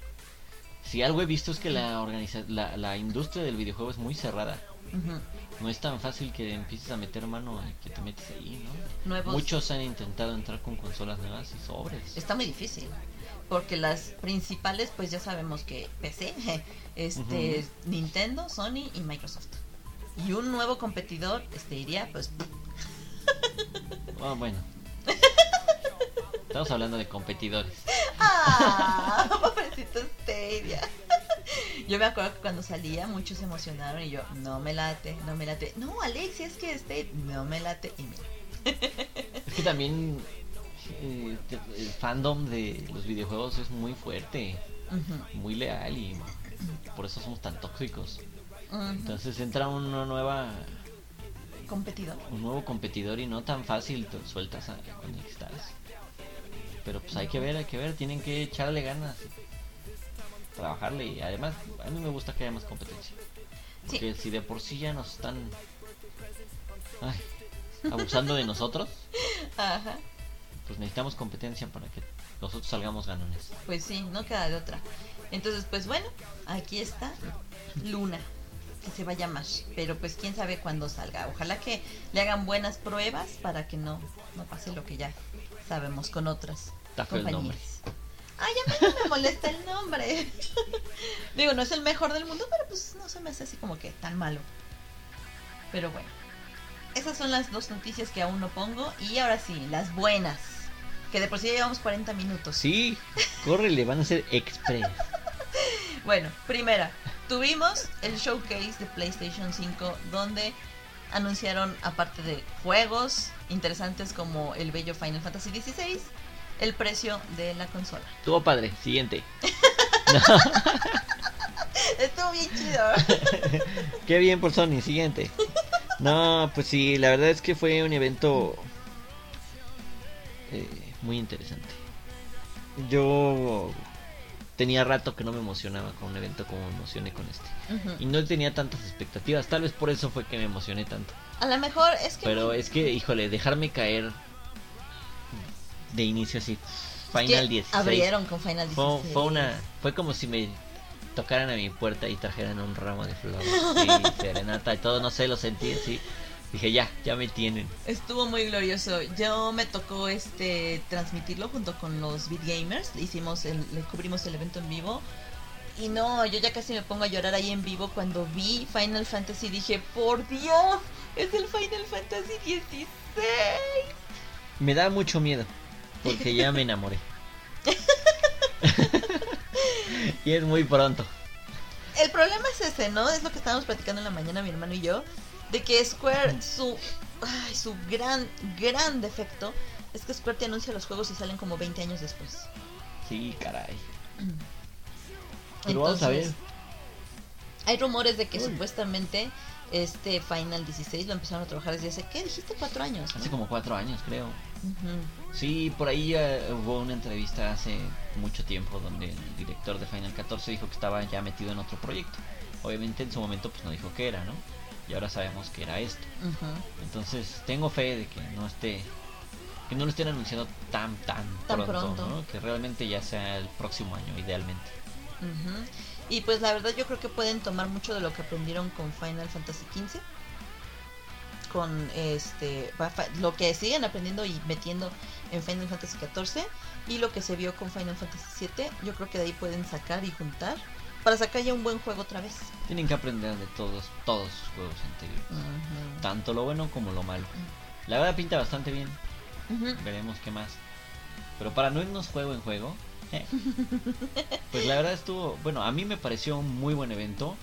[SPEAKER 3] Si algo he visto es que la, organiza la, la industria del videojuego es muy cerrada. No es tan fácil que empieces a meter mano y que te metes ahí, ¿no?
[SPEAKER 2] Nuevos.
[SPEAKER 3] Muchos han intentado entrar con consolas nuevas y sobres.
[SPEAKER 2] Está muy difícil. Porque las principales, pues ya sabemos que PC, este, Nintendo, Sony y Microsoft. Y un nuevo competidor, este iría, pues,
[SPEAKER 3] Ah, bueno. Estamos hablando de competidores.
[SPEAKER 2] ¡ah! Pobrecito Stadia. Yo me acuerdo que cuando salía muchos se emocionaron y yo, no me late, no me late. No, Alexia, es que Stadia, no me late. Y mira,
[SPEAKER 3] Es que también eh, el fandom de los videojuegos es muy fuerte, muy leal y por eso somos tan tóxicos. Entonces entra una nueva,
[SPEAKER 2] competidor.
[SPEAKER 3] un nuevo competidor y no tan fácil te sueltas a conectar. Pero pues hay que ver, hay que ver, tienen que echarle ganas, trabajarle y además a mí me gusta que haya más competencia.
[SPEAKER 2] Sí.
[SPEAKER 3] Porque si de por sí ya nos están ay, abusando de nosotros,
[SPEAKER 2] Ajá.
[SPEAKER 3] pues necesitamos competencia para que nosotros salgamos ganones.
[SPEAKER 2] Pues sí, no queda de otra. Entonces, pues bueno, aquí está Luna, que se va a llamar. Pero pues quién sabe cuándo salga. Ojalá que le hagan buenas pruebas para que no, no pase lo que ya sabemos con otras
[SPEAKER 3] nombre.
[SPEAKER 2] compañías. Ay, a mí no me molesta el nombre. Digo, no es el mejor del mundo, pero pues no se me hace así como que tan malo. Pero bueno, esas son las dos noticias que aún no pongo. Y ahora sí, las buenas. Que de por sí ya llevamos 40 minutos.
[SPEAKER 3] Sí, córrele, van a ser express.
[SPEAKER 2] Bueno, primera, tuvimos el showcase de PlayStation 5 donde anunciaron, aparte de juegos interesantes como el bello Final Fantasy XVI, el precio de la consola.
[SPEAKER 3] Estuvo padre, siguiente.
[SPEAKER 2] Estuvo bien chido.
[SPEAKER 3] Qué bien por Sony, siguiente. No, pues sí, la verdad es que fue un evento eh, muy interesante. Yo tenía rato que no me emocionaba con un evento como me emocioné con este. Y no tenía tantas expectativas, tal vez por eso fue que me emocioné tanto.
[SPEAKER 2] A lo mejor es que...
[SPEAKER 3] Pero es que, híjole, dejarme caer de inicio así, Final 16.
[SPEAKER 2] Abrieron con Final 16.
[SPEAKER 3] Fue, fue una, fue como si me tocaran a mi puerta y trajeran un ramo de flores y serenata y todo, no sé, lo sentí así. Dije, ya, ya me tienen.
[SPEAKER 2] Estuvo muy glorioso. Yo me tocó este transmitirlo junto con los Beat Gamers. Le hicimos el, le cubrimos el evento en vivo. Y no, yo ya casi me pongo a llorar ahí en vivo cuando vi Final Fantasy. Dije, por Dios, es el Final Fantasy 16.
[SPEAKER 3] Me da mucho miedo porque ya me enamoré. y es muy pronto.
[SPEAKER 2] El problema es ese, ¿no? Es lo que estábamos platicando en la mañana mi hermano y yo. De que Square, su, ay, su gran, gran defecto es que Square te anuncia los juegos y salen como 20 años después.
[SPEAKER 3] Sí, caray. Pero vamos a ver.
[SPEAKER 2] Hay rumores de que supuestamente este Final 16 lo empezaron a trabajar desde hace, ¿qué dijiste? Cuatro años. ¿no?
[SPEAKER 3] Hace como cuatro años, creo.
[SPEAKER 2] Ujú.
[SPEAKER 3] Sí, por ahí ya hubo una entrevista hace mucho tiempo donde el director de Final 14 dijo que estaba ya metido en otro proyecto. Obviamente en su momento pues no dijo qué era, ¿no? Y ahora sabemos que era esto. Entonces tengo fe de que no esté que no lo estén anunciando tan tan,
[SPEAKER 2] Tan
[SPEAKER 3] pronto,
[SPEAKER 2] pronto.
[SPEAKER 3] ¿no? Que realmente ya sea el próximo año idealmente.
[SPEAKER 2] Y pues la verdad yo creo que pueden tomar mucho de lo que aprendieron con Final Fantasy XV. Con este lo que siguen aprendiendo y metiendo en Final Fantasy XIV y lo que se vio con Final Fantasy VII, yo creo que de ahí pueden sacar y juntar para sacar ya un buen juego otra vez.
[SPEAKER 3] Tienen que aprender de todos todos sus juegos anteriores, tanto lo bueno como lo malo. La verdad pinta bastante bien. Veremos qué más. Pero para no irnos juego en juego, eh, pues la verdad estuvo, bueno, a mí me pareció un muy buen evento.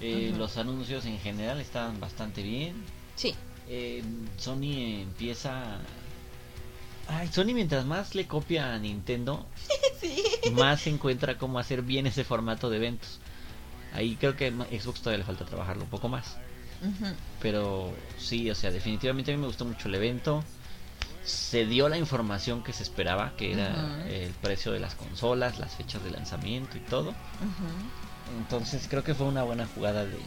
[SPEAKER 3] Eh. Los anuncios en general estaban bastante bien.
[SPEAKER 2] Sí.
[SPEAKER 3] Eh, Sony empieza... Ay, Sony mientras más le copia a Nintendo, más encuentra cómo hacer bien ese formato de eventos. Ahí creo que Xbox todavía le falta trabajarlo un poco más. Pero sí, o sea, definitivamente a mí me gustó mucho el evento. Se dio la información que se esperaba, que era el precio de las consolas, las fechas de lanzamiento y todo. Entonces creo que fue una buena jugada de,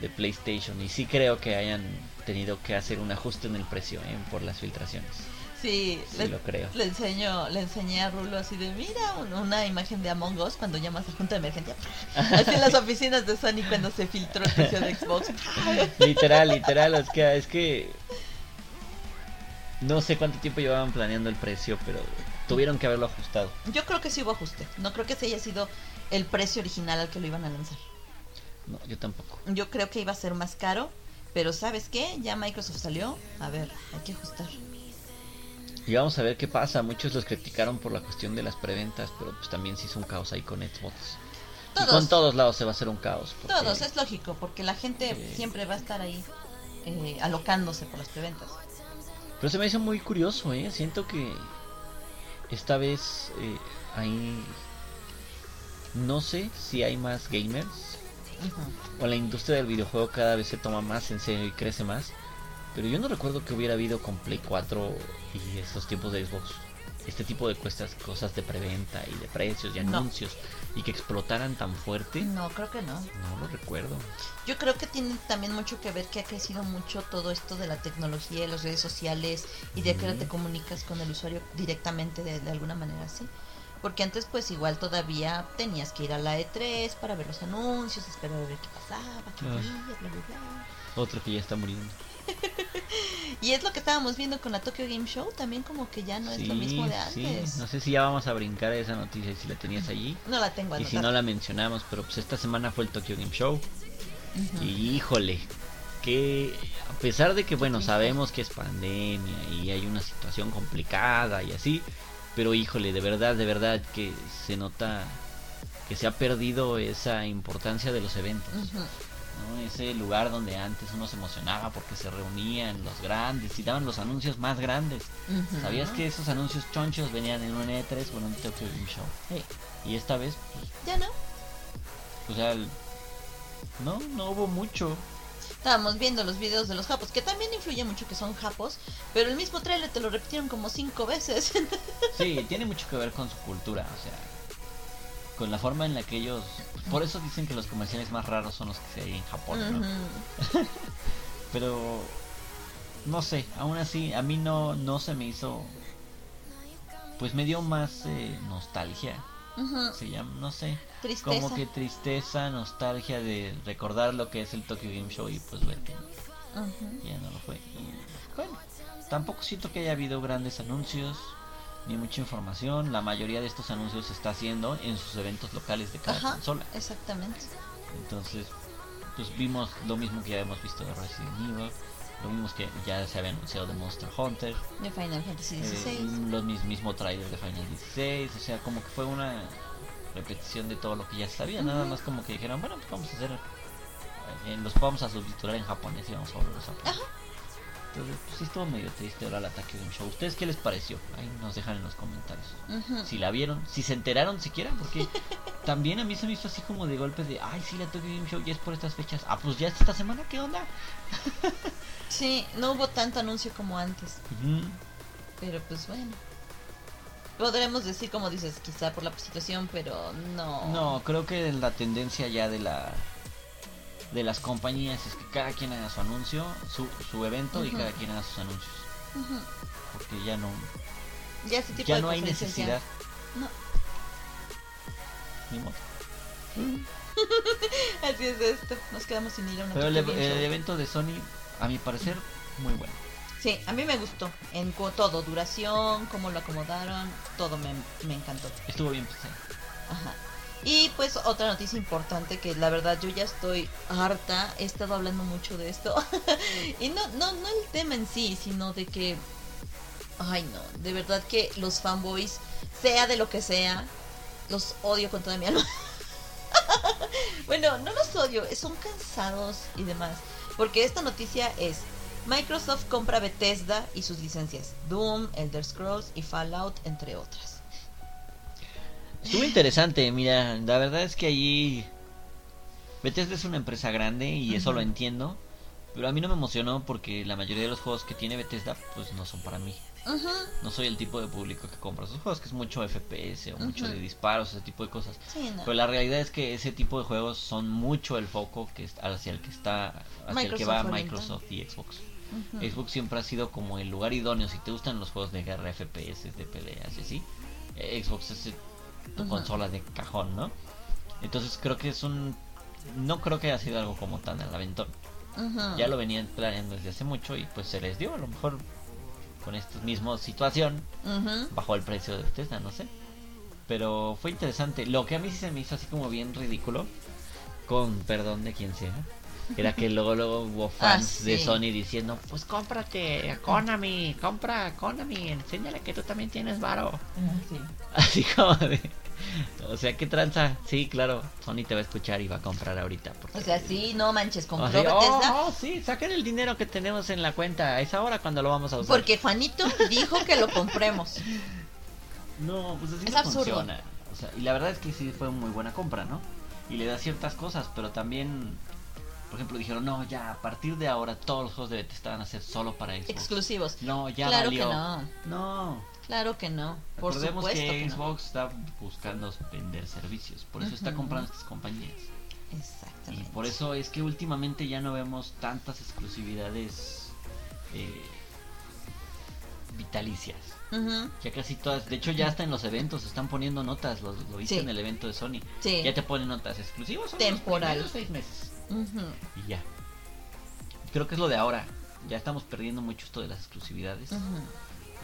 [SPEAKER 3] de PlayStation. Y sí creo que hayan tenido que hacer un ajuste en el precio ¿eh? por las filtraciones.
[SPEAKER 2] Sí,
[SPEAKER 3] Sí
[SPEAKER 2] le,
[SPEAKER 3] lo creo.
[SPEAKER 2] le enseño, le enseñé a Rulo así de mira un- una imagen de Among Us cuando llamas a junta de emergencia. Así en las oficinas de Sony cuando se filtró el precio de Xbox.
[SPEAKER 3] literal, literal, es que, es que no sé cuánto tiempo llevaban planeando el precio, pero tuvieron que haberlo ajustado.
[SPEAKER 2] Yo creo que sí hubo ajuste. No creo que ese haya sido el precio original al que lo iban a lanzar.
[SPEAKER 3] No, yo tampoco.
[SPEAKER 2] Yo creo que iba a ser más caro, pero ¿sabes qué? Ya Microsoft salió. A ver, hay que ajustar.
[SPEAKER 3] Y vamos a ver qué pasa. Muchos los criticaron por la cuestión de las preventas, pero pues también se hizo un caos ahí con Xbox. Y
[SPEAKER 2] Todos.
[SPEAKER 3] con todos lados se va a hacer un caos. porque-
[SPEAKER 2] Todos, es lógico, porque la gente siempre va a estar ahí eh, alocándose por las preventas.
[SPEAKER 3] Pero se me hizo muy curioso, ¿eh? Siento que esta vez eh, hay... No sé si hay más gamers o la industria del videojuego cada vez se toma más en serio y crece más. Pero yo no recuerdo que hubiera habido con Play 4 y estos tiempos de Xbox este tipo de cuestas, cosas de preventa y de precios y
[SPEAKER 2] No.
[SPEAKER 3] anuncios y que explotaran tan fuerte.
[SPEAKER 2] No, creo que no.
[SPEAKER 3] No lo recuerdo.
[SPEAKER 2] Yo creo que tiene también mucho que ver que ha crecido mucho todo esto de la tecnología, de las redes sociales y de que ahora te comunicas con el usuario directamente de, de alguna manera así. Porque antes pues igual todavía tenías que ir a la E3 para ver los anuncios, esperar a ver qué pasaba, qué
[SPEAKER 3] Ah.
[SPEAKER 2] había, bla, bla, bla.
[SPEAKER 3] Otro que ya está muriendo.
[SPEAKER 2] Y es lo que estábamos viendo con la Tokyo Game Show, también como que ya no es lo mismo de
[SPEAKER 3] sí.
[SPEAKER 2] antes.
[SPEAKER 3] No sé si ya vamos a brincar esa noticia si la tenías allí.
[SPEAKER 2] No la tengo
[SPEAKER 3] Y si no la mencionamos, pero pues esta semana fue el Tokyo Game Show. Y híjole, que a pesar de que, bueno, sabemos que es pandemia y hay una situación complicada y así, pero híjole, de verdad, de verdad que se nota que se ha perdido esa importancia de los eventos. ¿No? Ese lugar donde antes uno se emocionaba porque se reunían los grandes y daban los anuncios más grandes. ¿Sabías que esos anuncios chonchos venían en un E3 o en un Tokyo Game Show?
[SPEAKER 2] Sí.
[SPEAKER 3] Y esta vez, pues,
[SPEAKER 2] Ya no.
[SPEAKER 3] o sea, no, no hubo mucho.
[SPEAKER 2] Estábamos viendo los videos de los japos, que también influye mucho que son japos, pero el mismo trailer te lo repitieron como cinco veces.
[SPEAKER 3] Sí, tiene mucho que ver con su cultura, o sea, con la forma en la que ellos... Por eso dicen que los comerciales más raros son los que se hay en Japón. Pero, no sé, aún así, a mí no, no se me hizo... Pues me dio más eh, nostalgia, se llama, no sé.
[SPEAKER 2] Tristeza.
[SPEAKER 3] Como que tristeza, nostalgia de recordar lo que es el Tokyo Game Show y pues ver que
[SPEAKER 2] Ujú.
[SPEAKER 3] ya no lo fue. Y, bueno, tampoco siento que haya habido grandes anuncios ni mucha información. La mayoría de estos anuncios se está haciendo en sus eventos locales de cada
[SPEAKER 2] Ajá,
[SPEAKER 3] consola.
[SPEAKER 2] exactamente.
[SPEAKER 3] Entonces, pues vimos lo mismo que ya hemos visto de Resident Evil, lo mismo que ya se había anunciado de Monster Hunter,
[SPEAKER 2] De Final Fantasy
[SPEAKER 3] eh,
[SPEAKER 2] XVI.
[SPEAKER 3] los mis- mismo trailer de Final 16, o sea, como que fue una repetición de todo lo que ya sabía, nada más como que dijeron, bueno, pues vamos a hacer, eh, los vamos a subtitular en japonés y vamos a volverlos a.
[SPEAKER 2] Ajá.
[SPEAKER 3] Entonces, pues sí estuvo medio triste ahora el ataque de un show. ¿Ustedes qué les pareció? Ahí nos dejan en los comentarios. Si la vieron, si se enteraron siquiera, porque también a mí se me hizo así como de golpe de, ay, sí, la Tokyo Game Show ya es por estas fechas. Ah, pues ya es esta semana, ¿qué onda?
[SPEAKER 2] Sí, no hubo tanto anuncio como antes, pero pues bueno. Podremos decir, como dices, quizá por la situación, pero no.
[SPEAKER 3] No, creo que la tendencia ya de la de las compañías es que cada quien haga su anuncio, su, su evento y cada quien haga sus anuncios. Porque ya no,
[SPEAKER 2] Ya ese tipo
[SPEAKER 3] ya
[SPEAKER 2] de
[SPEAKER 3] no hay necesidad.
[SPEAKER 2] No.
[SPEAKER 3] Ni modo.
[SPEAKER 2] Así es esto. Nos quedamos sin ir a una
[SPEAKER 3] Pero el, el evento de Sony, a mi parecer, muy bueno.
[SPEAKER 2] Sí, a mí me gustó. En todo, duración, cómo lo acomodaron, todo me, me encantó.
[SPEAKER 3] Estuvo bien pensado.
[SPEAKER 2] Ajá. Y pues otra noticia importante que la verdad yo ya estoy harta, he estado hablando mucho de esto. y no, no, no el tema en sí, sino de que, ay no, de verdad que los fanboys, sea de lo que sea, los odio con toda mi alma. bueno, no los odio, son cansados y demás. Porque esta noticia es, Microsoft compra Bethesda y sus licencias, Doom, Elder Scrolls y Fallout, entre otras.
[SPEAKER 3] Estuvo interesante, mira, la verdad es que allí Bethesda es una empresa grande y eso lo entiendo, pero a mí no me emocionó porque la mayoría de los juegos que tiene Bethesda pues no son para mí.
[SPEAKER 2] Ujú.
[SPEAKER 3] No soy el tipo de público que compra esos juegos, que es mucho FPS o mucho de disparos, ese tipo de cosas.
[SPEAKER 2] Sí, no.
[SPEAKER 3] Pero la realidad es que ese tipo de juegos son mucho el foco que es- hacia el que está hacia el que va
[SPEAKER 2] Microsoft
[SPEAKER 3] y Xbox. Xbox siempre ha sido como el lugar idóneo si te gustan los juegos de guerra, FPS, de peleas y así. Xbox es tu consola de cajón, ¿no? Entonces creo que es un no creo que haya sido algo como tan al aventón. Ya lo venían planeando desde hace mucho y pues se les dio a lo mejor con esta misma situación
[SPEAKER 2] Ujú.
[SPEAKER 3] bajó el precio de Bethesda, no sé. Pero fue interesante. Lo que a mí sí se me hizo así como bien ridículo, con perdón de quien sea, era que luego, luego hubo fans
[SPEAKER 2] Ah,
[SPEAKER 3] de
[SPEAKER 2] sí.
[SPEAKER 3] Sony diciendo, pues cómprate a Konami, compra a Konami, enséñale que tú también tienes varo. Así como de... O sea, ¿qué tranza? Sí, claro, Sony te va a escuchar y va a comprar ahorita. Porque...
[SPEAKER 2] O sea, sí, no manches, compró
[SPEAKER 3] Así, oh,
[SPEAKER 2] Bethesda.
[SPEAKER 3] oh, sí, saquen el dinero que tenemos en la cuenta. Es ahora cuando lo vamos a usar.
[SPEAKER 2] Porque Juanito dijo que lo compremos.
[SPEAKER 3] No, pues así
[SPEAKER 2] Es
[SPEAKER 3] no
[SPEAKER 2] absurdo.
[SPEAKER 3] funciona. O sea, y la verdad es que sí fue muy buena compra, ¿no? Y le da ciertas cosas, pero también, por ejemplo, dijeron, no, ya, a partir de ahora todos los juegos de Bethesda van a ser solo para Xbox.
[SPEAKER 2] Exclusivos.
[SPEAKER 3] No, ya
[SPEAKER 2] Claro
[SPEAKER 3] valió.
[SPEAKER 2] que no.
[SPEAKER 3] No,
[SPEAKER 2] Claro que no. Por
[SPEAKER 3] Recordemos
[SPEAKER 2] supuesto
[SPEAKER 3] que
[SPEAKER 2] que no.
[SPEAKER 3] Xbox está buscando vender servicios, por eso está comprando estas compañías. Y
[SPEAKER 2] Exactamente.
[SPEAKER 3] por eso es que últimamente ya no vemos tantas exclusividades eh, vitalicias. Ya casi todas, de hecho ya hasta en los eventos están poniendo notas, lo, lo viste
[SPEAKER 2] Sí.
[SPEAKER 3] en el evento de Sony.
[SPEAKER 2] Sí.
[SPEAKER 3] Ya te ponen notas exclusivos. son
[SPEAKER 2] Temporal.
[SPEAKER 3] Los primeros seis meses. Y ya. Creo que es lo de ahora. Ya estamos perdiendo mucho esto de las exclusividades.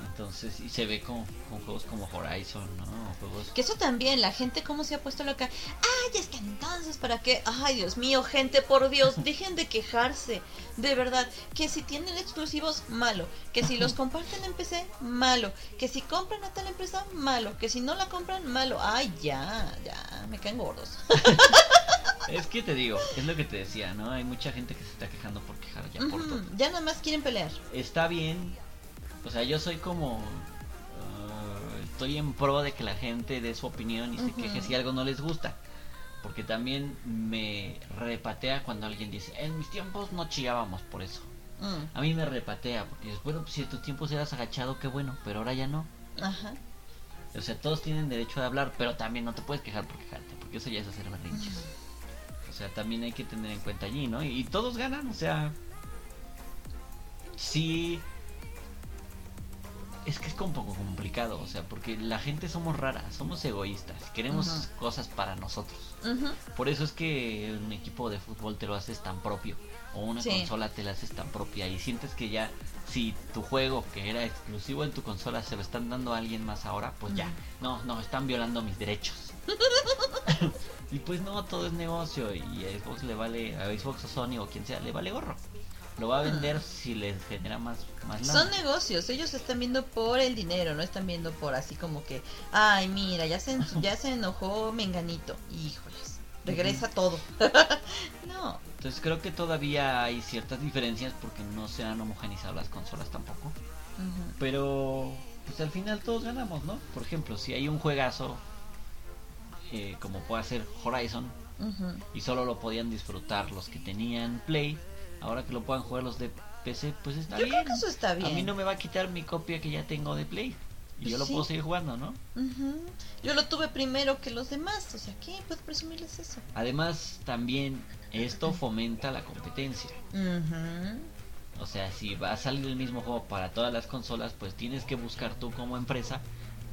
[SPEAKER 3] Entonces, y se ve con, con juegos como Horizon, ¿no? Juegos
[SPEAKER 2] Que eso también, la gente cómo se ha puesto loca. Ay, es que entonces, ¿para qué? Ay, Dios mío, gente, por Dios, dejen de quejarse. De verdad, que si tienen exclusivos, malo. Que si los comparten en PC, malo. Que si compran a tal empresa, malo. Que si no la compran, malo. Ay, ya, ya, me caen gordos.
[SPEAKER 3] Es que te digo, es lo que te decía, ¿no? Hay mucha gente que se está quejando por quejar ya por todo.
[SPEAKER 2] Ya nada más quieren pelear.
[SPEAKER 3] Está bien. O sea, yo soy como... ah, estoy en pro de que la gente dé su opinión y se queje si algo no les gusta. Porque también me repatea cuando alguien dice, en mis tiempos no chillábamos por eso.
[SPEAKER 2] Mm,
[SPEAKER 3] A mí me repatea, porque dices, bueno, pues si en tus tiempos eras agachado, qué bueno, pero ahora ya no.
[SPEAKER 2] Ajá.
[SPEAKER 3] O sea, todos tienen derecho a hablar, pero también no te puedes quejar por quejarte, porque eso ya es hacer berrinches. O sea, también hay que tener en cuenta allí, ¿no? Y, y todos ganan, o sea... Sí... Es que es un poco complicado, o sea, porque la gente somos raras, somos egoístas, queremos cosas para nosotros. Por eso es que un equipo de fútbol te lo haces tan propio, o una
[SPEAKER 2] Sí.
[SPEAKER 3] consola te la haces tan propia, y sientes que ya, si tu juego que era exclusivo en tu consola se lo están dando a alguien más ahora, pues ya, no, no, están violando mis derechos. y pues no, todo es negocio, y a Xbox le vale, a Xbox o Sony o quien sea, le vale gorro. Lo va a vender si les genera más, más lana.
[SPEAKER 2] Son negocios, ellos están viendo por el dinero, no están viendo por así como que, ay, mira, ya se, ya se enojó Menganito. Híjoles, regresa todo. no,
[SPEAKER 3] Entonces creo que todavía hay ciertas diferencias porque no se han homogenizado las consolas tampoco.
[SPEAKER 2] ujú,
[SPEAKER 3] Pero pues al final todos ganamos, ¿no? Por ejemplo, si hay un juegazo eh, como puede ser Horizon
[SPEAKER 2] ujú.
[SPEAKER 3] y solo lo podían disfrutar los que tenían Play, ahora que lo puedan jugar los de PC, pues está
[SPEAKER 2] Yo
[SPEAKER 3] bien.
[SPEAKER 2] creo que eso está bien.
[SPEAKER 3] A mí no me va a quitar mi copia que ya tengo de Play y
[SPEAKER 2] Pues
[SPEAKER 3] yo lo
[SPEAKER 2] sí.
[SPEAKER 3] puedo seguir jugando, ¿no?
[SPEAKER 2] Yo lo tuve primero que los demás, o sea, ¿qué? ¿Puedo presumirles eso?
[SPEAKER 3] Además, también esto fomenta la competencia.
[SPEAKER 2] Ujú.
[SPEAKER 3] O sea, si va a salir el mismo juego para todas las consolas, pues tienes que buscar tú como empresa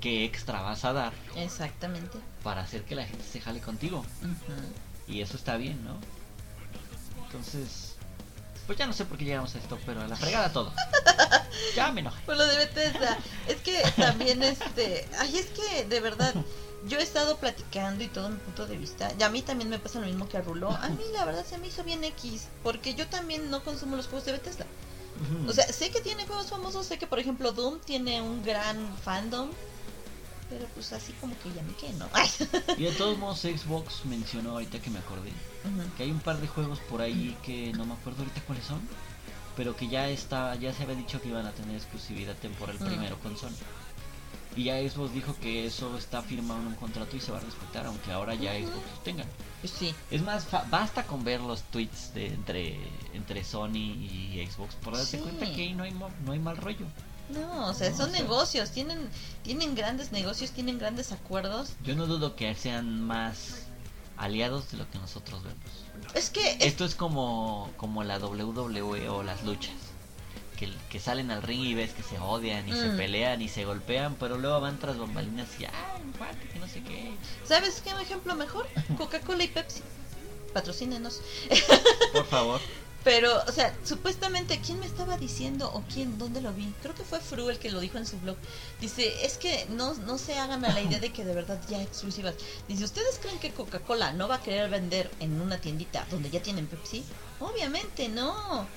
[SPEAKER 3] qué extra vas a dar
[SPEAKER 2] Exactamente.
[SPEAKER 3] para hacer que la gente se jale contigo. Y eso está bien, ¿no? Entonces, pues ya no sé por qué llegamos a esto, pero a la fregada todo. Ya me enojé.
[SPEAKER 2] Por lo de Bethesda. Es que también este. Ay, es que de verdad. Yo he estado platicando y todo mi punto de vista. Y a mí también me pasa lo mismo que a Rulo. A mí la verdad se me hizo bien X. Porque yo también no consumo los juegos de Bethesda. O sea, sé que tiene juegos famosos. Sé que por ejemplo Doom tiene un gran fandom. Pero pues así como que ya me quedé, ¿no?
[SPEAKER 3] Y de todos modos, Xbox mencionó ahorita que me acordé que hay un par de juegos por ahí que no me acuerdo ahorita cuáles son, pero que ya está, ya se había dicho que iban a tener exclusividad temporal primero con Sony. Y ya Xbox dijo que eso está firmado en un contrato y se va a respetar, aunque ahora ya. Xbox los tenga.
[SPEAKER 2] Pues sí.
[SPEAKER 3] Es más, fa- basta con ver los tweets de entre, entre Sony y Xbox por darte
[SPEAKER 2] Sí.
[SPEAKER 3] cuenta que ahí no hay, no hay mal rollo.
[SPEAKER 2] No, o sea,
[SPEAKER 3] No,
[SPEAKER 2] son
[SPEAKER 3] o sea-
[SPEAKER 2] negocios. Tienen, tienen grandes negocios, tienen grandes acuerdos.
[SPEAKER 3] Yo no dudo que sean más aliados de lo que nosotros vemos.
[SPEAKER 2] Es que. es-
[SPEAKER 3] Esto es como, como la WWE o las luchas. Que, que salen al ring y ves que se odian y se
[SPEAKER 2] Mm.
[SPEAKER 3] pelean y se golpean, pero luego van tras bambalinas y ¡ay, un cuate que no sé qué!
[SPEAKER 2] ¿Sabes qué ejemplo mejor? Coca-Cola y Pepsi. Patrocínenos.
[SPEAKER 3] Por favor.
[SPEAKER 2] Pero, o sea, supuestamente, ¿quién me estaba diciendo o quién? ¿Dónde lo vi? Creo que fue Fru el que lo dijo en su blog. Dice, es que no, no se hagan a la idea de que de verdad ya exclusivas. Dice, ¿ustedes creen que Coca-Cola no va a querer vender en una tiendita donde ya tienen Pepsi? Obviamente no.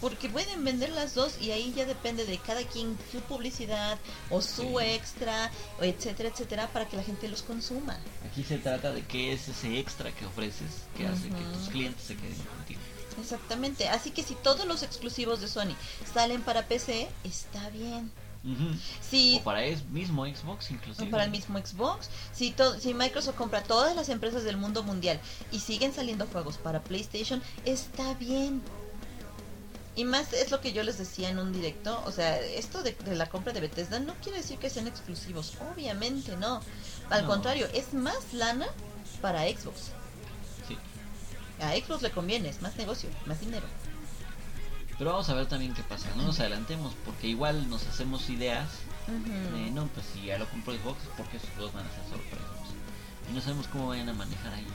[SPEAKER 2] Porque pueden vender las dos y ahí ya depende de cada quien su publicidad o su
[SPEAKER 3] Sí.
[SPEAKER 2] extra, etcétera, etcétera, para que la gente los consuma.
[SPEAKER 3] Aquí se trata de qué es ese extra que ofreces que hace que tus clientes se queden contigo.
[SPEAKER 2] Exactamente, así que si todos los exclusivos de Sony salen para PC, está bien.
[SPEAKER 3] Ujú.
[SPEAKER 2] Si
[SPEAKER 3] O para es mismo Xbox inclusive.
[SPEAKER 2] para el mismo Xbox, si, to- si Microsoft compra todas las empresas del mundo mundial y siguen saliendo juegos para PlayStation, está bien. Y más es lo que yo les decía en un directo, o sea, esto de, de la compra de Bethesda no quiere decir que sean exclusivos, obviamente no. Al
[SPEAKER 3] No.
[SPEAKER 2] contrario, es más lana para Xbox. A Xbox le conviene, es más negocio, más dinero.
[SPEAKER 3] Pero vamos a ver también qué pasa. No nos adelantemos porque igual nos hacemos ideas de, no, pues si ya lo compró Xbox es porque esos juegos van a ser sorpresas. Y no sabemos cómo vayan a manejar ahí.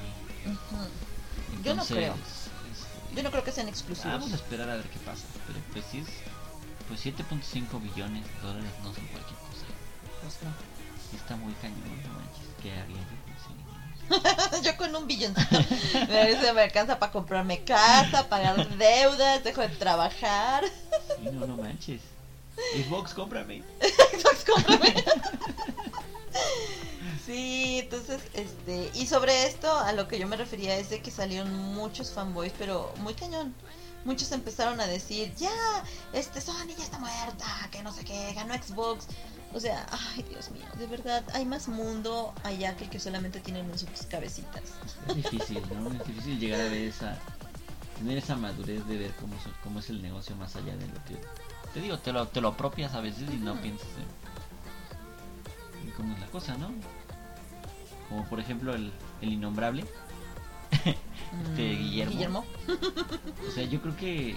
[SPEAKER 2] Yo no creo.
[SPEAKER 3] este,
[SPEAKER 2] Yo no creo que sean exclusivos.
[SPEAKER 3] Vamos a esperar a ver qué pasa. Pero pues sí es. Pues 7.5 billones de dólares no son cualquier cosa.
[SPEAKER 2] Pues no.
[SPEAKER 3] Sí está muy cañón, no manches. ¿Qué haría yo?
[SPEAKER 2] Yo con un billoncito me, se me alcanza para comprarme casa, pagar deudas, dejo de trabajar.
[SPEAKER 3] Sí, no, no manches. Xbox, cómprame.
[SPEAKER 2] Xbox, cómprame. Sí, entonces, este, y sobre esto a lo que yo me refería es de que salieron muchos fanboys, pero muy cañón. Muchos empezaron a decir, ya, este Sony ya está muerta, que no sé qué, ganó Xbox. O sea, ay Dios mío, de verdad, hay más mundo allá que el que solamente tienen en sus cabecitas.
[SPEAKER 3] Es difícil, ¿no? Es difícil llegar a ver esa. Tener esa madurez de ver cómo, so- cómo es el negocio más allá de lo que. Te digo, te lo, te lo apropias a veces y no piensas en, en cómo es la cosa, ¿no? Como por ejemplo el, el innombrable. Este,
[SPEAKER 2] Mm,
[SPEAKER 3] Guillermo.
[SPEAKER 2] Guillermo.
[SPEAKER 3] O sea, yo creo que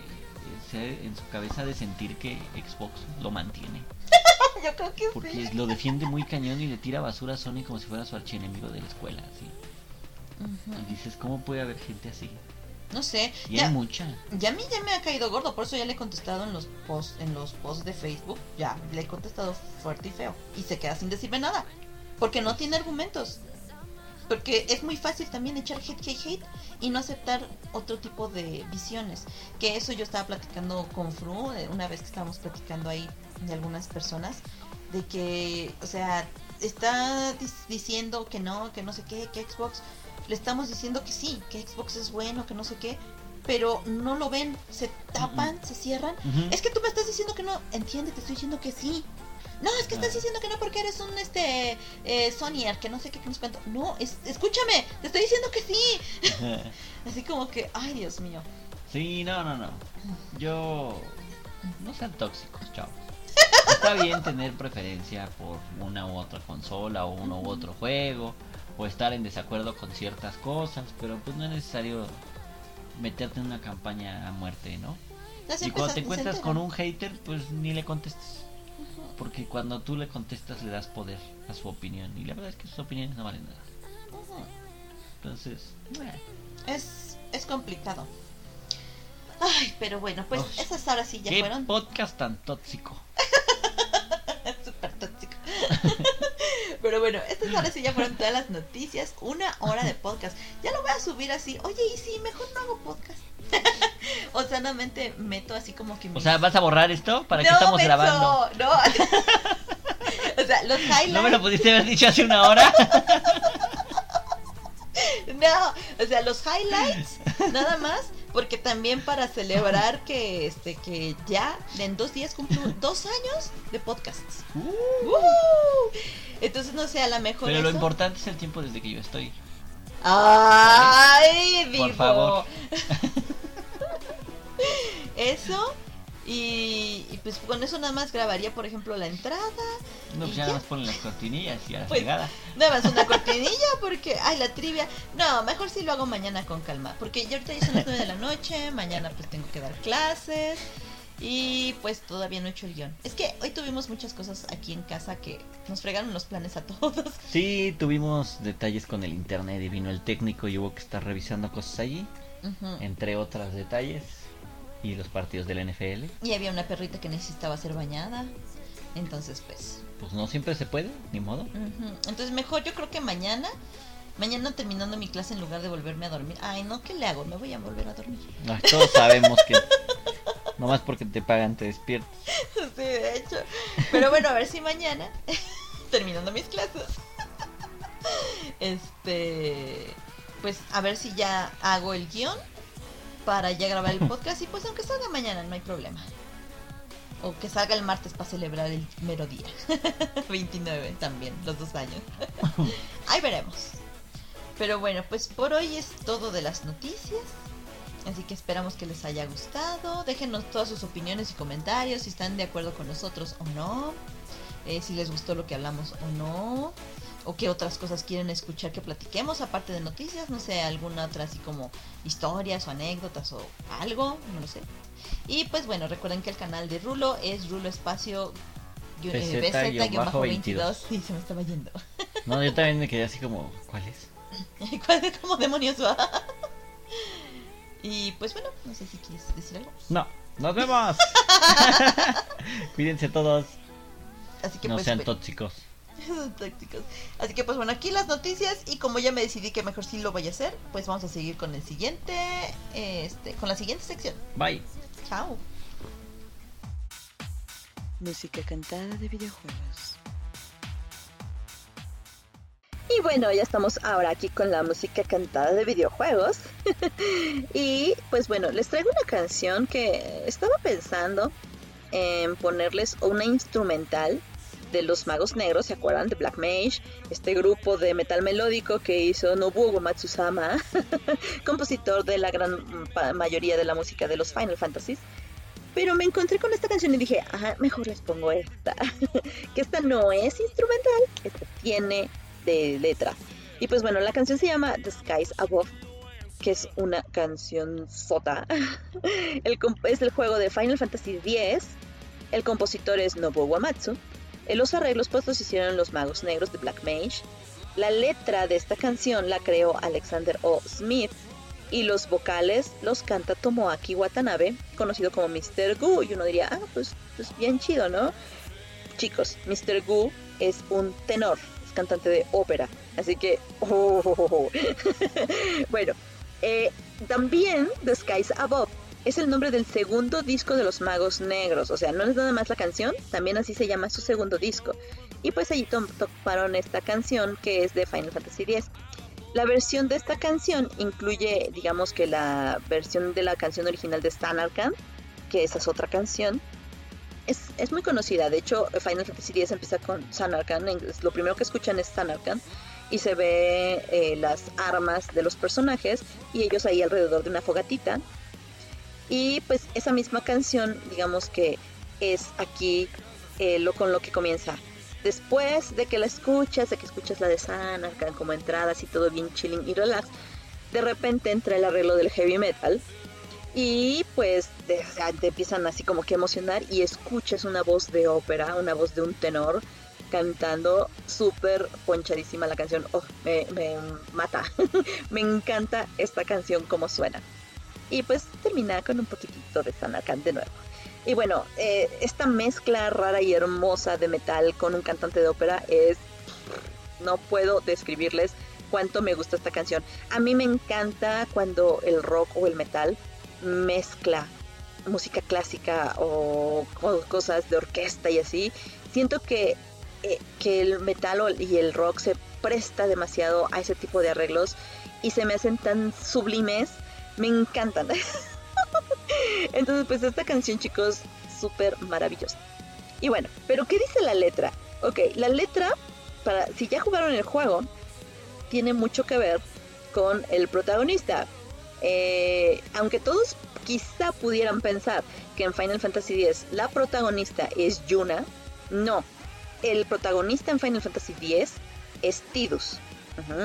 [SPEAKER 3] eh, en su cabeza de sentir que Xbox lo mantiene.
[SPEAKER 2] Yo creo que
[SPEAKER 3] Porque
[SPEAKER 2] sí.
[SPEAKER 3] lo defiende muy cañón y le tira basura a Sony como si fuera su archienemigo de la escuela, así. Y dices, ¿cómo puede haber gente así?
[SPEAKER 2] No sé.
[SPEAKER 3] Y
[SPEAKER 2] Ya,
[SPEAKER 3] hay mucha.
[SPEAKER 2] ya a mí ya me ha caído gordo, por eso ya le he contestado en los posts, en los posts de Facebook. Ya, le he contestado fuerte y feo. Y se queda sin decirme nada. Porque no tiene argumentos. Porque es muy fácil también echar hate, hate, hate y no aceptar otro tipo de visiones. Que eso yo estaba platicando con Fru, eh, una vez que estábamos platicando ahí de algunas personas, de que, o sea, está dis- diciendo que no, que no sé qué, que Xbox, le estamos diciendo que sí, que Xbox es bueno, que no sé qué, pero no lo ven, se tapan, se cierran. Es que tú me estás diciendo que no, entiende, te estoy diciendo que sí. No, es que estás
[SPEAKER 3] Ah.
[SPEAKER 2] diciendo que no porque eres un este eh, Sonyer, que no sé qué, que no sé cuánto. No, es, escúchame, te estoy diciendo que sí. Así como que, ay Dios mío.
[SPEAKER 3] Sí, no, no, no. Yo. No sean tóxicos, chavos. Está bien tener preferencia por una u otra consola o uno u otro juego, o estar en desacuerdo con ciertas cosas, pero pues no es necesario meterte en una campaña a muerte, ¿no? Y cuando te encuentras con un hater, pues ni le contestes. Porque cuando tú le contestas le das poder a su opinión. Y la verdad es que sus opiniones no valen nada. Entonces,
[SPEAKER 2] Es, es complicado. Ay, pero bueno, pues
[SPEAKER 3] Uf.
[SPEAKER 2] esas ahora sí ya
[SPEAKER 3] ¿qué
[SPEAKER 2] fueron.
[SPEAKER 3] podcast tan tóxico?
[SPEAKER 2] Súper tóxico. Pero bueno, estas ahora sí ya fueron todas las noticias. Una hora de podcast. Ya lo voy a subir así. Oye, y si mejor no hago podcast. o sea, solamente meto así como que.
[SPEAKER 3] O
[SPEAKER 2] mis-
[SPEAKER 3] sea, ¿vas a borrar esto? ¿Para qué
[SPEAKER 2] No,
[SPEAKER 3] estamos
[SPEAKER 2] menso,
[SPEAKER 3] grabando?
[SPEAKER 2] No. o sea, los highlights.
[SPEAKER 3] ¿No me lo pudiste haber dicho hace una hora?
[SPEAKER 2] No, o sea, los highlights, nada más, porque también para celebrar que este que ya en dos días cumplo dos años de podcasts. ¡Uh! Entonces no sé, a lo mejor
[SPEAKER 3] Pero lo importante es el tiempo desde que yo estoy.
[SPEAKER 2] Ay,
[SPEAKER 3] Por favor.
[SPEAKER 2] Eso y, y pues con eso nada más grabaría, por ejemplo, la entrada.
[SPEAKER 3] No,
[SPEAKER 2] ¿Y
[SPEAKER 3] pues ya
[SPEAKER 2] ya?
[SPEAKER 3] nada más ponen las cortinillas y a la
[SPEAKER 2] Pues,
[SPEAKER 3] fregada.
[SPEAKER 2] Nada más una cortinilla porque, ay, la trivia. No, mejor si lo hago mañana con calma. Porque ya ahorita ya son las 9 de la noche, mañana pues tengo que dar clases. Y pues todavía no he hecho el guion. Es que hoy tuvimos muchas cosas aquí en casa que nos fregaron los planes a todos.
[SPEAKER 3] Sí, tuvimos detalles con el internet y vino el técnico y hubo que estar revisando cosas allí, entre otros detalles. Y los partidos del NFL.
[SPEAKER 2] Y había una perrita que necesitaba ser bañada. Entonces, pues.
[SPEAKER 3] Pues no siempre se puede, ni modo.
[SPEAKER 2] Entonces, mejor yo creo que mañana. Mañana terminando mi clase en lugar de volverme a dormir. Ay, no, ¿qué le hago? Me voy a volver a dormir.
[SPEAKER 3] Ay, todos sabemos que nomás porque te pagan te despiertas.
[SPEAKER 2] Sí, de hecho. Pero bueno, a ver si mañana, terminando mis clases, este, pues a ver si ya hago el guion para ya grabar el podcast y pues aunque salga mañana no hay problema. O que salga el martes para celebrar el mero día. 29 también, los dos años. Ahí veremos. Pero bueno, pues por hoy es todo de las noticias.
[SPEAKER 4] Así que esperamos que les haya gustado. Déjenos todas sus opiniones y comentarios si están de acuerdo con nosotros o no. eh, si les gustó lo que hablamos o no. O qué otras cosas quieren escuchar que platiquemos aparte de noticias. No sé, alguna otra así como historias o anécdotas o algo. No lo sé. Y pues bueno, recuerden que el canal de Rulo es Rulo Espacio eh,
[SPEAKER 3] BZ-22.
[SPEAKER 4] BZ-22. Sí, se me estaba yendo.
[SPEAKER 3] No, yo también me quedé así como, ¿cuál es?
[SPEAKER 4] ¿Cuál es como demonios va? Y pues bueno, no sé si quieres decir algo.
[SPEAKER 3] No, nos vemos. Cuídense todos.
[SPEAKER 4] Así que
[SPEAKER 3] No
[SPEAKER 4] pues
[SPEAKER 3] sean
[SPEAKER 4] ve-
[SPEAKER 3] tóxicos.
[SPEAKER 4] Tóxicos. Así que pues bueno, aquí las noticias y como ya me decidí que mejor sí lo voy a hacer, pues vamos a seguir con el siguiente, este, con la siguiente sección.
[SPEAKER 3] Bye.
[SPEAKER 4] Chao.
[SPEAKER 2] Música cantada de videojuegos. Y bueno, ya estamos ahora aquí con la música cantada de videojuegos. y pues bueno, les traigo una canción que estaba pensando en ponerles una instrumental de los Magos Negros, ¿se acuerdan? De Black Mage, este grupo de metal melódico que hizo Nobuo Matsusama, compositor de la gran pa- mayoría de la música de los Final Fantasies. Pero me encontré con esta canción y dije, mejor les pongo esta. que esta no es instrumental, esta tiene de letra. Y pues bueno, la canción se llama The Skies Above, que es una canción sota. es el juego de Final Fantasy X. El compositor es Nobuo Uematsu. Eh, Los arreglos pues los hicieron los magos negros de Black Mage. La letra de esta canción la creó Alexander O. Smith y los vocales los canta Tomoaki Watanabe, conocido como Mr. Gu. Y uno diría, ah, pues, pues bien chido, ¿no? Chicos, Mr. Gu es un tenor, es cantante de ópera. Así que, oh, oh, oh. bueno, eh, también The Skies Above es el nombre del segundo disco de los Magos Negros. O sea, no es nada más la canción, también así se llama su segundo disco. Y pues allí to- toparon esta canción que es de Final Fantasy X. La versión de esta canción incluye, digamos que la versión de la canción original de Stanarkan, que esa es otra canción. Es, es muy conocida, de hecho Final Fantasy X empieza con Sanarkan, es- lo primero que escuchan es Sanarkan y se ve eh, las armas de los personajes y ellos ahí alrededor de una fogatita. Y pues esa misma canción, digamos que es aquí eh, lo con lo que comienza. Después de que la escuchas, de que escuchas la de Sanarkan como entradas y todo bien chilling y relax, de repente entra el arreglo del heavy metal y pues sea, te empiezan así como que emocionar y escuchas una voz de ópera, una voz de un tenor cantando súper ponchadísima la canción. Oh, me, me mata. me encanta esta canción como suena. Y pues termina con un poquitito de Sanarkan de nuevo. Y bueno, eh, esta mezcla rara y hermosa de metal con un cantante de ópera es... No puedo describirles cuánto me gusta esta canción. A mí me encanta cuando el rock o el metal mezcla música clásica o co- cosas de orquesta y así. Siento que, eh, que el metal y el rock se presta demasiado a ese tipo de arreglos y se me hacen tan sublimes. Me encantan. Entonces, pues esta canción, chicos, súper maravillosa. Y bueno, pero ¿qué dice la letra? Ok, la letra, para si ya jugaron el juego, tiene mucho que ver con el protagonista. Eh, aunque todos quizá pudieran pensar que en Final Fantasy X la protagonista es Yuna, no. El protagonista en Final Fantasy X es Tidus.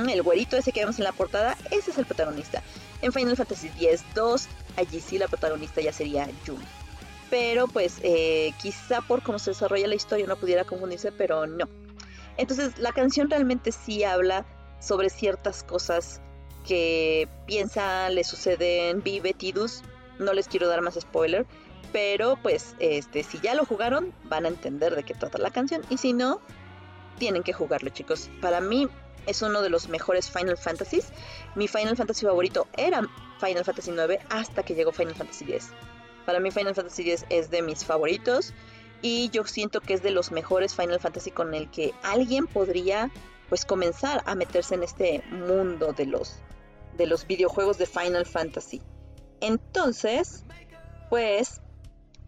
[SPEAKER 2] El güerito ese que vemos en la portada, ese es el protagonista. En Final Fantasy X-2, allí sí la protagonista ya sería Yuna. Pero pues eh, quizá por cómo se desarrolla la historia no pudiera confundirse, pero no. Entonces la canción realmente sí habla sobre ciertas cosas que piensa le suceden, vive Tidus. No les quiero dar más spoiler, pero pues este si ya lo jugaron van a entender de qué trata la canción y si no tienen que jugarlo, chicos. Para mí es uno de los mejores Final Fantasies. Mi Final Fantasy favorito era Final Fantasy 9 hasta que llegó Final Fantasy 10. Para mí Final Fantasy 10 es de mis favoritos y yo siento que es de los mejores Final Fantasy con el que alguien podría pues comenzar a meterse en este mundo de los de los videojuegos de Final Fantasy. Entonces, pues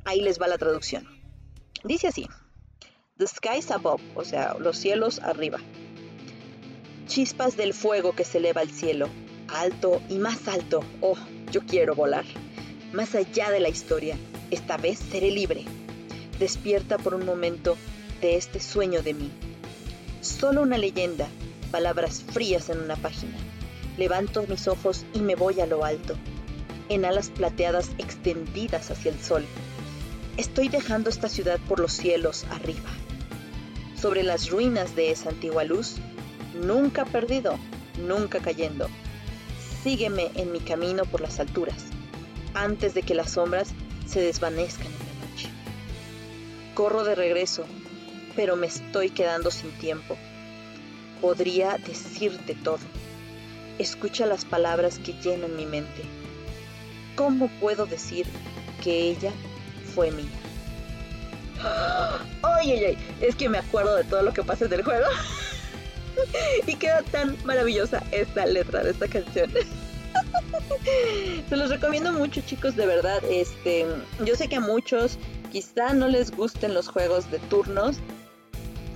[SPEAKER 2] ahí les va la traducción. Dice así: The skies above, o sea, los cielos arriba. Chispas del fuego que se eleva al cielo, alto y más alto. Oh, Yo quiero volar. Más allá de la historia, esta vez seré libre. Despierta por un momento de este sueño de mí. Solo una leyenda, palabras frías en una página. Levanto mis ojos y me voy a lo alto, en alas plateadas extendidas hacia el sol. Estoy dejando esta ciudad por los cielos arriba. Sobre las ruinas de esa antigua luz, nunca perdido, nunca cayendo. Sígueme en mi camino por las alturas, antes de que las sombras se desvanezcan en la noche. Corro de regreso, pero me estoy quedando sin tiempo. Podría decirte todo. Escucha las palabras que llenan mi mente. ¿Cómo puedo decir que ella fue mía? Ay, ay, ay, es que me acuerdo de todo lo que pasa en el juego. y queda tan maravillosa esta letra de esta canción. Se los recomiendo mucho, chicos, de verdad. Este, yo sé que a muchos quizá no les gusten los juegos de turnos,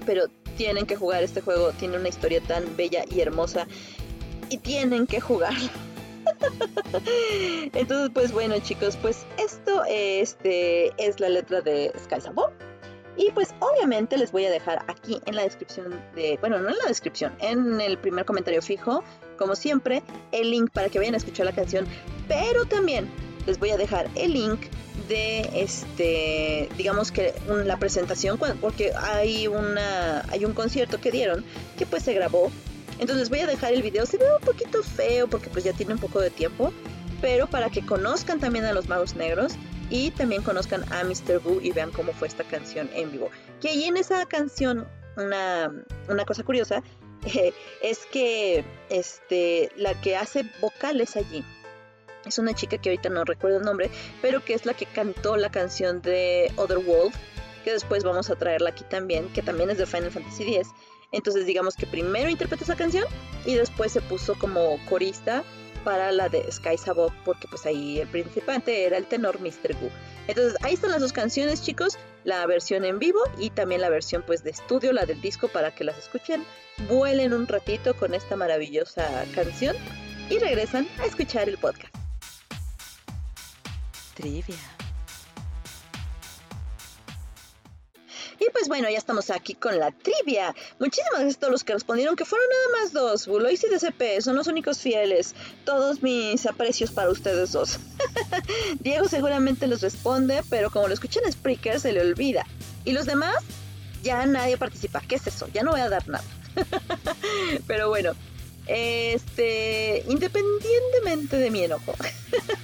[SPEAKER 2] pero tienen que jugar este juego. Tiene una historia tan bella y hermosa y tienen que jugarlo. Entonces, pues bueno, chicos, pues esto este, es la letra de Sky Sabo. Y pues obviamente les voy a dejar aquí en la descripción de, bueno, no en la descripción, en el primer comentario fijo, como siempre, el link para que vayan a escuchar la canción, pero también les voy a dejar el link de este, digamos que la presentación, porque hay una, hay un concierto que dieron que pues se grabó. Entonces voy a dejar el video, se ve un poquito feo porque pues ya tiene un poco de tiempo, pero para que conozcan también a los magos negros y también conozcan a Mr. Boo y vean cómo fue esta canción en vivo. Que ahí en esa canción, una, una cosa curiosa, es que este, la que hace vocales allí es una chica que ahorita no recuerdo el nombre, pero que es la que cantó la canción de Otherworld, que después vamos a traerla aquí también, que también es de Final Fantasy X. Entonces digamos que primero interpretó esa canción y después se puso como corista para la de Sky Sabok, porque pues ahí el principante era el tenor Mr. Gu. Entonces ahí están las dos canciones, chicos, la versión en vivo y también la versión pues de estudio, la del disco para que las escuchen, vuelen un ratito con esta maravillosa canción y regresan a escuchar el podcast. Trivia. Y pues bueno, ya estamos aquí con la trivia. Muchísimas gracias a todos los que respondieron, que fueron nada más dos. Bulois y DCP son los únicos fieles. Todos mis aprecios para ustedes dos. Diego seguramente los responde, pero como lo escuché en Spreaker se le olvida. Y los demás, ya nadie participa. ¿Qué es eso? Ya no voy a dar nada. pero bueno, este, independientemente de mi enojo.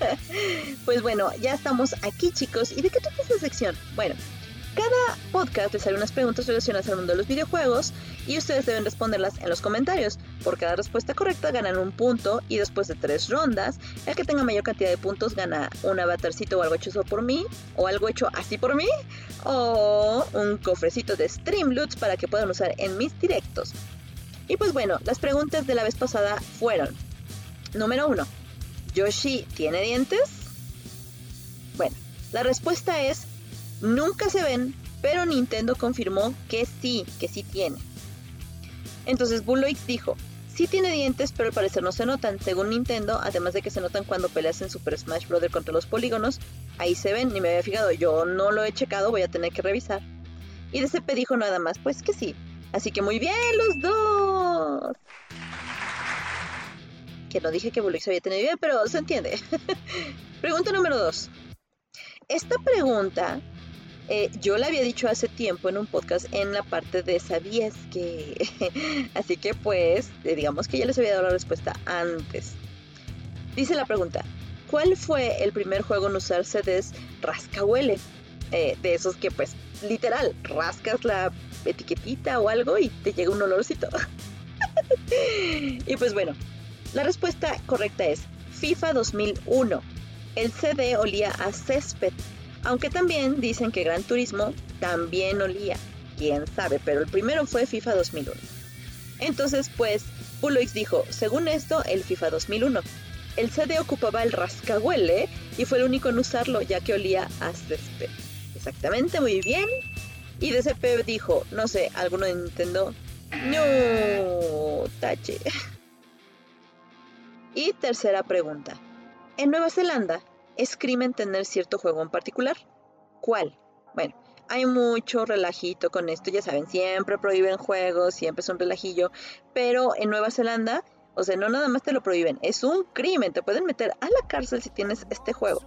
[SPEAKER 2] pues bueno, ya estamos aquí chicos. ¿Y de qué trata esta sección? Bueno, cada podcast les haré unas preguntas relacionadas al mundo de los videojuegos y ustedes deben responderlas en los comentarios. Por cada respuesta correcta ganan un punto y después de tres rondas, el que tenga mayor cantidad de puntos gana un avatarcito o algo hecho por mí, o algo hecho así por mí, o un cofrecito de Streamloots para que puedan usar en mis directos. Y pues bueno, las preguntas de la vez pasada fueron, número uno, ¿Yoshi tiene dientes? Bueno, la respuesta es nunca se ven, pero Nintendo confirmó que sí, que sí tiene. Entonces Bullux dijo, sí tiene dientes, pero al parecer no se notan. Según Nintendo, además de que se notan cuando peleas en Super Smash Bros. contra los polígonos, ahí se ven, ni me había fijado, yo no lo he checado, voy a tener que revisar. Y DCP dijo nada más, pues que sí. Así que muy bien los dos. Que no dije que Bullux había tenido bien, pero se entiende. Pregunta número dos. Esta pregunta eh, yo la había dicho hace tiempo en un podcast en la parte de sabías que. Así que pues, eh, digamos que ya les había dado la respuesta antes. Dice la pregunta: ¿Cuál fue el primer juego en usar CDs rascahuele? Eh, de esos que pues, literal, rascas la etiquetita o algo y te llega un olorcito. y pues bueno, la respuesta correcta es FIFA 2001. El CD olía a césped aunque también dicen que Gran Turismo también olía. Quién sabe, pero el primero fue FIFA 2001. Entonces, pues, Puloix dijo, según esto, el FIFA 2001. El CD ocupaba el rascahuele y fue el único en usarlo ya que olía a césped. Exactamente, muy bien. Y DCP dijo, no sé, alguno de Nintendo. No, tache. Y tercera pregunta. En Nueva Zelanda es crimen tener cierto juego en particular. ¿Cuál? Bueno, hay mucho relajito con esto, ya saben, siempre prohíben juegos, siempre es un relajillo, pero en Nueva Zelanda, o sea, no nada más te lo prohíben, es un crimen, te pueden meter a la cárcel si tienes este juego.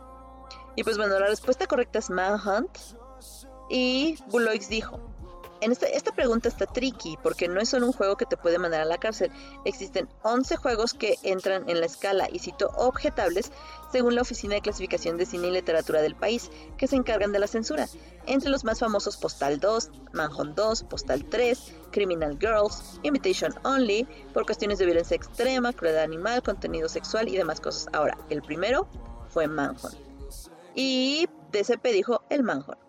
[SPEAKER 2] Y pues bueno, la respuesta correcta es Manhunt. Y Buloix dijo, en esta, esta pregunta está tricky porque no es solo un juego que te puede mandar a la cárcel. Existen 11 juegos que entran en la escala, y cito, objetables, según la Oficina de Clasificación de Cine y Literatura del país, que se encargan de la censura. Entre los más famosos Postal 2, Manhunt 2, Postal 3, Criminal Girls, Invitation Only, por cuestiones de violencia extrema, crueldad animal, contenido sexual y demás cosas. Ahora, el primero fue Manhunt. Y DCP dijo el Manhunt.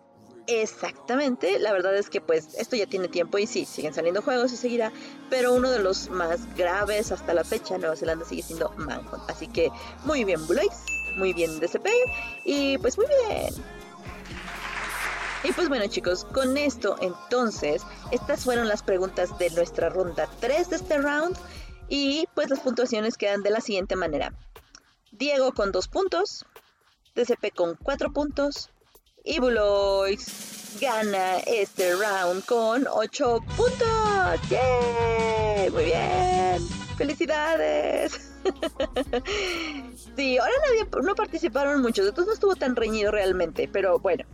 [SPEAKER 2] Exactamente, la verdad es que pues esto ya tiene tiempo y sí, siguen saliendo juegos y seguirá, pero uno de los más graves hasta la fecha, Nueva Zelanda sigue siendo Manhunt. Así que muy bien Bulois, muy bien DCP y pues muy bien. Y pues bueno chicos, con esto entonces, estas fueron las preguntas de nuestra ronda 3 de este round y pues las puntuaciones quedan de la siguiente manera. Diego con 2 puntos, DCP con 4 puntos y Bulois gana este round con 8 puntos. ¡Yay! Muy bien. ¡Felicidades! sí, ahora nadie, no participaron muchos, entonces no estuvo tan reñido realmente, pero bueno.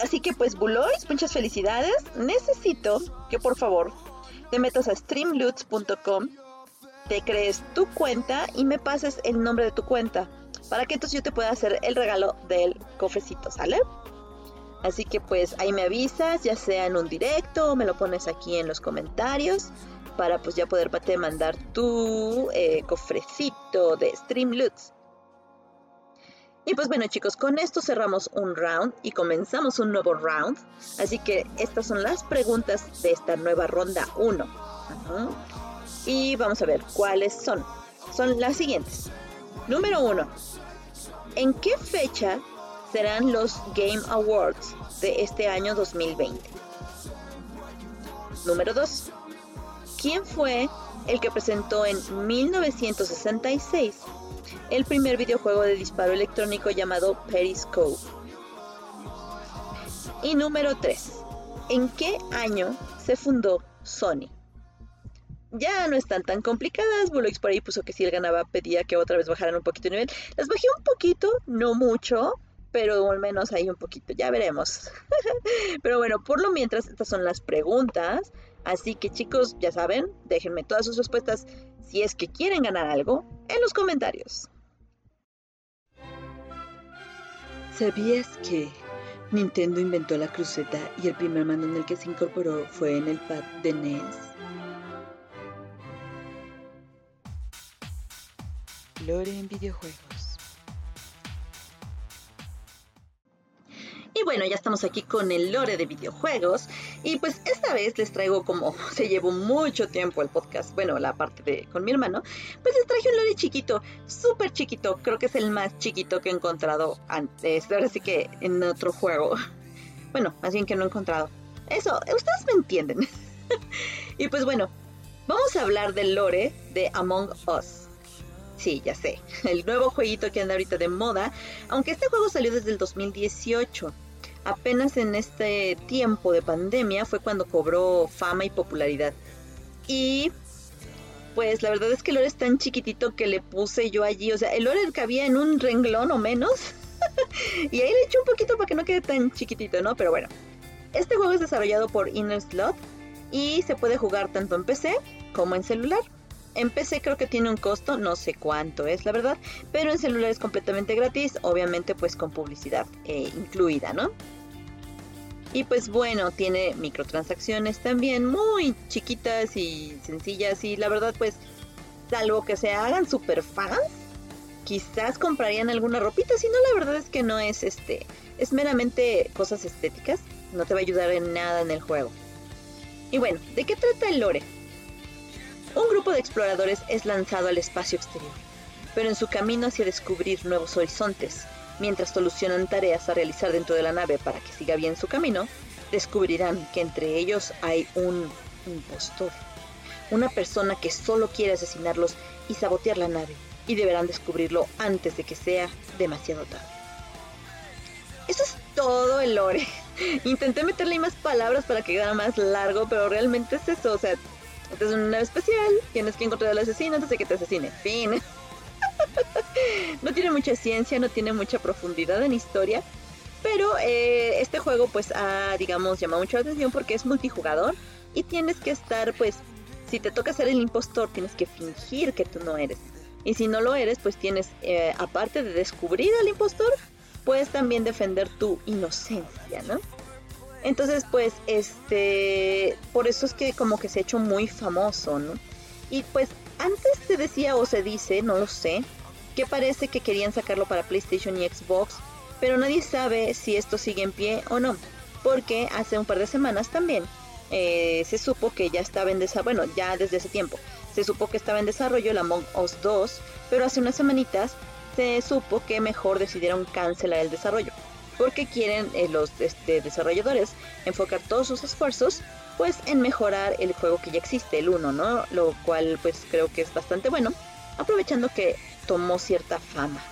[SPEAKER 2] Así que pues Bulois, muchas felicidades. Necesito que por favor te metas a streamloots.com, te crees tu cuenta y me pases el nombre de tu cuenta para que entonces yo te pueda hacer el regalo del cofrecito, ¿sale? Así que pues ahí me avisas, ya sea en un directo o me lo pones aquí en los comentarios para pues ya poder te mandar tu eh, cofrecito de Streamloots. Y pues bueno chicos, con esto cerramos un round y comenzamos un nuevo round. Así que estas son las preguntas de esta nueva ronda 1. Y vamos a ver cuáles son. Son las siguientes. Número 1. ¿En qué fecha serán los Game Awards de este año 2020? Número 2. ¿Quién fue el que presentó en 1966 el primer videojuego de disparo electrónico llamado Periscope? Y número 3. ¿En qué año se fundó Sony? Ya no están tan complicadas. Bulox por ahí puso que si él ganaba pedía que otra vez bajaran un poquito de nivel. Las bajé un poquito, no mucho, pero al menos ahí un poquito, ya veremos. pero bueno, por lo mientras estas son las preguntas. Así que chicos, ya saben, déjenme todas sus respuestas si es que quieren ganar algo en los comentarios. ¿Sabías que Nintendo inventó la cruceta y el primer mando en el que se incorporó fue en el pad de NES? Lore en videojuegos. Y bueno, ya estamos aquí con el lore de videojuegos. Y pues esta vez les traigo como se llevó mucho tiempo el podcast, bueno, la parte de con mi hermano, pues les traje un lore chiquito, súper chiquito, creo que es el más chiquito que he encontrado antes, ahora sí que en otro juego. Bueno, más bien que no he encontrado. Eso, ustedes me entienden. y pues bueno, vamos a hablar del lore de Among Us. Sí, ya sé, el nuevo jueguito que anda ahorita de moda, aunque este juego salió desde el 2018. Apenas en este tiempo de pandemia fue cuando cobró fama y popularidad. Y pues la verdad es que el lore es tan chiquitito que le puse yo allí, o sea, el lore cabía en un renglón o menos. y ahí le eché un poquito para que no quede tan chiquitito, ¿no? Pero bueno, este juego es desarrollado por Inner Slot y se puede jugar tanto en PC como en celular. En PC creo que tiene un costo, no sé cuánto es la verdad, pero en celular es completamente gratis, obviamente pues con publicidad eh, incluida, ¿no? Y pues bueno, tiene microtransacciones también muy chiquitas y sencillas y la verdad pues, salvo que se hagan super fans, quizás comprarían alguna ropita, si no la verdad es que no es este, es meramente cosas estéticas, no te va a ayudar en nada en el juego. Y bueno, ¿de qué trata el lore? Un grupo de exploradores es lanzado al espacio exterior, pero en su camino hacia descubrir nuevos horizontes, mientras solucionan tareas a realizar dentro de la nave para que siga bien su camino, descubrirán que entre ellos hay un impostor, una persona que solo quiere asesinarlos y sabotear la nave, y deberán descubrirlo antes de que sea demasiado tarde. Eso es todo el lore. Intenté meterle más palabras para que quedara más largo, pero realmente es eso. O sea, estás en una nave especial, tienes que encontrar al asesino antes de que te asesine. Fin. no tiene mucha ciencia, no tiene mucha profundidad en historia. Pero eh, este juego pues ha, digamos, llamado mucho la atención porque es multijugador y tienes que estar pues, si te toca ser el impostor, tienes que fingir que tú no eres. Y si no lo eres, pues tienes, eh, aparte de descubrir al impostor, puedes también defender tu inocencia, ¿no? Entonces, pues, este, por eso es que como que se ha hecho muy famoso, ¿no? Y pues antes se decía o se dice, no lo sé, que parece que querían sacarlo para PlayStation y Xbox, pero nadie sabe si esto sigue en pie o no, porque hace un par de semanas también eh, se supo que ya estaba en desarrollo, bueno, ya desde ese tiempo, se supo que estaba en desarrollo el Among Us 2, pero hace unas semanitas se supo que mejor decidieron cancelar el desarrollo, porque quieren eh, los este, desarrolladores enfocar todos sus esfuerzos pues en mejorar el juego que ya existe, el 1, ¿no? Lo cual pues creo que es bastante bueno, aprovechando que tomó cierta fama.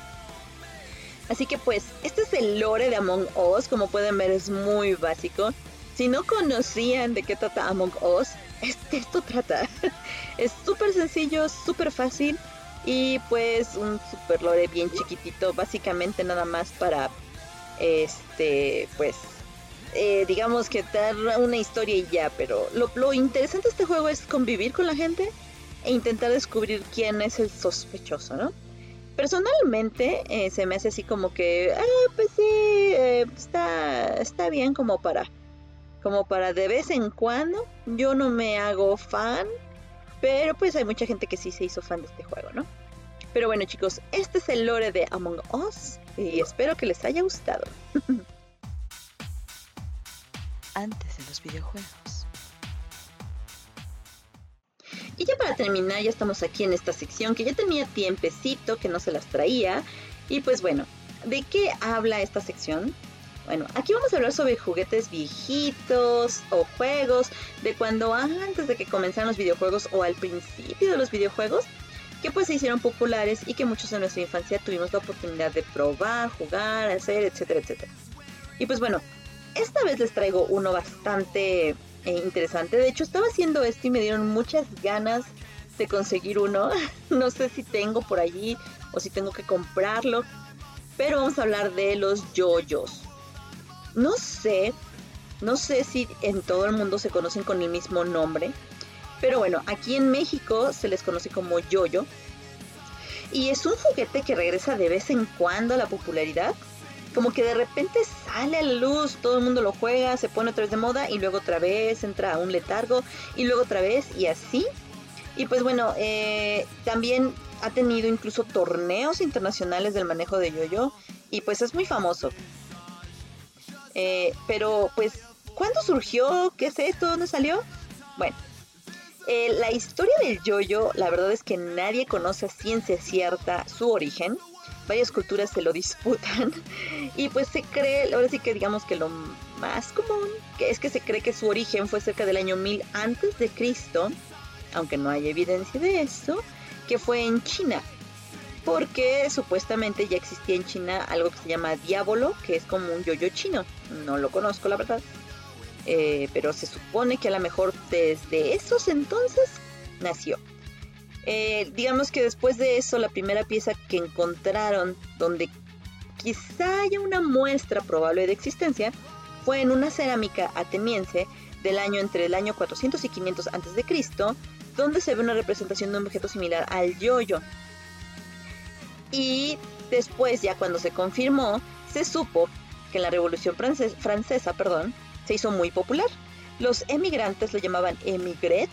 [SPEAKER 2] Así que pues, este es el lore de Among Us, como pueden ver es muy básico. Si no conocían de qué trata Among Us, este, esto trata. es súper sencillo, súper fácil y pues un super lore bien chiquitito, básicamente nada más para, este, pues, eh, digamos que dar una historia y ya, pero lo, lo interesante de este juego es convivir con la gente e intentar descubrir quién es el sospechoso, ¿no? Personalmente eh, se me hace así como que, ah, pues sí, eh, está, está bien como para, como para de vez en cuando. Yo no me hago fan, pero pues hay mucha gente que sí se hizo fan de este juego, ¿no? Pero bueno chicos, este es el lore de Among Us y espero que les haya gustado.
[SPEAKER 8] Antes de los videojuegos.
[SPEAKER 2] Y ya para terminar, ya estamos aquí en esta sección que ya tenía tiempecito que no se las traía. Y pues bueno, ¿de qué habla esta sección? Bueno, aquí vamos a hablar sobre juguetes viejitos o juegos de cuando antes de que comenzaran los videojuegos o al principio de los videojuegos que pues se hicieron populares y que muchos en nuestra infancia tuvimos la oportunidad de probar, jugar, hacer, etcétera, etcétera. Y pues bueno, esta vez les traigo uno bastante eh, interesante. De hecho, estaba haciendo esto y me dieron muchas ganas de conseguir uno. no sé si tengo por allí o si tengo que comprarlo. Pero vamos a hablar de los yoyos. No sé, no sé si en todo el mundo se conocen con el mismo nombre. Pero bueno, aquí en México se les conoce como yoyo. Y es un juguete que regresa de vez en cuando a la popularidad. Como que de repente sale a la luz, todo el mundo lo juega, se pone otra vez de moda y luego otra vez entra a un letargo y luego otra vez y así. Y pues bueno, eh, también ha tenido incluso torneos internacionales del manejo de yoyo y pues es muy famoso. Eh, pero pues, ¿cuándo surgió? ¿Qué es esto? ¿Dónde salió? Bueno, eh, la historia del yoyo, la verdad es que nadie conoce a ciencia cierta su origen. Varias culturas se lo disputan. Y pues se cree, ahora sí que digamos que lo más común, es que se cree que su origen fue cerca del año 1000 antes de Cristo, aunque no hay evidencia de eso, que fue en China. Porque supuestamente ya existía en China algo que se llama diablo, que es como un yoyo chino. No lo conozco, la verdad. Eh, pero se supone que a lo mejor desde esos entonces nació. Eh, digamos que después de eso, la primera pieza que encontraron, donde quizá haya una muestra probable de existencia, fue en una cerámica ateniense del año entre el año 400 y 500 a.C., donde se ve una representación de un objeto similar al yoyo. Y después, ya cuando se confirmó, se supo que en la Revolución Frances- Francesa perdón, se hizo muy popular. Los emigrantes lo llamaban emigret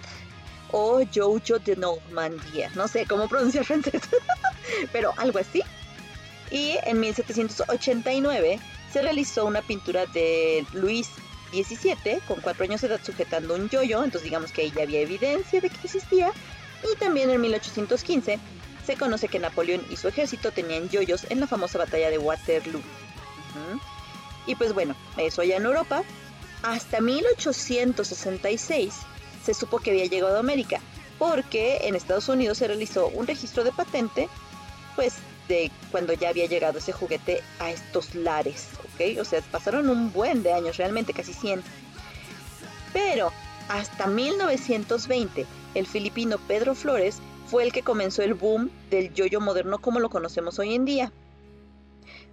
[SPEAKER 2] o Jojo de Normandía. No sé cómo pronunciar francés, pero algo así. Y en 1789 se realizó una pintura de Luis XVII con cuatro años de edad sujetando un yoyo, entonces digamos que ahí ya había evidencia de que existía. Y también en 1815 se conoce que Napoleón y su ejército tenían yoyos en la famosa batalla de Waterloo. Y pues bueno, eso ya en Europa. Hasta 1866 se supo que había llegado a América, porque en Estados Unidos se realizó un registro de patente pues de cuando ya había llegado ese juguete a estos lares, ¿ok? O sea, pasaron un buen de años, realmente casi 100. Pero hasta 1920, el filipino Pedro Flores fue el que comenzó el boom del yoyo moderno como lo conocemos hoy en día.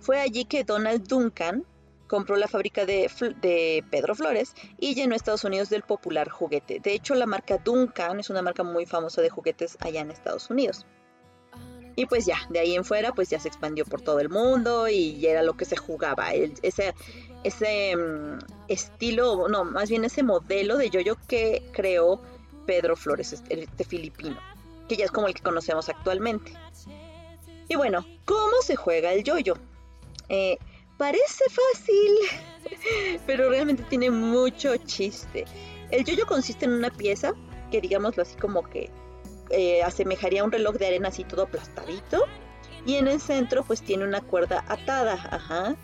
[SPEAKER 2] Fue allí que Donald Duncan compró la fábrica de, de Pedro Flores y llenó Estados Unidos del popular juguete. De hecho, la marca Duncan es una marca muy famosa de juguetes allá en Estados Unidos. Y pues ya, de ahí en fuera, pues ya se expandió por todo el mundo y ya era lo que se jugaba. ese ese mm, estilo, no, más bien ese modelo de yoyo que creó Pedro Flores, este, este filipino, que ya es como el que conocemos actualmente. Y bueno, ¿cómo se juega el yoyo? Eh, parece fácil, pero realmente tiene mucho chiste. El yoyo consiste en una pieza que digámoslo así como que eh, asemejaría a un reloj de arena así todo aplastadito. Y en el centro pues tiene una cuerda atada, ajá.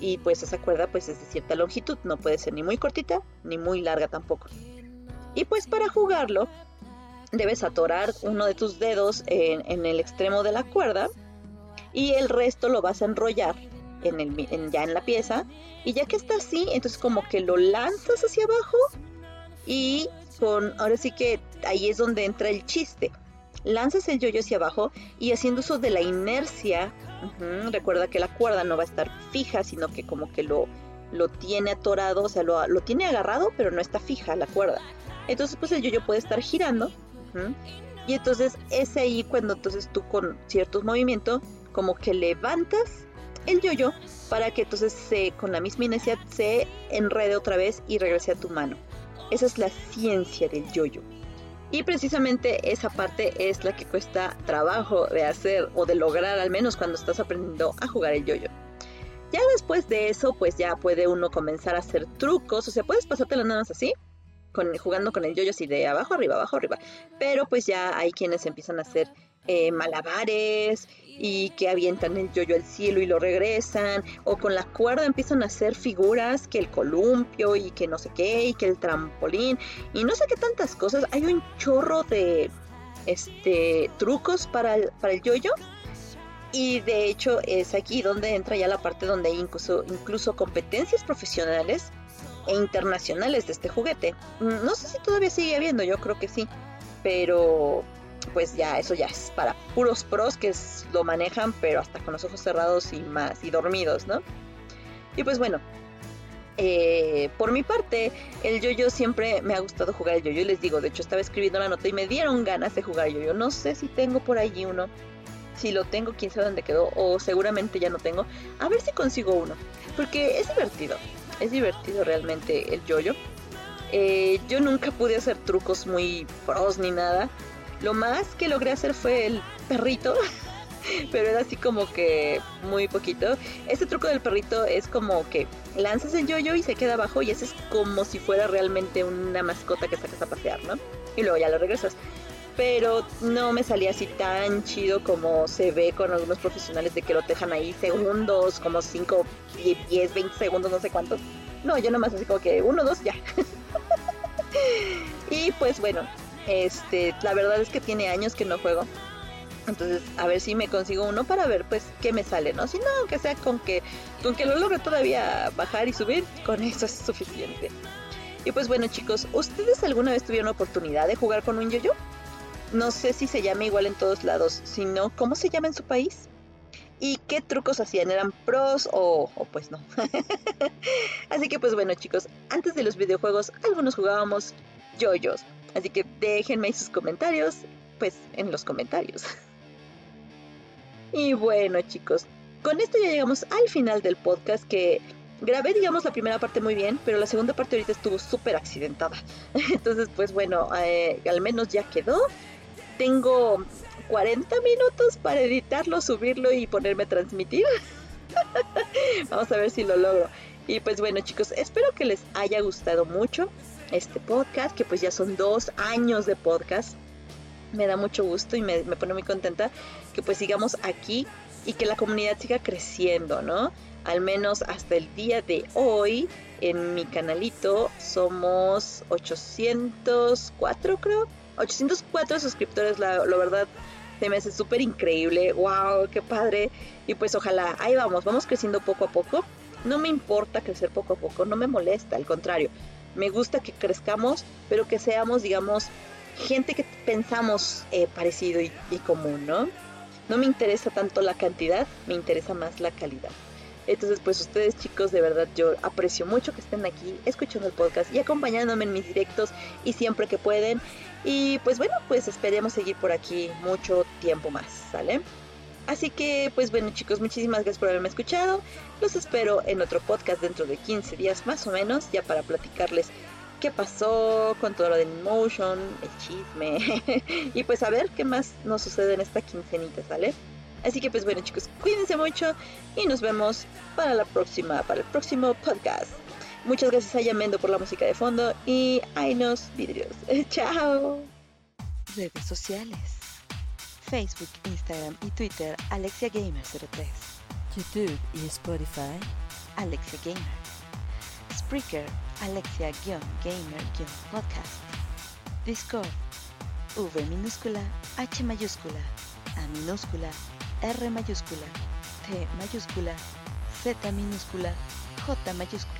[SPEAKER 2] Y pues esa cuerda pues es de cierta longitud, no puede ser ni muy cortita ni muy larga tampoco. Y pues para jugarlo debes atorar uno de tus dedos en, en el extremo de la cuerda y el resto lo vas a enrollar en ya en la pieza. Y ya que está así, entonces como que lo lanzas hacia abajo y con, ahora sí que ahí es donde entra el chiste. Lanzas el yoyo hacia abajo y haciendo uso de la inercia, recuerda que la cuerda no va a estar fija, sino que como que lo, lo tiene atorado, o sea, lo, lo tiene agarrado, pero no está fija la cuerda. Entonces, pues el yoyo puede estar girando. y entonces es ahí cuando entonces tú con ciertos movimientos como que levantas el yoyo para que entonces se, con la misma inercia se enrede otra vez y regrese a tu mano. Esa es la ciencia del yoyo. Y precisamente esa parte es la que cuesta trabajo de hacer o de lograr al menos cuando estás aprendiendo a jugar el yoyo. Ya después de eso, pues ya puede uno comenzar a hacer trucos, o sea, puedes pasártelo nada más así, con, jugando con el yoyo así de abajo arriba, abajo arriba. Pero pues ya hay quienes empiezan a hacer eh, malabares y que avientan el yoyo al cielo y lo regresan, o con la cuerda empiezan a hacer figuras, que el columpio y que no sé qué, y que el trampolín, y no sé qué tantas cosas. Hay un chorro de este trucos para el, para el yoyo. Y de hecho es aquí donde entra ya la parte donde hay incluso, incluso competencias profesionales e internacionales de este juguete. Mm, No sé si todavía sigue habiendo, yo creo que sí. Pero pues ya, eso ya es para puros pros que lo manejan, pero hasta con los ojos cerrados y más, y dormidos, ¿no? Y pues bueno, eh, por mi parte, el yo-yo siempre me ha gustado jugar el yo-yo. Les digo, de hecho, estaba escribiendo la nota y me dieron ganas de jugar yo-yo. No sé si tengo por allí uno. Si lo tengo, quién sabe dónde quedó. O seguramente ya no tengo. A ver si consigo uno. Porque es divertido. Es divertido realmente el yo-yo. Eh, yo nunca pude hacer trucos muy pros ni nada. Lo más que logré hacer fue el perrito. Pero era así como que muy poquito. Este truco del perrito es como que lanzas el yoyo y se queda abajo y haces como si fuera realmente una mascota que sacas a pasear, ¿no? Y luego ya lo regresas. Pero no me salía así tan chido como se ve con algunos profesionales de que lo dejan ahí segundos, como 5, 10, 20 segundos, no sé cuántos. No, yo nomás así como que uno, dos, ya. y pues bueno, este, la verdad es que tiene años que no juego. Entonces, a ver si me consigo uno para ver pues qué me sale, ¿no? Si no, aunque sea con que con que lo logre todavía bajar y subir, con eso es suficiente. Y pues bueno, chicos, ¿ustedes alguna vez tuvieron oportunidad de jugar con un yo-yo? No sé si se llama igual en todos lados, sino ¿cómo se llama en su país? ¿Y qué trucos hacían? ¿Eran pros o, o pues no? Así que pues bueno, chicos, antes de los videojuegos, algunos jugábamos yoyos. Así que déjenme sus comentarios, pues en los comentarios. Y bueno, chicos, con esto ya llegamos al final del podcast que grabé, digamos, la primera parte muy bien, pero la segunda parte ahorita estuvo súper accidentada. Entonces, pues bueno, eh, al menos ya quedó. Tengo 40 minutos para editarlo, subirlo y ponerme a transmitir. Vamos a ver si lo logro. Y pues bueno, chicos, espero que les haya gustado mucho este podcast, que pues ya son dos años de podcast. Me da mucho gusto y me, me pone muy contenta que pues sigamos aquí y que la comunidad siga creciendo, ¿no? Al menos hasta el día de hoy en mi canalito somos 804 creo. 804 suscriptores, la, verdad Se me hace súper increíble, wow, qué padre. Y pues ojalá, ahí vamos, vamos creciendo poco a poco. No me importa crecer poco a poco, no me molesta, al contrario. Me gusta que crezcamos, pero que seamos, digamos, gente que pensamos eh, parecido y, y común, ¿no? No me interesa tanto la cantidad, me interesa más la calidad. Entonces, pues ustedes chicos, de verdad yo aprecio mucho que estén aquí escuchando el podcast y acompañándome en mis directos y siempre que pueden. Y pues bueno, pues esperemos seguir por aquí mucho tiempo más, ¿sale? Así que, pues bueno chicos, muchísimas gracias por haberme escuchado. Los espero en otro podcast dentro de 15 días más o menos, ya para platicarles qué pasó con todo lo de Motion, el chisme y pues a ver qué más nos sucede en esta quincenita, ¿sale? Así que pues bueno chicos, cuídense mucho y nos vemos para la próxima, para el próximo podcast. Muchas gracias a Yamendo por la música de fondo y a nos vidrios. Chao.
[SPEAKER 1] Redes sociales. Facebook, Instagram y Twitter Alexia Gamer 03. YouTube y Spotify Alexia Gamer. Spreaker Alexia-Gamer-Podcast. Discord V minúscula H mayúscula A minúscula R mayúscula T mayúscula Z minúscula J mayúscula